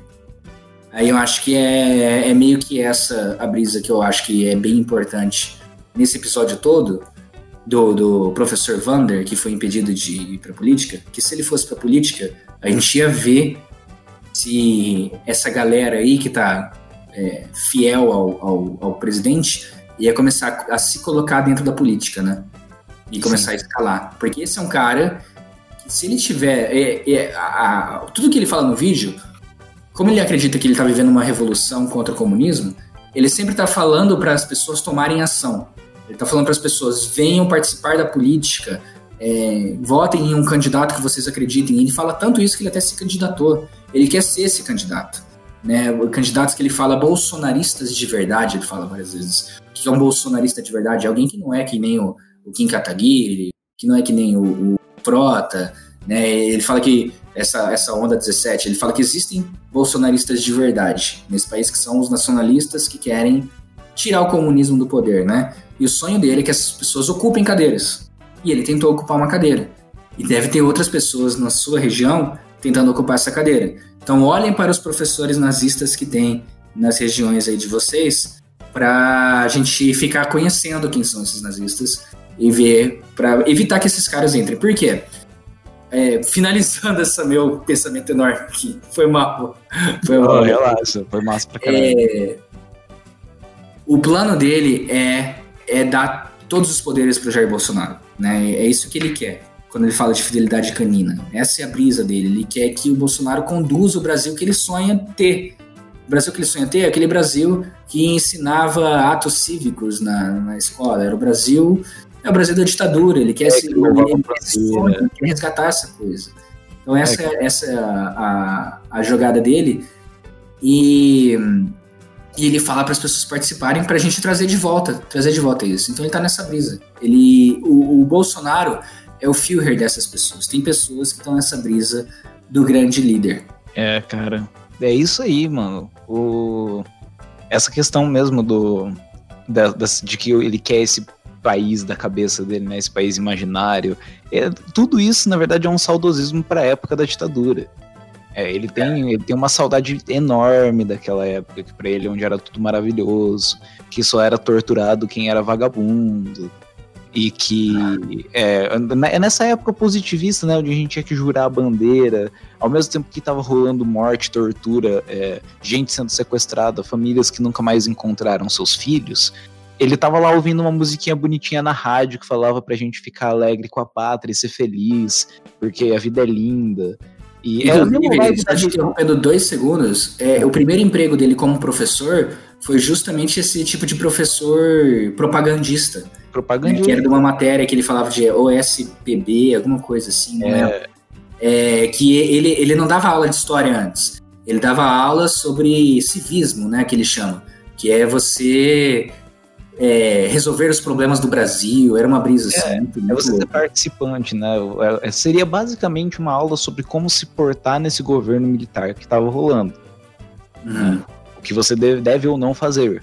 Aí eu acho que é, é meio que essa a brisa que eu acho que é bem importante nesse episódio todo do, do professor Vander, que foi impedido de ir para política, que se ele fosse para política, a gente ia ver se essa galera aí que está é, fiel ao, ao, ao, presidente ia começar a se colocar dentro da política, né? E começar Sim. a escalar. Porque esse é um cara que, se ele tiver. É, é, a, a, tudo que ele fala no vídeo como ele acredita que ele está vivendo uma revolução contra o comunismo, ele sempre está falando para as pessoas tomarem ação. Ele está falando para as pessoas: venham participar da política, é, votem em um candidato que vocês acreditem. Ele fala tanto isso que ele até se candidatou. Ele quer ser esse candidato. Né? Candidatos que ele fala bolsonaristas de verdade, ele fala várias vezes. O que é um bolsonarista de verdade? É alguém que não é que nem o, o Kim Kataguiri, que não é que nem o, o Frota. Né? Ele fala que essa, essa onda 17. Ele fala que existem bolsonaristas de verdade nesse país, que são os nacionalistas que querem tirar o comunismo do poder, né? E o sonho dele é que essas pessoas ocupem cadeiras. E ele tentou ocupar uma cadeira. E deve ter outras pessoas na sua região tentando ocupar essa cadeira. Então olhem para os professores nazistas que tem nas regiões aí de vocês, para a gente ficar conhecendo quem são esses nazistas e ver, para evitar que esses caras entrem. Por quê? é, finalizando [laughs] esse meu pensamento enorme aqui. Foi mal. Foi mal. Oh, relaxa, foi massa pra caralho. É, o plano dele é, é dar todos os poderes pro Jair Bolsonaro. Né? É isso que ele quer quando ele fala de fidelidade canina. Essa é a brisa dele. Ele quer que o Bolsonaro conduza o Brasil que ele sonha ter. O Brasil que ele sonha ter é aquele Brasil que ensinava atos cívicos na, na escola. Era o Brasil é o Brasil da ditadura, ele quer, é, se, ele, ele, né? quer resgatar essa coisa. Então essa é, essa é a, a, a, jogada dele e, e ele fala para as pessoas participarem para a gente trazer de volta, trazer de volta isso. Então ele está nessa brisa. Ele, o, o, Bolsonaro é o Führer dessas pessoas. Tem pessoas que estão nessa brisa do grande líder. É, cara, é isso aí, mano. O, essa questão mesmo do da, da, de que ele quer esse país da cabeça dele, né? Esse país imaginário. É, tudo isso, na verdade, é um saudosismo para a época da ditadura. É, ele, tem, ele tem uma saudade enorme daquela época, que para ele onde era tudo maravilhoso, que só era torturado quem era vagabundo, e que é, é nessa época positivista, né, onde a gente tinha que jurar a bandeira, ao mesmo tempo que estava rolando morte, tortura, é, gente sendo sequestrada, famílias que nunca mais encontraram seus filhos, ele tava lá ouvindo uma musiquinha bonitinha na rádio que falava pra gente ficar alegre com a pátria e ser feliz, porque a vida é linda. E é Inclusive, só te interrompendo dois segundos, é, o primeiro emprego dele como professor foi justamente esse tipo de professor propagandista. Propagandista. Né, que era de uma matéria que ele falava de OSPB, alguma coisa assim, né? É, que ele, ele não dava aula de história antes. Ele dava aula sobre civismo, né? Que ele chama. Que é você é, resolver os problemas do Brasil, era uma brisa assim. É, muito, muito é você ser participante, né? É, seria basicamente uma aula sobre como se portar nesse governo militar que estava rolando. Uhum. Né? O que você deve, deve ou não fazer.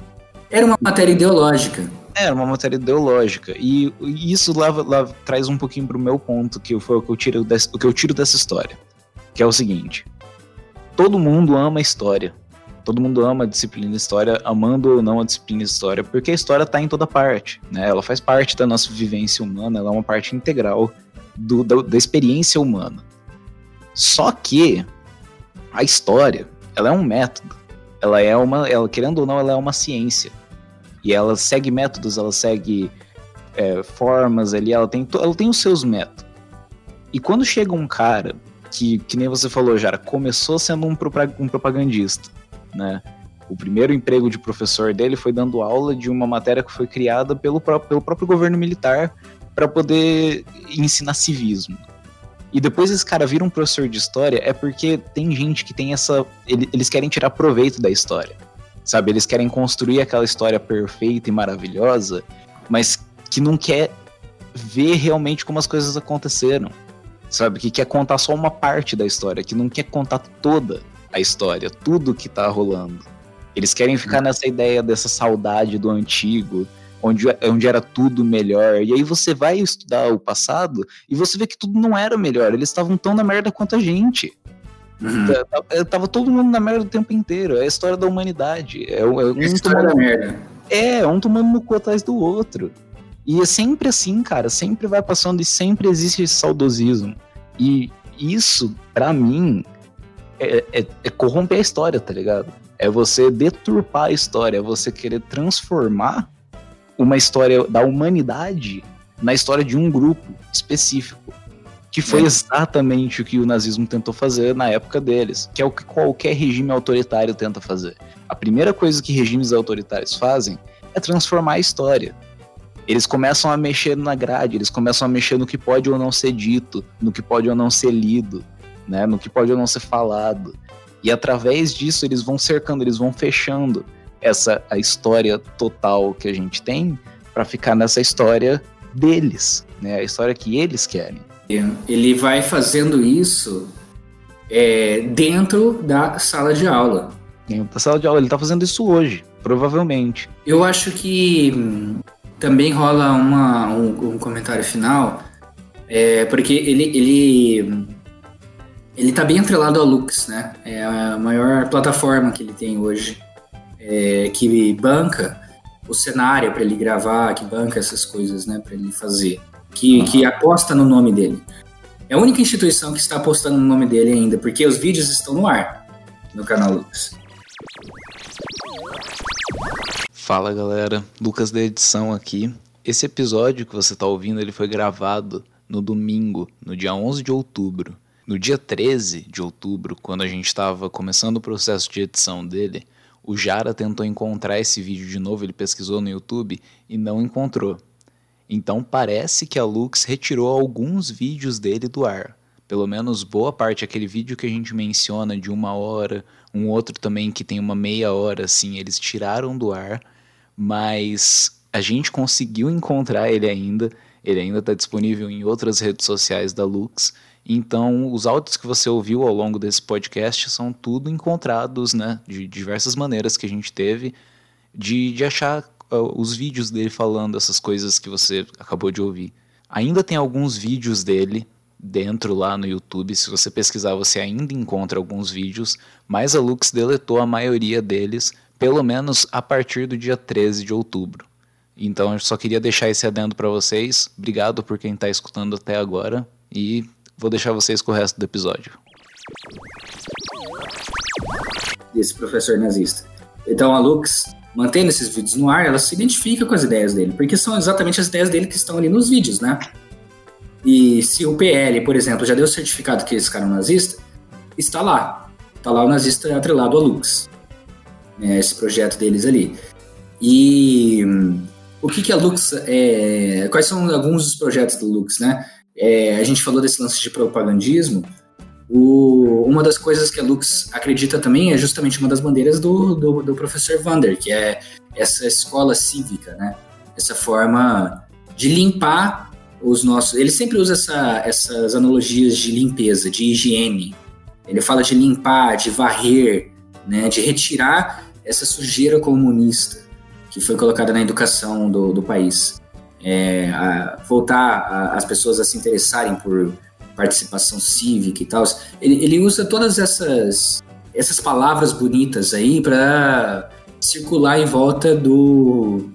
Era uma matéria ideológica. Era uma matéria ideológica. E isso leva, leva, traz um pouquinho pro meu ponto, que foi o que, eu tiro o que eu tiro dessa história. Que é o seguinte: todo mundo ama a história. Todo mundo ama a disciplina história, amando ou não a disciplina história, porque a história está em toda parte, né? Ela faz parte da nossa vivência humana, ela é uma parte integral do, da, da experiência humana. Só que a história, ela é um método. Ela é uma, ela, querendo ou não, ela é uma ciência. E ela segue métodos, ela segue é, formas ali, ela tem, ela tem os seus métodos. E quando chega um cara que, que nem você falou, Jara, começou sendo um, um propagandista, né? O primeiro emprego de professor dele foi dando aula de uma matéria que foi criada pelo, pelo próprio governo militar para poder ensinar civismo. E depois esse cara vira um professor de história é porque tem gente que tem essa. Eles querem tirar proveito da história. Sabe? Eles querem construir aquela história perfeita e maravilhosa, mas que não quer ver realmente como as coisas aconteceram. Sabe? Que quer contar só uma parte da história, que não quer contar toda a história, tudo que tá rolando. Eles querem ficar nessa ideia dessa saudade do antigo, onde, onde era tudo melhor. E aí você vai estudar o passado e você vê que tudo não era melhor. Eles estavam tão na merda quanto a gente. Uhum. É, tava todo mundo na merda o tempo inteiro. É a história da humanidade. É, é um é tomando, da merda. É, um tomando no cu atrás do outro. E é sempre assim, cara. Sempre vai passando e sempre existe esse saudosismo. E isso, para mim, é, é, é, corromper a história, tá ligado? É você deturpar a história, é você querer transformar uma história da humanidade na história de um grupo específico. Que foi é. exatamente o que o nazismo tentou fazer na época deles, que é o que qualquer regime autoritário tenta fazer. A primeira coisa que regimes autoritários fazem é transformar a história. Eles começam a mexer na grade, eles começam a mexer no que pode ou não ser dito, no que pode ou não ser lido, né, no que pode ou não ser falado. E através disso eles vão cercando, eles vão fechando essa a história total que a gente tem para ficar nessa história deles, né? A história que eles querem. Ele vai fazendo isso é, dentro da sala de aula. Dentro da sala de aula, ele está fazendo isso hoje, provavelmente. Eu acho que hum, também rola uma, um, um comentário final, é, porque ele, ele ele tá bem atrelado ao Lux, né? É a maior plataforma que ele tem hoje é, que banca o cenário para ele gravar, que banca essas coisas, né, para ele fazer, que, uhum. que aposta no nome dele. É a única instituição que está apostando no nome dele ainda, porque os vídeos estão no ar no canal Lucas. Fala galera, Lucas da edição aqui. Esse episódio que você está ouvindo, ele foi gravado no domingo, no dia 11 de outubro. No dia 13 de outubro, quando a gente estava começando o processo de edição dele, o Jara tentou encontrar esse vídeo de novo, ele pesquisou no YouTube e não encontrou. Então parece que a Lux retirou alguns vídeos dele do ar. Pelo menos boa parte, aquele vídeo que a gente menciona de uma hora, um outro também que tem uma meia hora, assim, eles tiraram do ar, mas a gente conseguiu encontrar ele ainda. Ele ainda está disponível em outras redes sociais da Lux. Então, os áudios que você ouviu ao longo desse podcast são tudo encontrados, né, de diversas maneiras que a gente teve de, de achar uh, os vídeos dele falando essas coisas que você acabou de ouvir. Ainda tem alguns vídeos dele dentro lá no YouTube, se você pesquisar você ainda encontra alguns vídeos, mas a Lux deletou a maioria deles, pelo menos a partir do dia 13 de outubro. Então eu só queria deixar esse adendo para vocês. Obrigado por quem está escutando até agora e Vou deixar vocês com o resto do episódio. Desse professor nazista. Então a Lux, mantendo esses vídeos no ar, ela se identifica com as ideias dele, porque são exatamente as ideias dele que estão ali nos vídeos, né? E se o PL, por exemplo, já deu certificado que esse cara é um nazista, está lá. Está lá o nazista atrelado a Lux. Né, esse projeto deles ali. E hum, o que, que a Lux é. Quais são alguns dos projetos do Lux, né? É, a gente falou desse lance de propagandismo, o, uma das coisas que a Lux acredita também é justamente uma das bandeiras do, do, do, professor Vander, que é essa escola cívica, né? Essa forma de limpar os nossos. Ele sempre usa essa, essas analogias de limpeza, de higiene. Ele fala de limpar, de varrer, né? De retirar essa sujeira comunista que foi colocada na educação do, do país é, voltar a, as pessoas a se interessarem por participação cívica e tal. Ele, ele usa todas essas, essas palavras bonitas aí para circular em volta do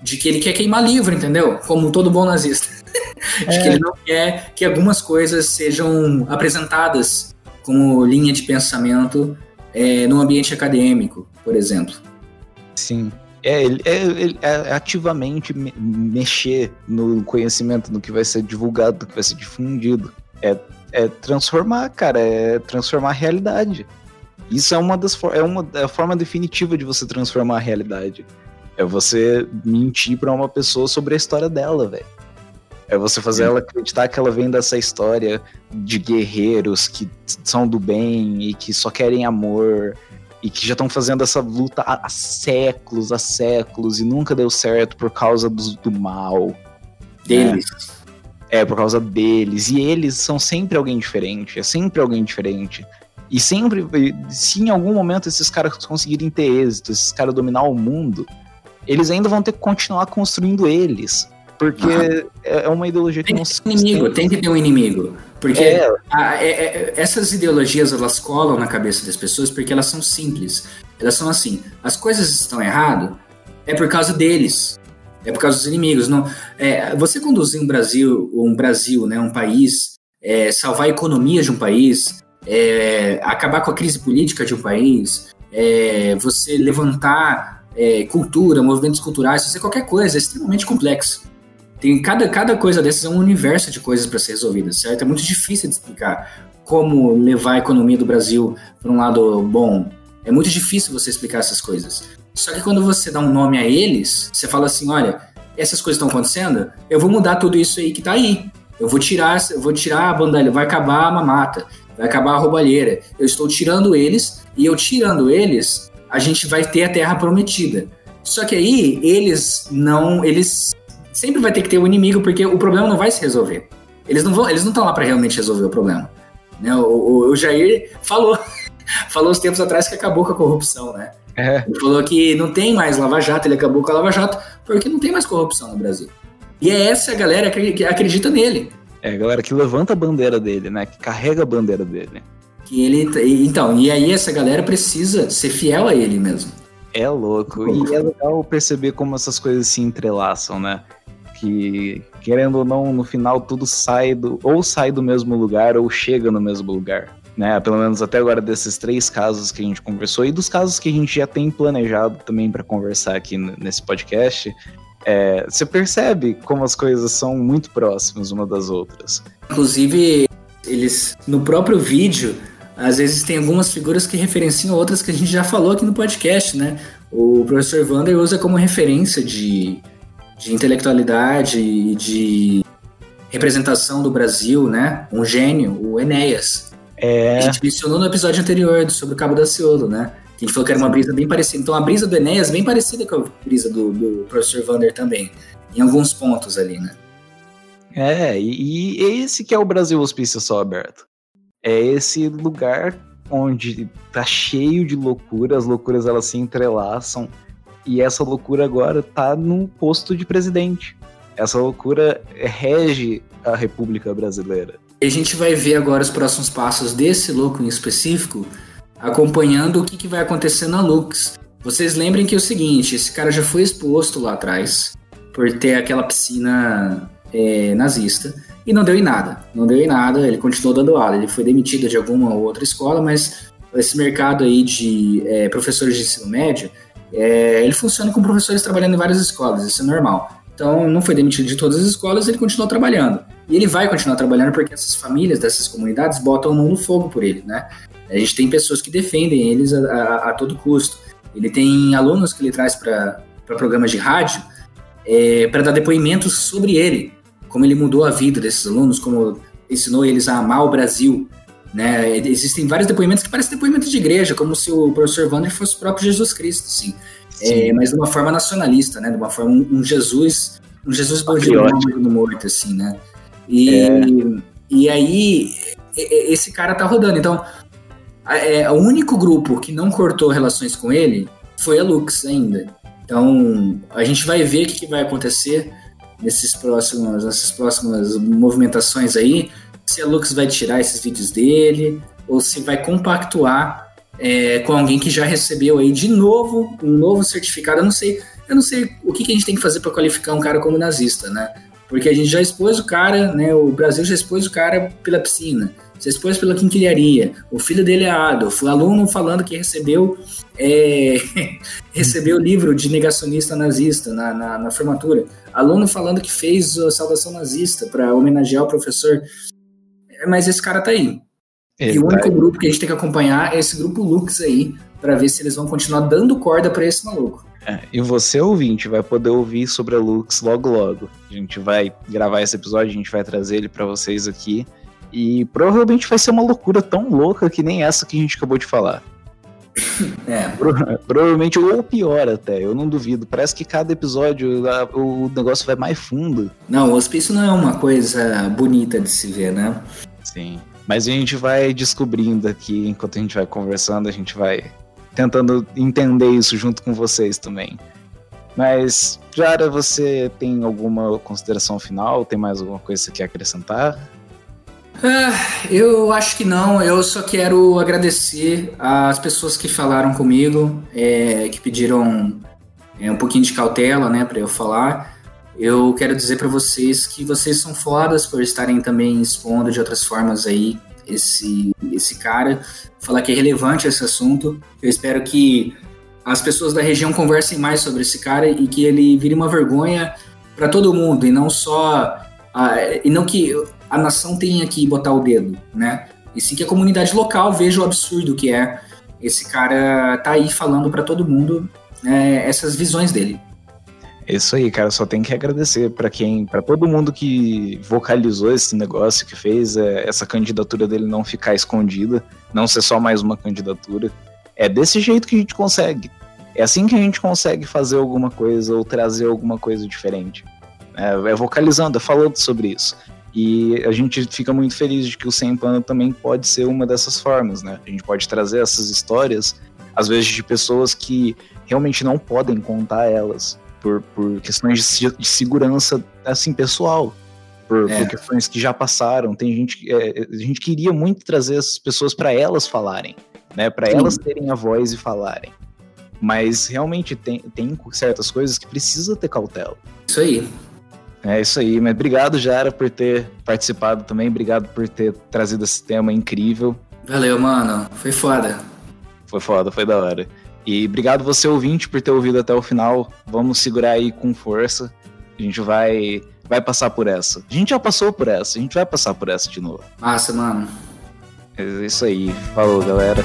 de que ele quer queimar livro, entendeu? Como todo bom nazista. [laughs] de é. que ele não quer que algumas coisas sejam apresentadas como linha de pensamento é, no ambiente acadêmico, por exemplo. Sim. É, ele, é, ele é ativamente me, mexer no conhecimento, no que vai ser divulgado, no que vai ser difundido. É, é transformar, cara, é transformar a realidade. Isso é uma das é uma é a forma definitiva de você transformar a realidade. É você mentir para uma pessoa sobre a história dela, velho. É você fazer ela acreditar que ela vem dessa história de guerreiros que são do bem e que só querem amor e que já estão fazendo essa luta há, séculos, há séculos e nunca deu certo por causa do, do mal. Deles. É. é, por causa deles. E eles são sempre alguém diferente, é sempre alguém diferente. E sempre, se em algum momento esses caras conseguirem ter êxito, esses caras dominar o mundo, eles ainda vão ter que continuar construindo eles. Porque ah. é uma ideologia que tem não se. Um inimigo, tem que ter um inimigo. Porque é. A, é, é, essas ideologias elas colam na cabeça das pessoas porque elas são simples. Elas são assim: as coisas estão erradas, é por causa deles. É por causa dos inimigos. Não, é, você conduzir um Brasil, um Brasil, né, um país, é, salvar a economia de um país, é, acabar com a crise política de um país, você levantar cultura, movimentos culturais, fazer qualquer coisa, é extremamente complexo. Tem cada, cada coisa dessas é um universo de coisas para ser resolvidas, certo? É muito difícil de explicar como levar a economia do Brasil para um lado bom. É muito difícil você explicar essas coisas. Só que quando você dá um nome a eles, você fala assim, olha, essas coisas estão acontecendo, eu vou mudar tudo isso aí que está aí. Eu vou tirar, eu vou tirar a bandalha, vai acabar a mamata, vai acabar a roubalheira. Eu estou tirando eles e eu tirando eles, a gente vai ter a terra prometida. Só que aí eles não, eles sempre vai ter que ter um inimigo, porque o problema não vai se resolver. Eles não vão, eles não estão lá para realmente resolver o problema. Né? O, o, o Jair falou, [laughs] falou uns tempos atrás que acabou com a corrupção, né? É. Ele falou que não tem mais Lava Jato, ele acabou com a Lava Jato porque não tem mais corrupção no Brasil. E é essa a galera que acredita nele. É a galera que levanta a bandeira dele, né? Que carrega a bandeira dele. Que ele, então, e aí essa galera precisa ser fiel a ele mesmo. É louco. E é legal perceber como essas coisas se entrelaçam, né? Que, querendo ou não, no final tudo sai do. ou sai do mesmo lugar ou chega no mesmo lugar. Né, pelo menos até agora desses três casos que a gente conversou e dos casos que a gente já tem planejado também para conversar aqui nesse podcast, é, você percebe como as coisas são muito próximas uma das outras. Inclusive, eles no próprio vídeo, às vezes tem algumas figuras que referenciam outras que a gente já falou aqui no podcast, né? O professor Vander usa como referência de de intelectualidade e de representação do Brasil, né? Um gênio, o Enéas. É... A gente mencionou no episódio anterior sobre o Cabo da Ciolo, né? Que a gente falou que era uma brisa bem parecida. Então a brisa do Enéas bem parecida com a brisa do, do professor Vander também, em alguns pontos ali, né? É, e, e esse que é o Brasil Hospício Só Aberto. É esse lugar onde tá cheio de loucura, as loucuras elas se entrelaçam, e essa loucura agora tá no posto de presidente. Essa loucura rege a República Brasileira. E a gente vai ver agora os próximos passos desse louco em específico, acompanhando o que, que vai acontecer na Lux. Vocês lembrem que é o seguinte: esse cara já foi exposto lá atrás por ter aquela piscina é, nazista e não deu em nada. Não deu em nada, ele continuou dando aula. Ele foi demitido de alguma ou outra escola, mas esse mercado aí de é, professores de ensino médio é, ele funciona com professores trabalhando em várias escolas, isso é normal. Então, não foi demitido de todas as escolas, ele continuou trabalhando. E ele vai continuar trabalhando porque essas famílias dessas comunidades botam a mão no fogo por ele, né? A gente tem pessoas que defendem eles a, a, a todo custo. Ele tem alunos que ele traz para programas de rádio é, para dar depoimentos sobre ele, como ele mudou a vida desses alunos, como ensinou eles a amar o Brasil, né? Existem vários depoimentos que parecem depoimentos de igreja, como se o professor Wander fosse o próprio Jesus Cristo, assim. É, mas de uma forma nacionalista, né? De uma forma, um, um Jesus, um Jesus no morto, assim, né? E, é. e aí, esse cara tá rodando. Então, é, o único grupo que não cortou relações com ele foi a Lux ainda. Então, a gente vai ver o que, que vai acontecer nesses próximos, nessas próximas movimentações aí se a Lux vai tirar esses vídeos dele ou se vai compactuar é, com alguém que já recebeu aí de novo um novo certificado. Eu não sei, eu não sei o que, que a gente tem que fazer para qualificar um cara como nazista, né? Porque a gente já expôs o cara, né? O Brasil já expôs o cara pela piscina, já expôs pela quinquilharia. O filho dele é Adolf, o aluno falando que recebeu é, [laughs] recebeu o livro de negacionista nazista na, na, na formatura. Aluno falando que fez a saudação nazista para homenagear o professor mas esse cara tá aí. e o único grupo que a gente tem que acompanhar é esse grupo Lux aí, para ver se eles vão continuar dando corda para esse maluco. É, e você, ouvinte, vai poder ouvir sobre a Lux logo logo. A gente vai gravar esse episódio, a gente vai trazer ele para vocês aqui. E provavelmente vai ser uma loucura tão louca que nem essa que a gente acabou de falar. [laughs] É. Pro, provavelmente, ou pior até, eu não duvido. Parece que cada episódio a, o negócio vai mais fundo. Não, o hospício não é uma coisa bonita de se ver, né? Sim. Mas a gente vai descobrindo aqui, enquanto a gente vai conversando, a gente vai tentando entender isso junto com vocês também. Mas, Jara, você tem alguma consideração final? Tem mais alguma coisa que você quer acrescentar? Ah, eu acho que não. Eu só quero agradecer às pessoas que falaram comigo, é, que pediram é, um pouquinho de cautela, né, para eu falar. Eu quero dizer para vocês que vocês são fodas por estarem também expondo de outras formas aí esse, esse cara, falar que é relevante esse assunto. Eu espero que as pessoas da região conversem mais sobre esse cara e que ele vire uma vergonha para todo mundo e não só a, e não que a nação tenha que botar o dedo, né? E sim que a comunidade local veja o absurdo que é esse cara tá aí falando para todo mundo né, essas visões dele. Isso aí, cara. Só tem que agradecer para quem, para todo mundo que vocalizou esse negócio, que fez é, essa candidatura dele não ficar escondida, não ser só mais uma candidatura. É desse jeito que a gente consegue. É assim que a gente consegue fazer alguma coisa ou trazer alguma coisa diferente. É, é vocalizando, é falando sobre isso. E a gente fica muito feliz de que o Sem Pano também pode ser uma dessas formas, né? A gente pode trazer essas histórias, às vezes de pessoas que realmente não podem contar elas por, por questões de, de segurança, assim, pessoal. Por, é. por, questões que já passaram. Tem gente é, a gente queria muito trazer essas pessoas para elas falarem, né? Para elas terem a voz e falarem. Mas realmente tem, tem certas coisas que precisa ter cautela. Isso aí. É isso aí, mas obrigado, Jara, por ter participado também. Obrigado por ter trazido esse tema incrível. Valeu, mano. Foi foda. Foi foda, foi da hora. E obrigado você, ouvinte, por ter ouvido até o final. Vamos segurar aí com força. A gente vai, vai passar por essa. A gente já passou por essa, a gente vai passar por essa de novo. Massa, mano. É isso aí. Falou, galera.